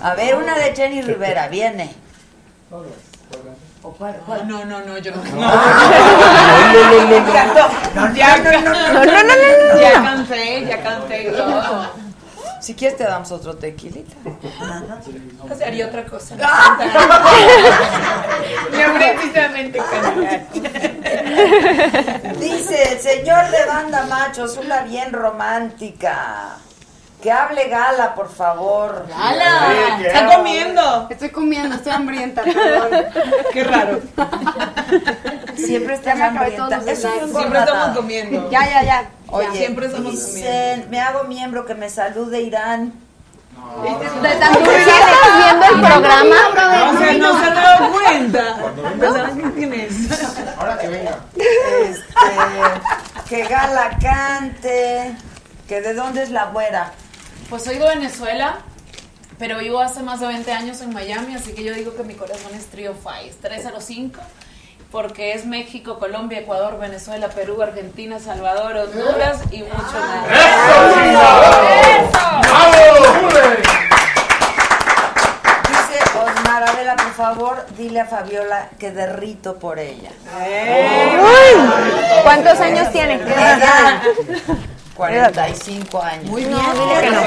A ver, una de Jenny Rivera, viene. No, no, no, yo no. no, no, no, no. Ya, no, no, no, ya, no, no, no, no. ya canté, ya canté. Si quieres te damos otro tequilita. Haría otra cosa. Ah. Yo precisamente. Dice el señor de banda machos, una bien romántica. Que hable Gala, por favor. ¡Gala! ¡Está comiendo! Estoy comiendo, estoy hambrienta, perdón. Qué raro. Siempre estás hambrienta. Eso no Siempre estamos nada. comiendo. Ya, ya, ya. Oye, Siempre estamos dicen, me hago miembro que me salude Irán. ¿De tanto que estás viendo el programa? O sea, no se han dado cuenta. Quién es. Ahora que venga. Este, que Gala cante. Que de dónde es la güera. Pues soy de Venezuela, pero vivo hace más de 20 años en Miami, así que yo digo que mi corazón es Trio Five, 305, porque es México, Colombia, Ecuador, Venezuela, Perú, Argentina, Salvador, Honduras y mucho más. Dice Osmar, Adela, por favor, dile a Fabiola que derrito por ella. ¿Cuántos años tiene? Ella, 45 años. Muy bien. no. No, dile ya que no.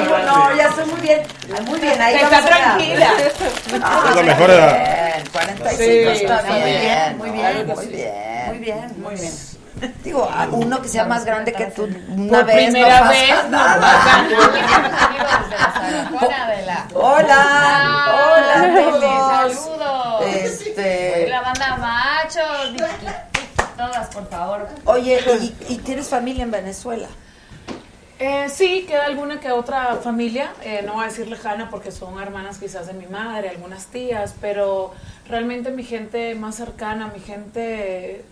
estoy- No, ya estoy muy bien. Muy bien, ahí Está tranquila. Ah, Es la sí, mejor muy edad. bien, 45 Sí, está bien, bien, muy bien, muy bien. Muy bien. Muy bien. Digo, a uno que sea más grande que tú, una Por vez primera no pasa vez no nada. Hola. Hola, hola a todos. Saludos. Este, La banda macho, todas, por favor. oye, ¿y, y tienes familia en Venezuela? Eh, sí, queda alguna que otra familia, eh, no voy a decir lejana porque son hermanas quizás de mi madre, algunas tías, pero realmente mi gente más cercana, mi gente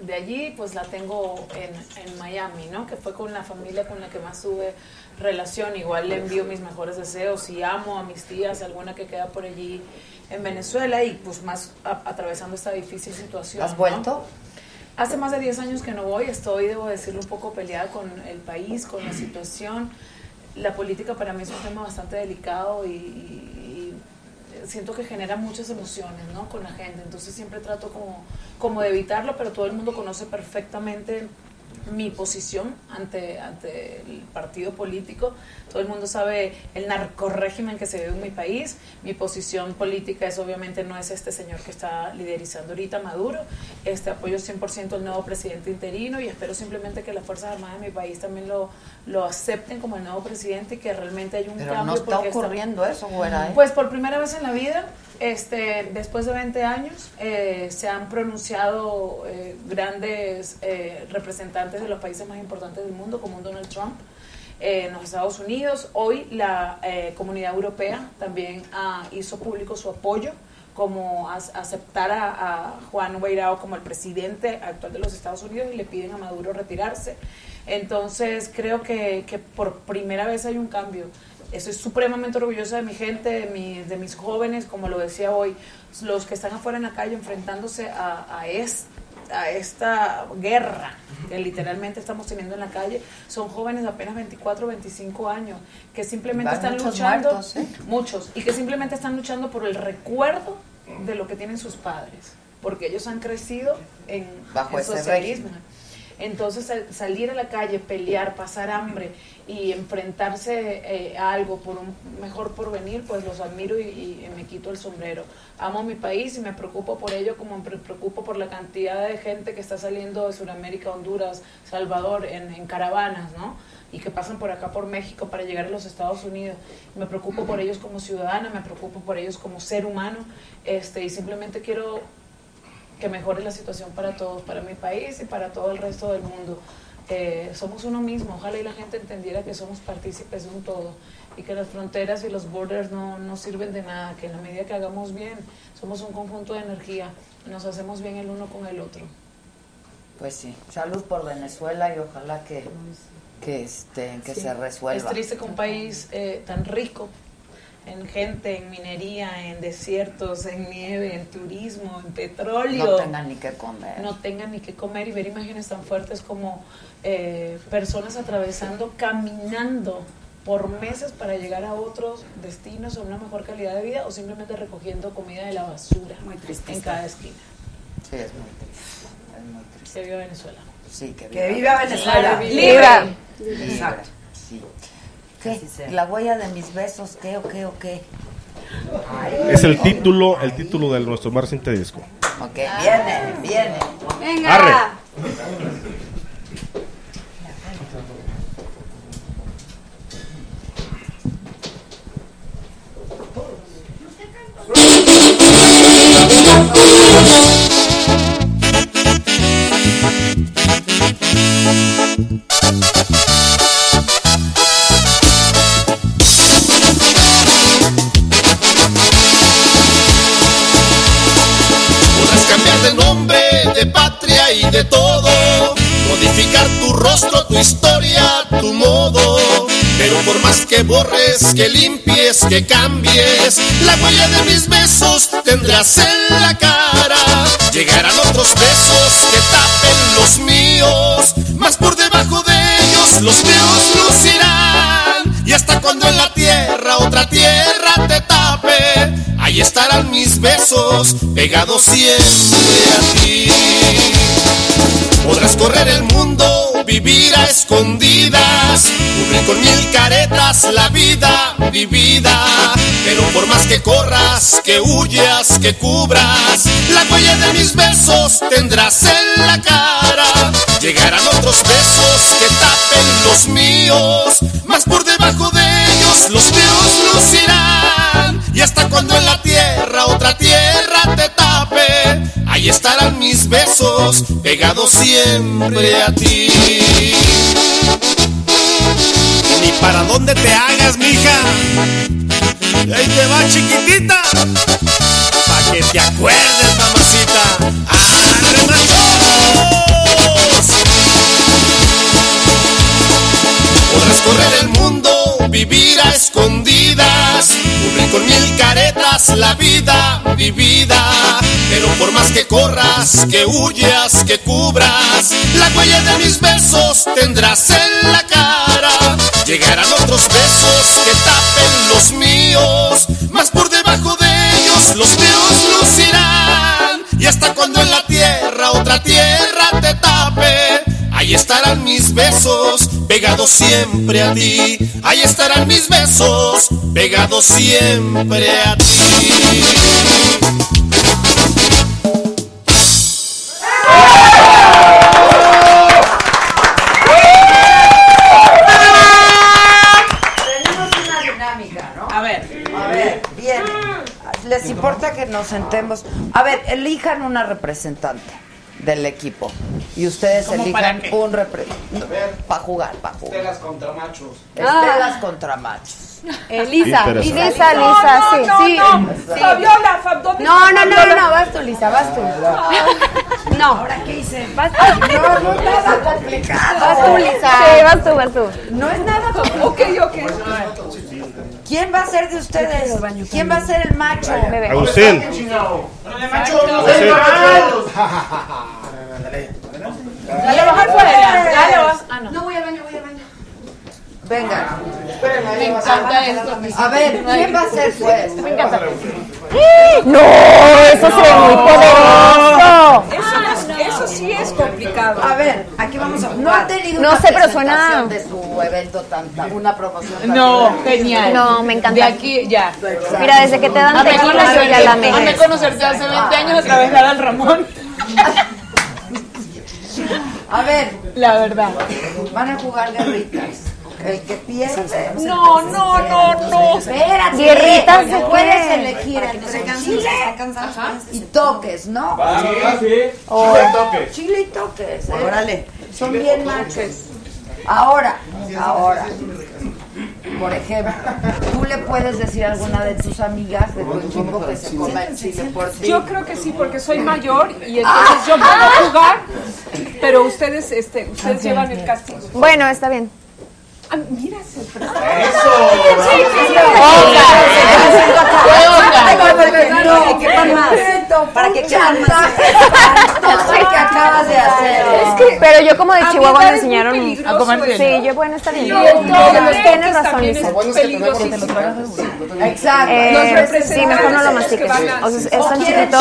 de allí, pues la tengo en, en Miami, ¿no? Que fue con la familia con la que más tuve relación. Igual le envío mis mejores deseos y amo a mis tías, alguna que queda por allí en Venezuela y pues más a- atravesando esta difícil situación. ¿Has ¿no? vuelto? Hace más de 10 años que no voy, estoy, debo decirlo, un poco peleada con el país, con la situación. La política para mí es un tema bastante delicado y, y- y siento que genera muchas emociones ¿no? con la gente. Entonces siempre trato como, como de evitarlo, pero todo el mundo conoce perfectamente mi posición ante, ante el partido político. Todo el mundo sabe el narcorrégimen que se vive en mi país. Mi posición política es obviamente no es este señor que está liderizando ahorita Maduro. Este apoyo 100% al nuevo presidente interino y espero simplemente que las Fuerzas Armadas de mi país también lo, lo acepten como el nuevo presidente y que realmente haya un Pero cambio. no está ocurriendo eso, güera, ¿eh? Pues por primera vez en la vida, este, después de 20 años, eh, se han pronunciado eh, grandes eh, representantes de los países más importantes del mundo, como Donald Trump, eh, en los Estados Unidos. Hoy la eh, comunidad europea también ah, hizo público su apoyo como as- aceptar a, a Juan Guaidó como el presidente actual de los Estados Unidos y le piden a Maduro retirarse. Entonces creo que, que por primera vez hay un cambio. Estoy supremamente orgullosa de mi gente, de, mi- de mis jóvenes, como lo decía hoy, los que están afuera en la calle enfrentándose a, a, es- a esta guerra que literalmente estamos teniendo en la calle, son jóvenes de apenas 24, 25 años, que simplemente Van están muchos luchando, muertos, ¿eh? muchos, y que simplemente están luchando por el recuerdo de lo que tienen sus padres, porque ellos han crecido en, Bajo ese socialismo. régimen. Entonces sal- salir a la calle, pelear, pasar hambre y enfrentarse eh, a algo por un mejor porvenir, pues los admiro y, y me quito el sombrero. Amo mi país y me preocupo por ello como me preocupo por la cantidad de gente que está saliendo de Sudamérica, Honduras, Salvador en, en caravanas, ¿no? Y que pasan por acá por México para llegar a los Estados Unidos. Me preocupo por ellos como ciudadana, me preocupo por ellos como ser humano, este, y simplemente quiero que mejore la situación para todos, para mi país y para todo el resto del mundo. Eh, somos uno mismo, ojalá y la gente entendiera que somos partícipes de un todo y que las fronteras y los borders no, no sirven de nada, que en la medida que hagamos bien, somos un conjunto de energía, nos hacemos bien el uno con el otro. Pues sí, salud por Venezuela y ojalá que, que, este, que Sí. se resuelva. Es triste que un país eh, tan rico en gente, en minería, en desiertos, en nieve, en turismo, en petróleo. No tengan ni que comer. No tengan ni que comer y ver imágenes tan fuertes como eh, personas atravesando, caminando por meses para llegar a otros destinos o una mejor calidad de vida o simplemente recogiendo comida de la basura en cada esquina. Sí, es muy triste. Es muy triste. Que viva Venezuela. Sí, que Que viva Venezuela. Libre. Libre. Exacto. Sí. ¿Qué? ¿La huella de mis besos? ¿Qué o qué o qué? Es el título, el título de nuestro más reciente disco. Ok, viene, viene. Venga. Arre. Por más que borres, que limpies, que cambies, la huella de mis besos tendrás en la cara. Llegarán otros besos que tapen los míos, más por debajo de ellos los míos lucirán. Y hasta cuando en la tierra otra tierra te tape, ahí estarán mis besos pegados siempre a ti. Podrás correr el mundo, vivir a escondidas, cubrir con mil caretas la vida vivida. Pero por más que corras, que huyas, que cubras, la huella de mis besos tendrás en la cara. Llegarán otros besos que tapen los míos, más por debajo de ellos los míos lucirán. Y hasta cuando en la tierra otra tierra te tape, ahí estarán mis besos pegados siempre a ti. Ni para dónde te hagas, mija. Ahí te va, chiquitita. Pa' que te acuerdes, mamacita. Corras, que huyas, que cubras, la huella de mis besos tendrás en la cara. Llegarán otros besos que tapen los míos, más por debajo de ellos los míos lucirán. Y hasta cuando en la tierra otra tierra te tape, Ahí estarán mis besos pegados siempre a ti. Ahí estarán mis besos pegados siempre a ti. Nos sentemos? A ver, elijan una representante del equipo. Y ustedes ¿Cómo elijan un representante. Para jugar, para jugar. Estelas contra machos. Estelas contra machos. Elisa, Interesante. Lisa, Lisa, sí, no, sí. no. Sí. Fabiola, Fab- ¿dónde No, no, no, Fabiola? no, vas tú, Lisa, vas tú. No. ¿Ahora qué hice? Vas tú. No, no es nada complicado. Vas tú, Lisa. Sí, vas tú, vas tú. No es nada complicado. Ok, ok. ¿Quién va a ser de ustedes? ¿Quién va a ser el macho? Agustín. Dale, bajar fuera. Dale, vas. Ah, no. No voy al baño, voy al baño. Venga. Me encanta esto. A ver, ¿quién va a ser juez? Me encanta. No, eso se ve muy poderoso. Eso, es- eso sí es complicado. A ver, aquí vamos a jugar. No han tenido No una sé, pero suena- de su evento tan, tan- una promoción tan No, grande. genial. No, me encanta. De aquí, ya. Mira, desde que te dan tequila, yo ya la amé. amé conocerte hace 20 años a través de Adal Ramón. A ver, La verdad. van a jugar guerritas. El que pierde. No, no, no, no. Espérate. ¿Guerritas de puedes elegir entre chile y toques, ¿no? Chile y toques. Chile y toques. ¿eh? Órale. Son bien machos. Ahora, ahora. Por ejemplo, tú le puedes decir a alguna de tus amigas de tu equipo que se coma el chile por ti. Yo creo que sí, porque soy mayor y entonces yo puedo jugar, pero ustedes, este, ustedes llevan el castigo. Bueno, está bien. Ah, mira, se presta. No, ¿qué más? Para que quieran más. No sé qué acabas de hacer. Es que, pero yo como de Chihuahua me es enseñaron a comer eso. Sí, yo bueno, está bien. Tienes razón, es peligrosísimo. Exacto. Eh, sí, mejor no lo mastiques. que O sea, es ¿O tan chiquito.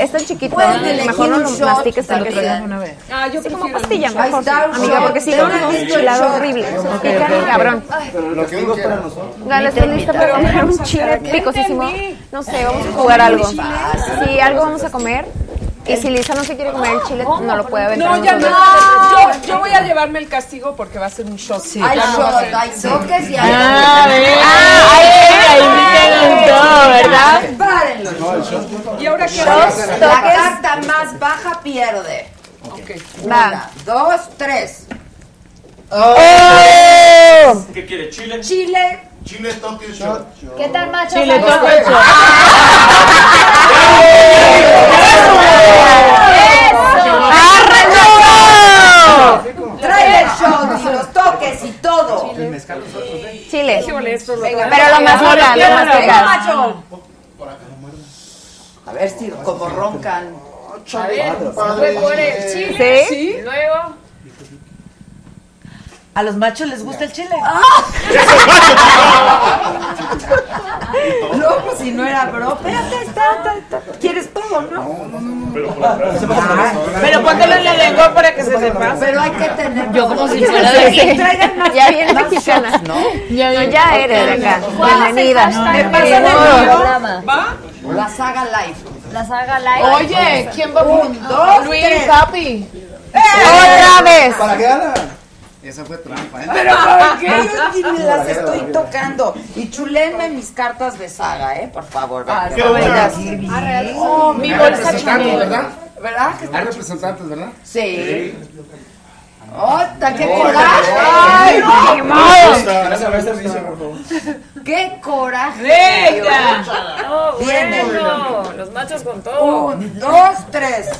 es tan chiquito. Mejor no un lo mastiques tan también. rápido. Ah, yo Sí, como pastilla, mejor. un Amiga, porque si no, el enchilado shot. horrible. Pica, cabrón. Lo que quiera nosotros. Gala, estoy lista para comer un chile picosísimo. No sé, vamos a jugar algo. Sí, algo vamos a comer. Y si Lisa no se quiere comer el chile, no lo puede aventar. No, ya no. Yo, yo voy a llevarme el castigo porque va a ser un shot. Hay Ya no shot, hay toques y hay Ah. Ah, ahí, me encantó, ¿verdad? ¿Y ahora qué La carta más baja pierde. Va. Una, dos, tres. ¡Oh! ¿Qué quiere? ¿Chile? Chile. Chile, toque, shot. ¿Qué tal, macho? Chile, toque, hecho. Trae el shot y los toques y todo. Chile. Lo Venga, Pero lo masticas, venga, lo venga, macho. A ver si como roncan. A ver, fue por el chile. ¿Sí? Luego. ¿A los machos les gusta el chile? No, pues si no era bro. Espérate, está, está, está. ¿Quieres todo, no? Pero póntelo en la lengua para que se sepa. Pero hay que tener. Yo como si fuera de Ya viene mexicana. ¿no? Ya, No, ya eres de acá. Bienvenida. Me No, pasan el programa. ¿Va? La saga live. La saga live. Oye, ¿quién va a Un, dos, Luis, tres. Capi. Otra vez. Para que gana. Esa fue trampa, ¿eh? Pero ¿por qué yo ni me las estoy tocando? Y chulenme mis cartas de saga, ¿eh? Por favor. Ah, qué que voy a buenas. decir bien. Oh, mi Hay bolsa. ¿verdad? ¿Verdad? Hay representantes, ¿verdad? Sí. ¡Ota, qué coraje! ¡Ay, ¡Ay, qué no! por favor. ¡Qué coraje! Venga. Viene. bueno. Los machos con todo. Un, dos, tres.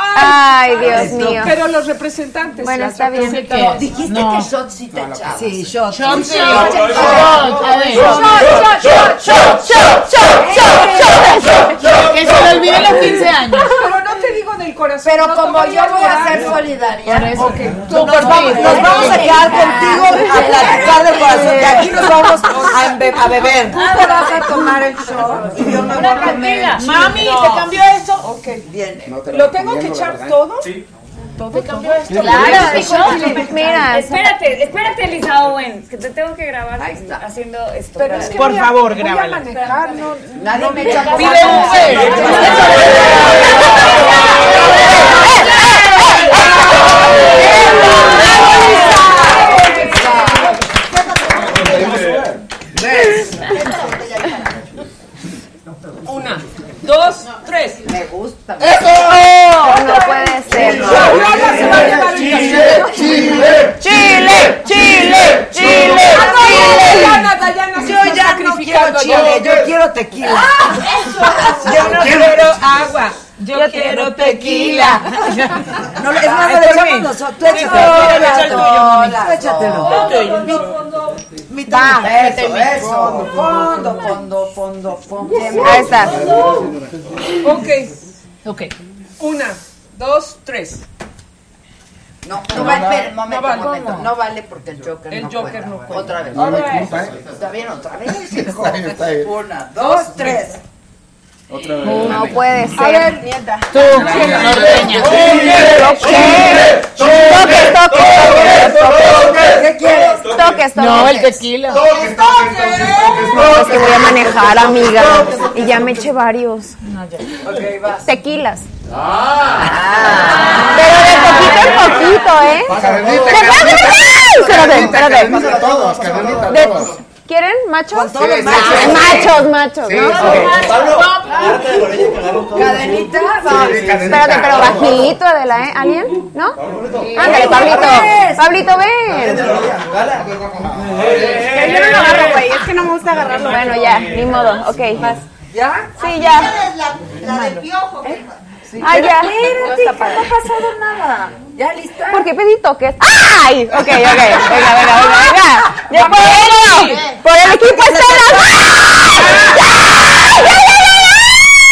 Ay, Dios mío. Pero los representantes. Bueno, está bien. Dijiste No. que shot sí te echabas. Sí, shot. Shot, shot, shot, shot, shot. a ver. Shot, shot, shot, shot, shot, shot, shot, shot. Que se le olviden los 15 años. Pero no te digo del corazón. Pero no como yo voy a ser solidaria, Por eso. ok, Tú nos, por vamos, nos vamos a quedar contigo a platicar del corazón. De aquí nos vamos a, a beber. Tú te vas a tomar el shot y yo me voy a comer. Mami, No. ¿te cambió esto? Ok. Bien. ¿Lo tengo que echar todo? Sí. ¿Todo cambió esto? Claro, Shot. Mira. Espérate, espérate, Elisa Owen, que te tengo que grabar Ahí está. haciendo esto. Pero es que Por voy a- favor, grábala. no, Nadie no me echa Pide Uber. Una, dos, tres. Oh, no puede ser. Chile, Chile. Chile, Chile, Chile, se Yo ya no quiero chile, yo quiero tequila. Yo no quiero agua. Yo, quiero tequila. No, es más, lo echamos nosotros. Tú échatelo. Mi Va. Eso, eso. Fondo, fondo, fondo, fondo. Ahí está. Ok, Ok. una, dos, tres. No, no vale, espera, momento, No vale. momento. ¿Cómo? No vale porque el Joker El no Joker cuenta. no cuenta. Otra vez. ¿eh? Está bien, otra vez. hijo. Está bien, está bien. Una, dos, tres. Otra vez. No puede A ser. ver, nieta. Tú, norteña. Toques, toques, toques, ¿Qué quieres? toques, No, el toques. tequila. Toques, toques, toques, toques, No, es que voy a manejar, amiga. Y ya me eché varios. Ok, vas. Tequilas. Ah. Pero de poquito en poquito, ¿eh? De-. Espérate, espérate. A a De- todos. ¿Quieren machos? todos los Ah, machos. Machos, machos, Sí, ¿no? sí. Ok. Cadenita, Sí. Espérate, pero bajito, Adela, ¿eh? ¿Alguien? ¿No? Ándale, Pablito. Pablito, ven. Yo no lo agarro, güey. Es que no me gusta agarrarlo. Bueno, ya, ni modo. Ok, vas. ¿Ya? Sí, ya. La, la del piojo. Que- Ah, ya. Espérate, no ha pasado nada. ¿Ya lista? ¿Por qué pedí toques? ¡Ay! Ok, ok. Venga, venga, venga, venga. ¡Yo puedo! ¡Por el equipo! ¡Ay! ¡Ya! ¡Ya, ya,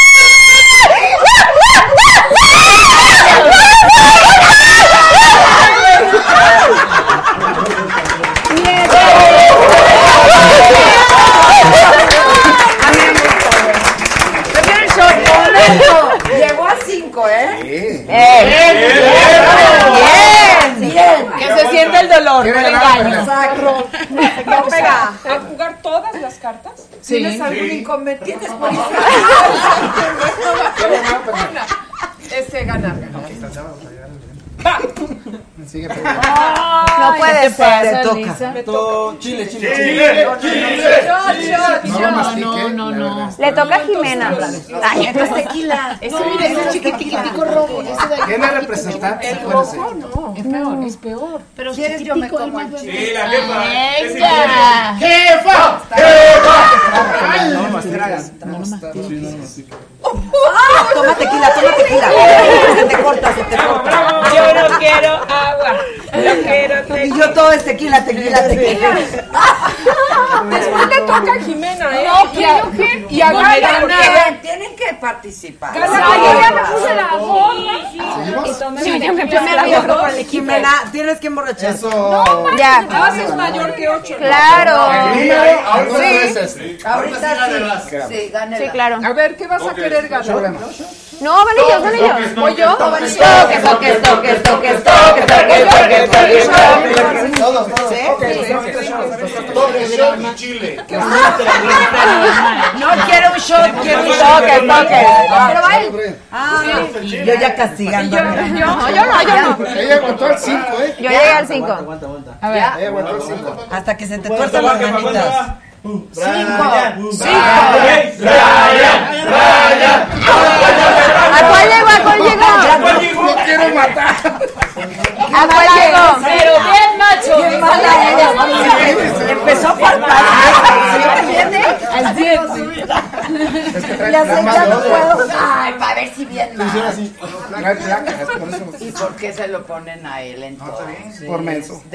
¿Prefieren shot? Momento. Llegó a ¿eh? Sí. ¡Bien! Bien, bien. Que se siente el dolor, no ¿Quiere el ganar? engaño. Exacto. Vamos a, a jugar todas las cartas. ¿Tienes algún inconveniente? por? Este ganar. Sigue, No puede ser. Te toca. No, Chile, Chile, Chile, Chile. No no, no, no. Le toca a Jimena. Ay, Esto es tequila. Mira, ese chiquitico rojo. Ese de ahí. ¿Quién es representante? El rojo, no. Es peor, es peor. Pero ¿Quieres yo me como el chile? Sí, la jefa. Ese ¡Venga! ¡Jefa! Toma tequila, toma tequila. Se te corta, se te corta. Yo no quiero agua. Yo quiero Y yo todo es tequila, tequila, tequila. Después te toca a Jimena, ¿eh? No, Y a- ¿pero qué? Y a No, Gala. Tienen que participar. Gala, yo ya me puse la gorra. ¿Seguimos? Y tomé Sí, mi ya me tequila. puse la gorra para el equipo. Jimena, tienes que emborrachar. Eso. No, Ya. Más es mayor que ocho. Claro. Ahorita Sí. es este. Ahorita sí. Sí. Sí, claro. A ver, ¿qué vas a querer ganar? No, van ellos, van ellos. ¿Voy yo? Toques, toques, toques, toques, toques, toques, toques, toques, toques. Todos, todos. Toque, shot y chile. No quiero un shot, quiero un. Toques, toques. Ah, yo ya castigando. Yo no, yo no. Ella aguantó al 5, ¿eh? Yo llegué al 5. A ver, Ella aguantó al 5. hasta que se te tuerzan las manitas. Cinco. ¿A cuál llegó? ¿A cuál llegó? quiero matar. Abuelo, pero bien macho. Bien. Empezó a faltar. Es. Que trae Ay, para ver si bien macho. ¿Y por qué se lo ponen a él entonces? Por menso.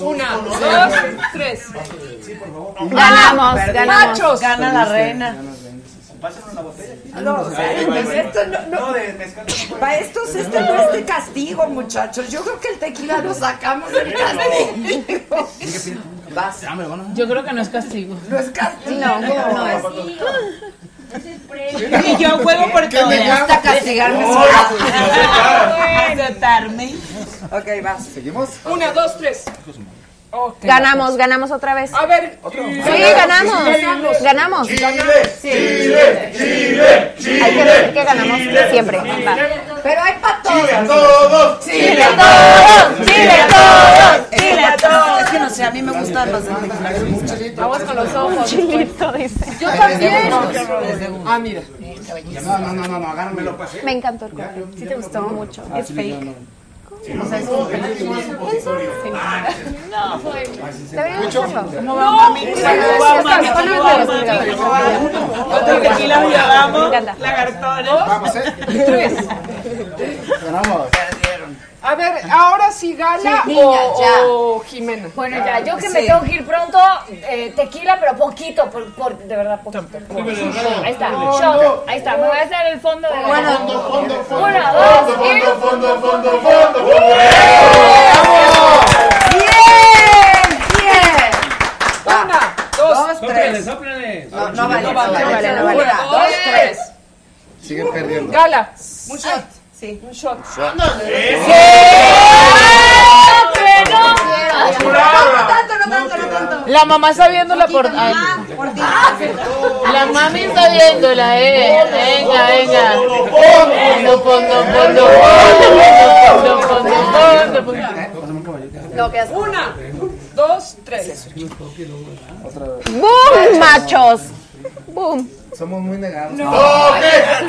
Una, dos, tres. Ganamos, ganamos. Gana la reina. No, o sea, Ahí va, ahí va. esto no, no. Para estos, este no es de castigo, muchachos. Yo creo que el tequila lo sacamos del castigo. Vas. Yo creo que no es castigo. No es castigo. No, no es. Y yo juego por todo. Me gusta castigarme No, sola. Azotarme. Ok, vas. ¿Seguimos? Una, dos, tres. Ganamos, ganamos otra vez. A ver. Sí, ganamos. Ganamos. Chile, Chile, Chile, Chile. Hay que decir que ganamos siempre. Va. Pero hay para Chile a todos. todos. Chile a todos, Chile a todos, Chile a todos. Es que no sé, a mí me gustan los de. Aguas con los ojos. Chilito, dice. Yo también. Ah, mira. No, no, no, no, no, agárramelo. Me encantó el color. Sí te gustó mucho. Es fake. No, sabes no Otro tequila. Vamos. A ver, ahora sí gana Sí, niña, ya. o, o Jimena. Bueno, ya, yo que Sí. me tengo que ir pronto, eh, tequila, pero poquito, por, por- de verdad, poquito. Ahí está, shot, ahí está, me voy a hacer el fondo de... Bueno, Fondo, fondo, fondo. Una, dos, Fondo, y... fondo, fondo, fondo, fondo, fondo. Bien, bien. Va. Una, dos, Dos, tres. No, no vale, no vale, no vale. no vale. una, Va, dos, tres. Siguen perdiendo. Gala. Un shot. Sí. Un shot. No tanto, no tanto, no tanto. La mamá está viendo la por... Ay. La mami está viéndola, eh. Venga, venga. Fondo, fondo, fondo, fondo, fondo, fondo, fondo. Una, dos, tres. ¡Boom, machos! ¡Boom! Somos muy negados. Toques,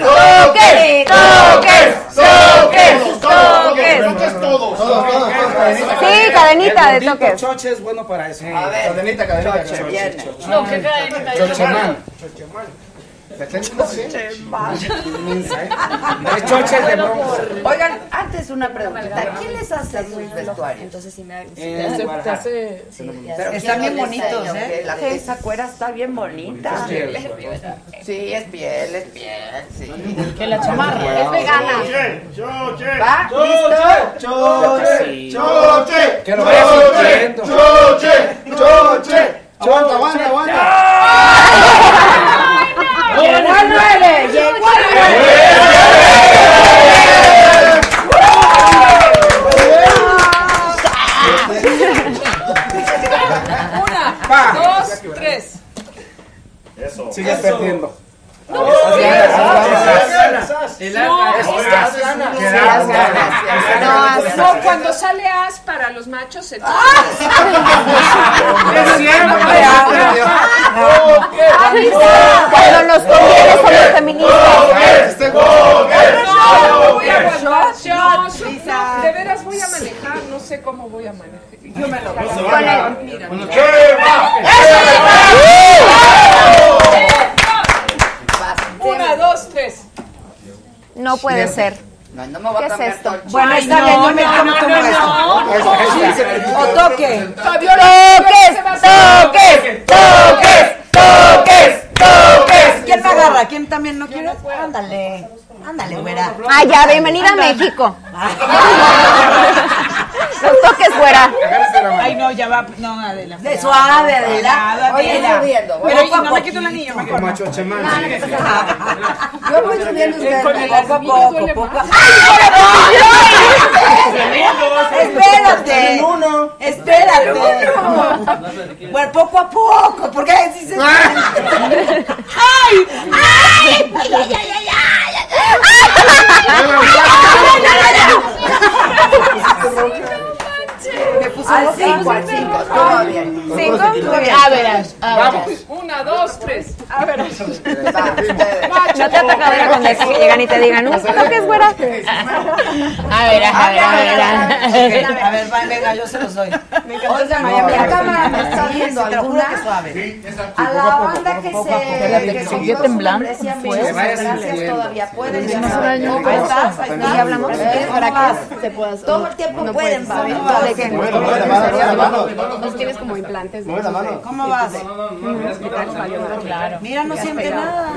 ¡Toques! ¡Toques! ¡Toques! ¡Toques! toques todos. Todos, todos. Sí, cadenita de toques. Choche es bueno para eso. A ver. Cadenita, cadenita. Choche, viene. No, qué cadenita. Chocheman. ¿Te Es choche de. Oigan, antes una preguntita. ¿Quién les hace sus vestuarios? Entonces sí me... Hace... Pero están bien bonitos, ¿eh? La, esa cuera está bien bonita. piel. Sí, es piel, es piel, sí. Que la chamarra. Es vegana. Choche, choche. ¿Va? Choche, ¿Listo? choche. Vayas sintiendo. Choche, choche. Aguanta, aguanta, aguanta. ¡Llegó al nueve! ¡Llegó al nueve! Una, Pa. dos, tres. Eso. Sigue perdiendo. No, no, cuando sale as para los machos, entonces... Cuando nos conviene somos feministas. No, voy a aguantar. No, no, de veras voy a manejar, no sé cómo voy a manejar. Yo me lo Mira. Una, dos, tres. No puede ser. No, no me voy a ¿Qué es cambiar esto? Bueno, está bien, yo me como tu muestra. O toque. Fabiola, ¡Toques! ¡Toques! ¡Toques! ¡Toques! ¡Toques! ¿Quién me agarra? ¿Quién también no quiere? Ándale. Ándale, güera. Ah, ya, bienvenida a México. Los toques fuera. Ay, no, ya va. No, Adela. De suave, Adela. Adela. Oye, subiendo. Pero no me poco. quito el anillo. Como macho chamán. Yo voy subiendo ustedes poco a poco, poco. A Espérate. Espérate. Bueno, poco a poco, porque así se. ¡Ay! ¡Ay! ¡Ay, ay, ay, ay! Al 5, al 5. Todo bien. 5, a verás. Vamos. 1, 2, 3. A verás. No te ha tocado ir con que llegan y te digan, ¿no es güera? A ver, a ver, a ver. A ver, venga, yo se los doy. Me encanta La cámara me está viendo alguna. A la banda que se... Seguía temblando. Gracias todavía. Pueden llamar. Ahí estás, ahí estás. Y hablamos. Para que se puedas. Todo el tiempo pueden, Fabi. Mueve la mano, mueve la mano. Nos tienes como implantes. Mueve la mano. ¿Cómo vas? Mira, no siente nada.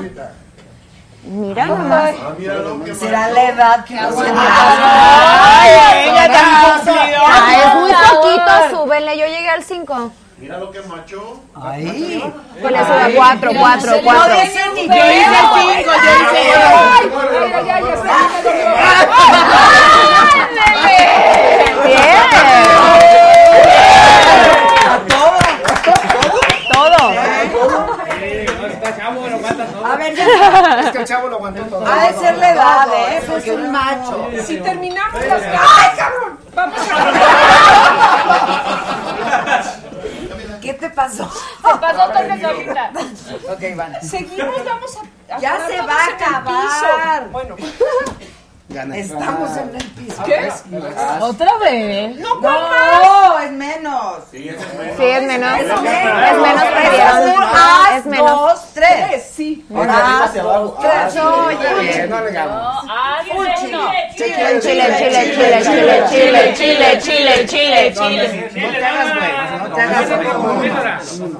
Mira nomás. Será la edad que hace. Ay, ella tan cumplidora. Ah, es muy poquito, súbenle. Yo llegué al 5. Mira lo que macho. Ahí. Con eso de 4, 4, 4. No dicen ni Yo hice cinco, yo hice Todo. A ver, ya. Es que el chavo lo aguantó todo. Ha de ser la edad, ¿eh? Porque es un macho. Si terminamos las ¡Ay, cabrón! Vamos ¿Qué te pasó? Se pasó toques ahorita. Ok, van. Seguimos, vamos a. a Ya se va a acabar. Bueno. Gana. Estamos en el piso. ¿Qué? ¿Otra vez? No, No, es menos. Sí, es Sí, es menos. Es Es menos. menos, Es menos. dos, tres. Sí. Haz tres. Oye, no le chile. Chile, chile, chile, chile, chile, chile, chile, chile, chile, chile. No te hagas, güey. No te hagas, güey.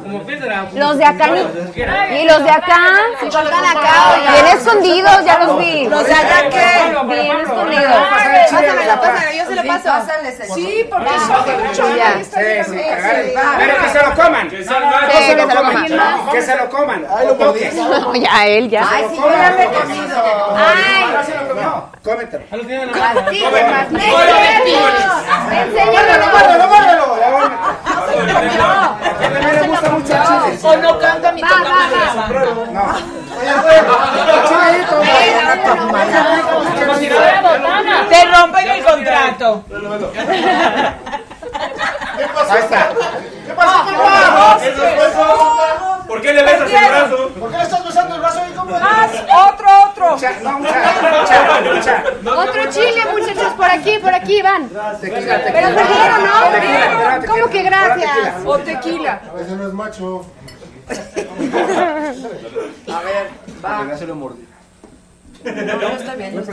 Los de acá ni- y los de acá se acá. Bien escondidos, ya los vi. Los de allá qué? Pásamela, pásamela, yo se lo paso. Sí, porque. Sí, sí, cagar. Pero que se lo coman. Que se lo coman. Que se lo coman. Ay, lo toques. No, ya él, ya. Ay, sí, yo ya me he comido. Ay, no se lo comió. Cómetelo. Así, Cómetelo. Enséñalo. Muérdelo, muérdelo. A mí me gusta mucho el chile. O no canta mi toca No. Te rompen el contrato. Ahí está. ¿Qué pasó? ¿Por qué le besas el brazo? ¿Por qué le estás besando el brazo ahí, compadre? Más, otro, otro. No. Otro chile, muchachos, por aquí, por aquí van. Tequila, tequila. Pero perdieron, ¿no? Tequila, tequila, tequila. ¿Cómo que gracias? O tequila. A veces no es macho. A ver, va. Ya se lo mordí. No, está bien.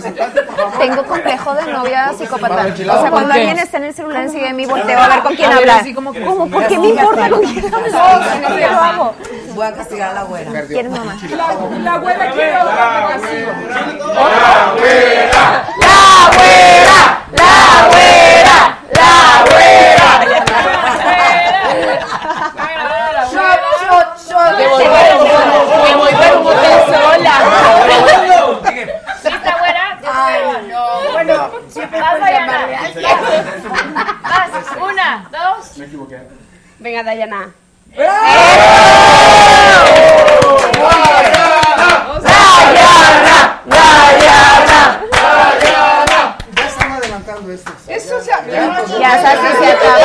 Tengo complejo de novia psicópata. O sea, cuando alguien está en el celular encima de mí, volteo a ver con quién hablar. ¿Cómo? ¿Por qué me importa con quién hablas? ¿Qué lo hago? Voy a castigar a la güera. ¿Quieres mamá? La, la abuela quiere otra castigo. ¡La güera! ¡La güera! devolver un sola. Está buena? Ay, no. Bueno, siempre Dayana. Una, dos. Me equivoqué. Venga, Dayana. ¡Dayana! ¡Dayana! ¡Dayana! Ya están adelantando esto. Se. Ya, se acaba.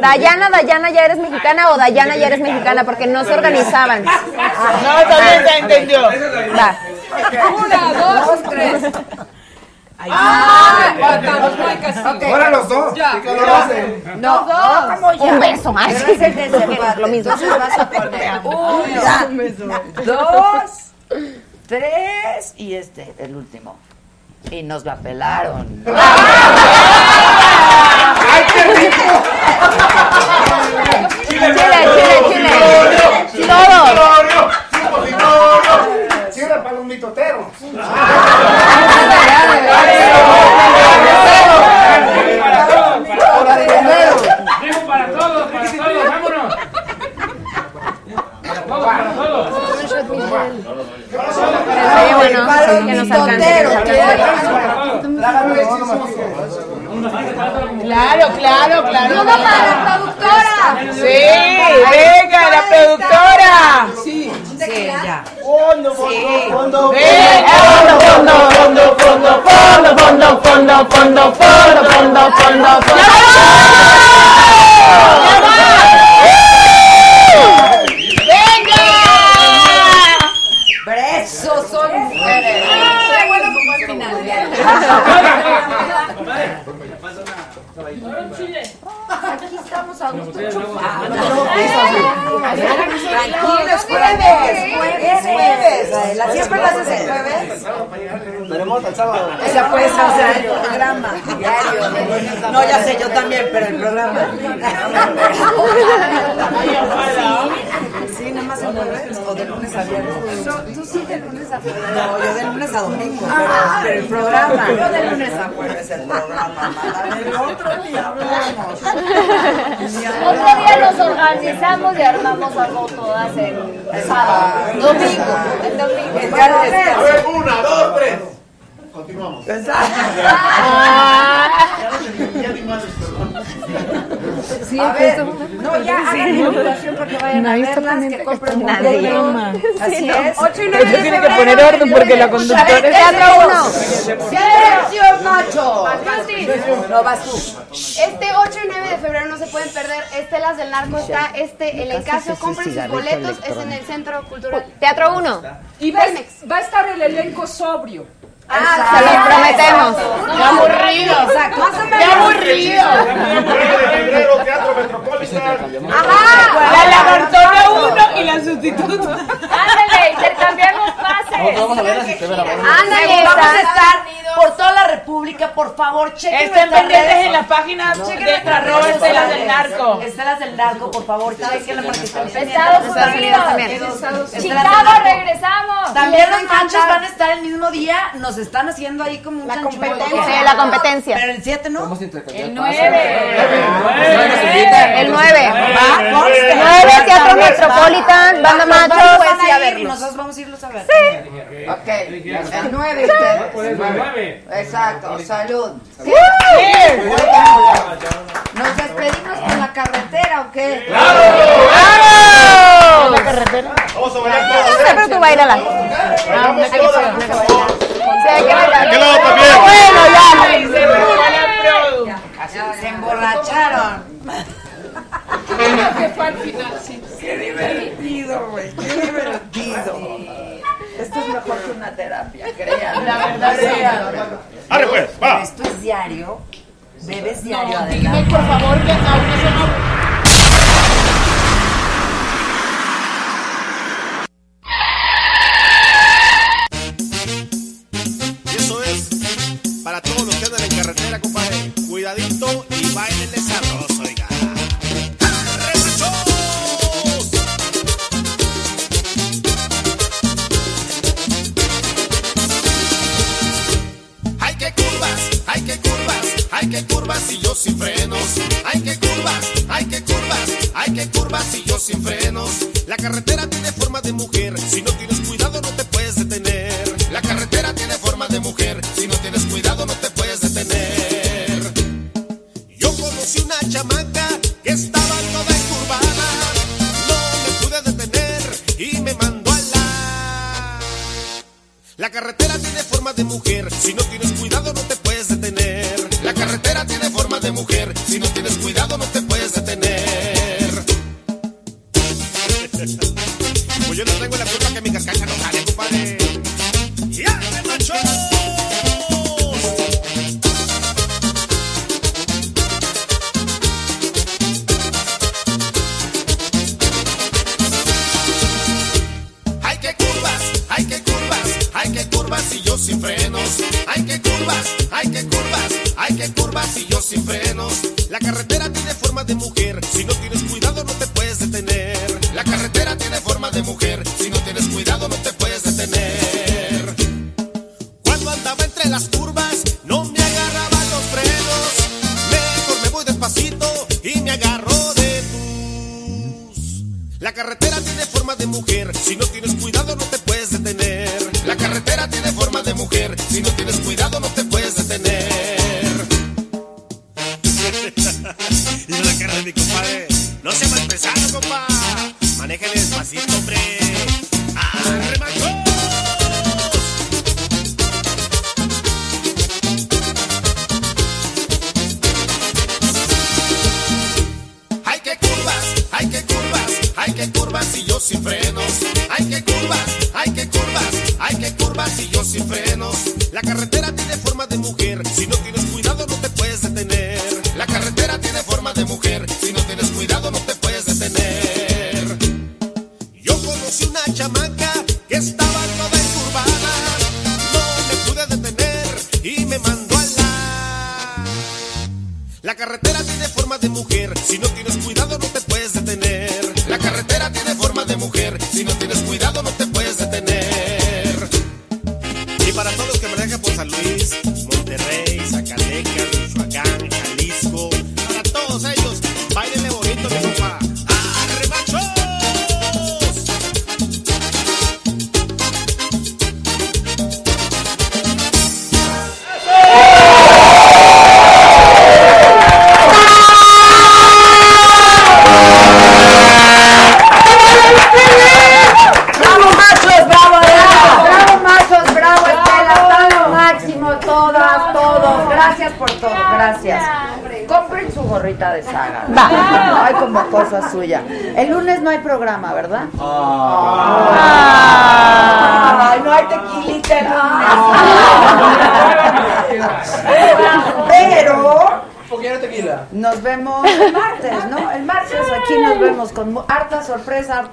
Dayana, Dayana, ya eres mexicana o Dayana, ya eres mexicana, porque no se organizaban. No, también se entendió. Va. Una, dos, tres. ¡Ah! Ahora los dos. Ya. Hacen? No, dos. Un beso más. Lo mismo. Un beso. Dos, tres y este, el último. Y nos la pelaron. Chile, chile, chile. Chile, chile. Chile, Claro, claro, claro. Uno para la productora. Sí, el sábado. O sea, puedes hacer el programa diario. No, ya sé, yo también, pero el programa. Sí, nada más el jueves o de lunes a viernes. Tú sí de lunes a jueves. No, yo de lunes a domingo, pero, pero el programa. Yo de lunes a jueves el programa. El otro día hablamos. Otro día nos organizamos y armamos algo todas en sábado. Domingo. El domingo. El día de descanso. Una, dos, tres. Continuamos. Sí, A ver, no, ya hagan invitación para que vayan a verlas, que compren un programa. Así Sí, es. 8 y 9 Pero de tiene que poner orden porque la conductora es... Teatro 1. ¡Silencio, macho! No, vas tú. Este 8 y 9 de febrero no se pueden perder. Estelas del Narco está este, el encaso. Compren sus boletos. Es en el Centro Cultural. Teatro 1. Y va a estar el elenco sobrio. Ah, se los prometemos. ¡Qué aburrido! Exacto. ¡Qué aburrido! Teatro Metropolitan. La lagartona 1 y la sustituta. Ándale, intercambiamos Vamos a ver a si te ven a ver. Ándale, Vamos a estar por toda la República, por favor, chequen Estén pendientes en la página Chequen de Estelas del. Narco. Estelas del Narco, por favor, chequenla para que estén pendientes. Estados Unidos. Chicago, regresamos. También los machos van a estar el mismo día. Nos están haciendo ahí como un La competencia. Sí, la competencia. Pero el 7 no. El 9. El 9. Va, conste. 9, Teatro Metropolitan, Banda Machos. Pues y nosotros vamos a irlos a ver. Sí. Ok. El 9 ustedes. Exacto. Salud. ¿Nos despedimos con la carretera o qué? ¿La carretera? Vamos a bailar todos. pero se emborracharon. que fue al final, sí. Qué divertido, güey. Qué divertido. Esto es mejor que una terapia, crean. La verdad, sí. Arre pues, va. Esto es diario. Bebes diario, No, dime por favor que aún eso carretera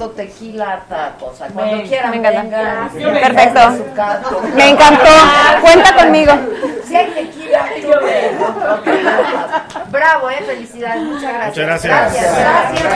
tequila, harta cosa. Cuando Me- quieran, me encanta. vengan. Perfecto. Me encantó. Cuenta conmigo. Si hay tequila, tú ven. Ok, gracias. Bravo, eh, felicidades. Muchas gracias. Muchas gracias. Gracias, gracias,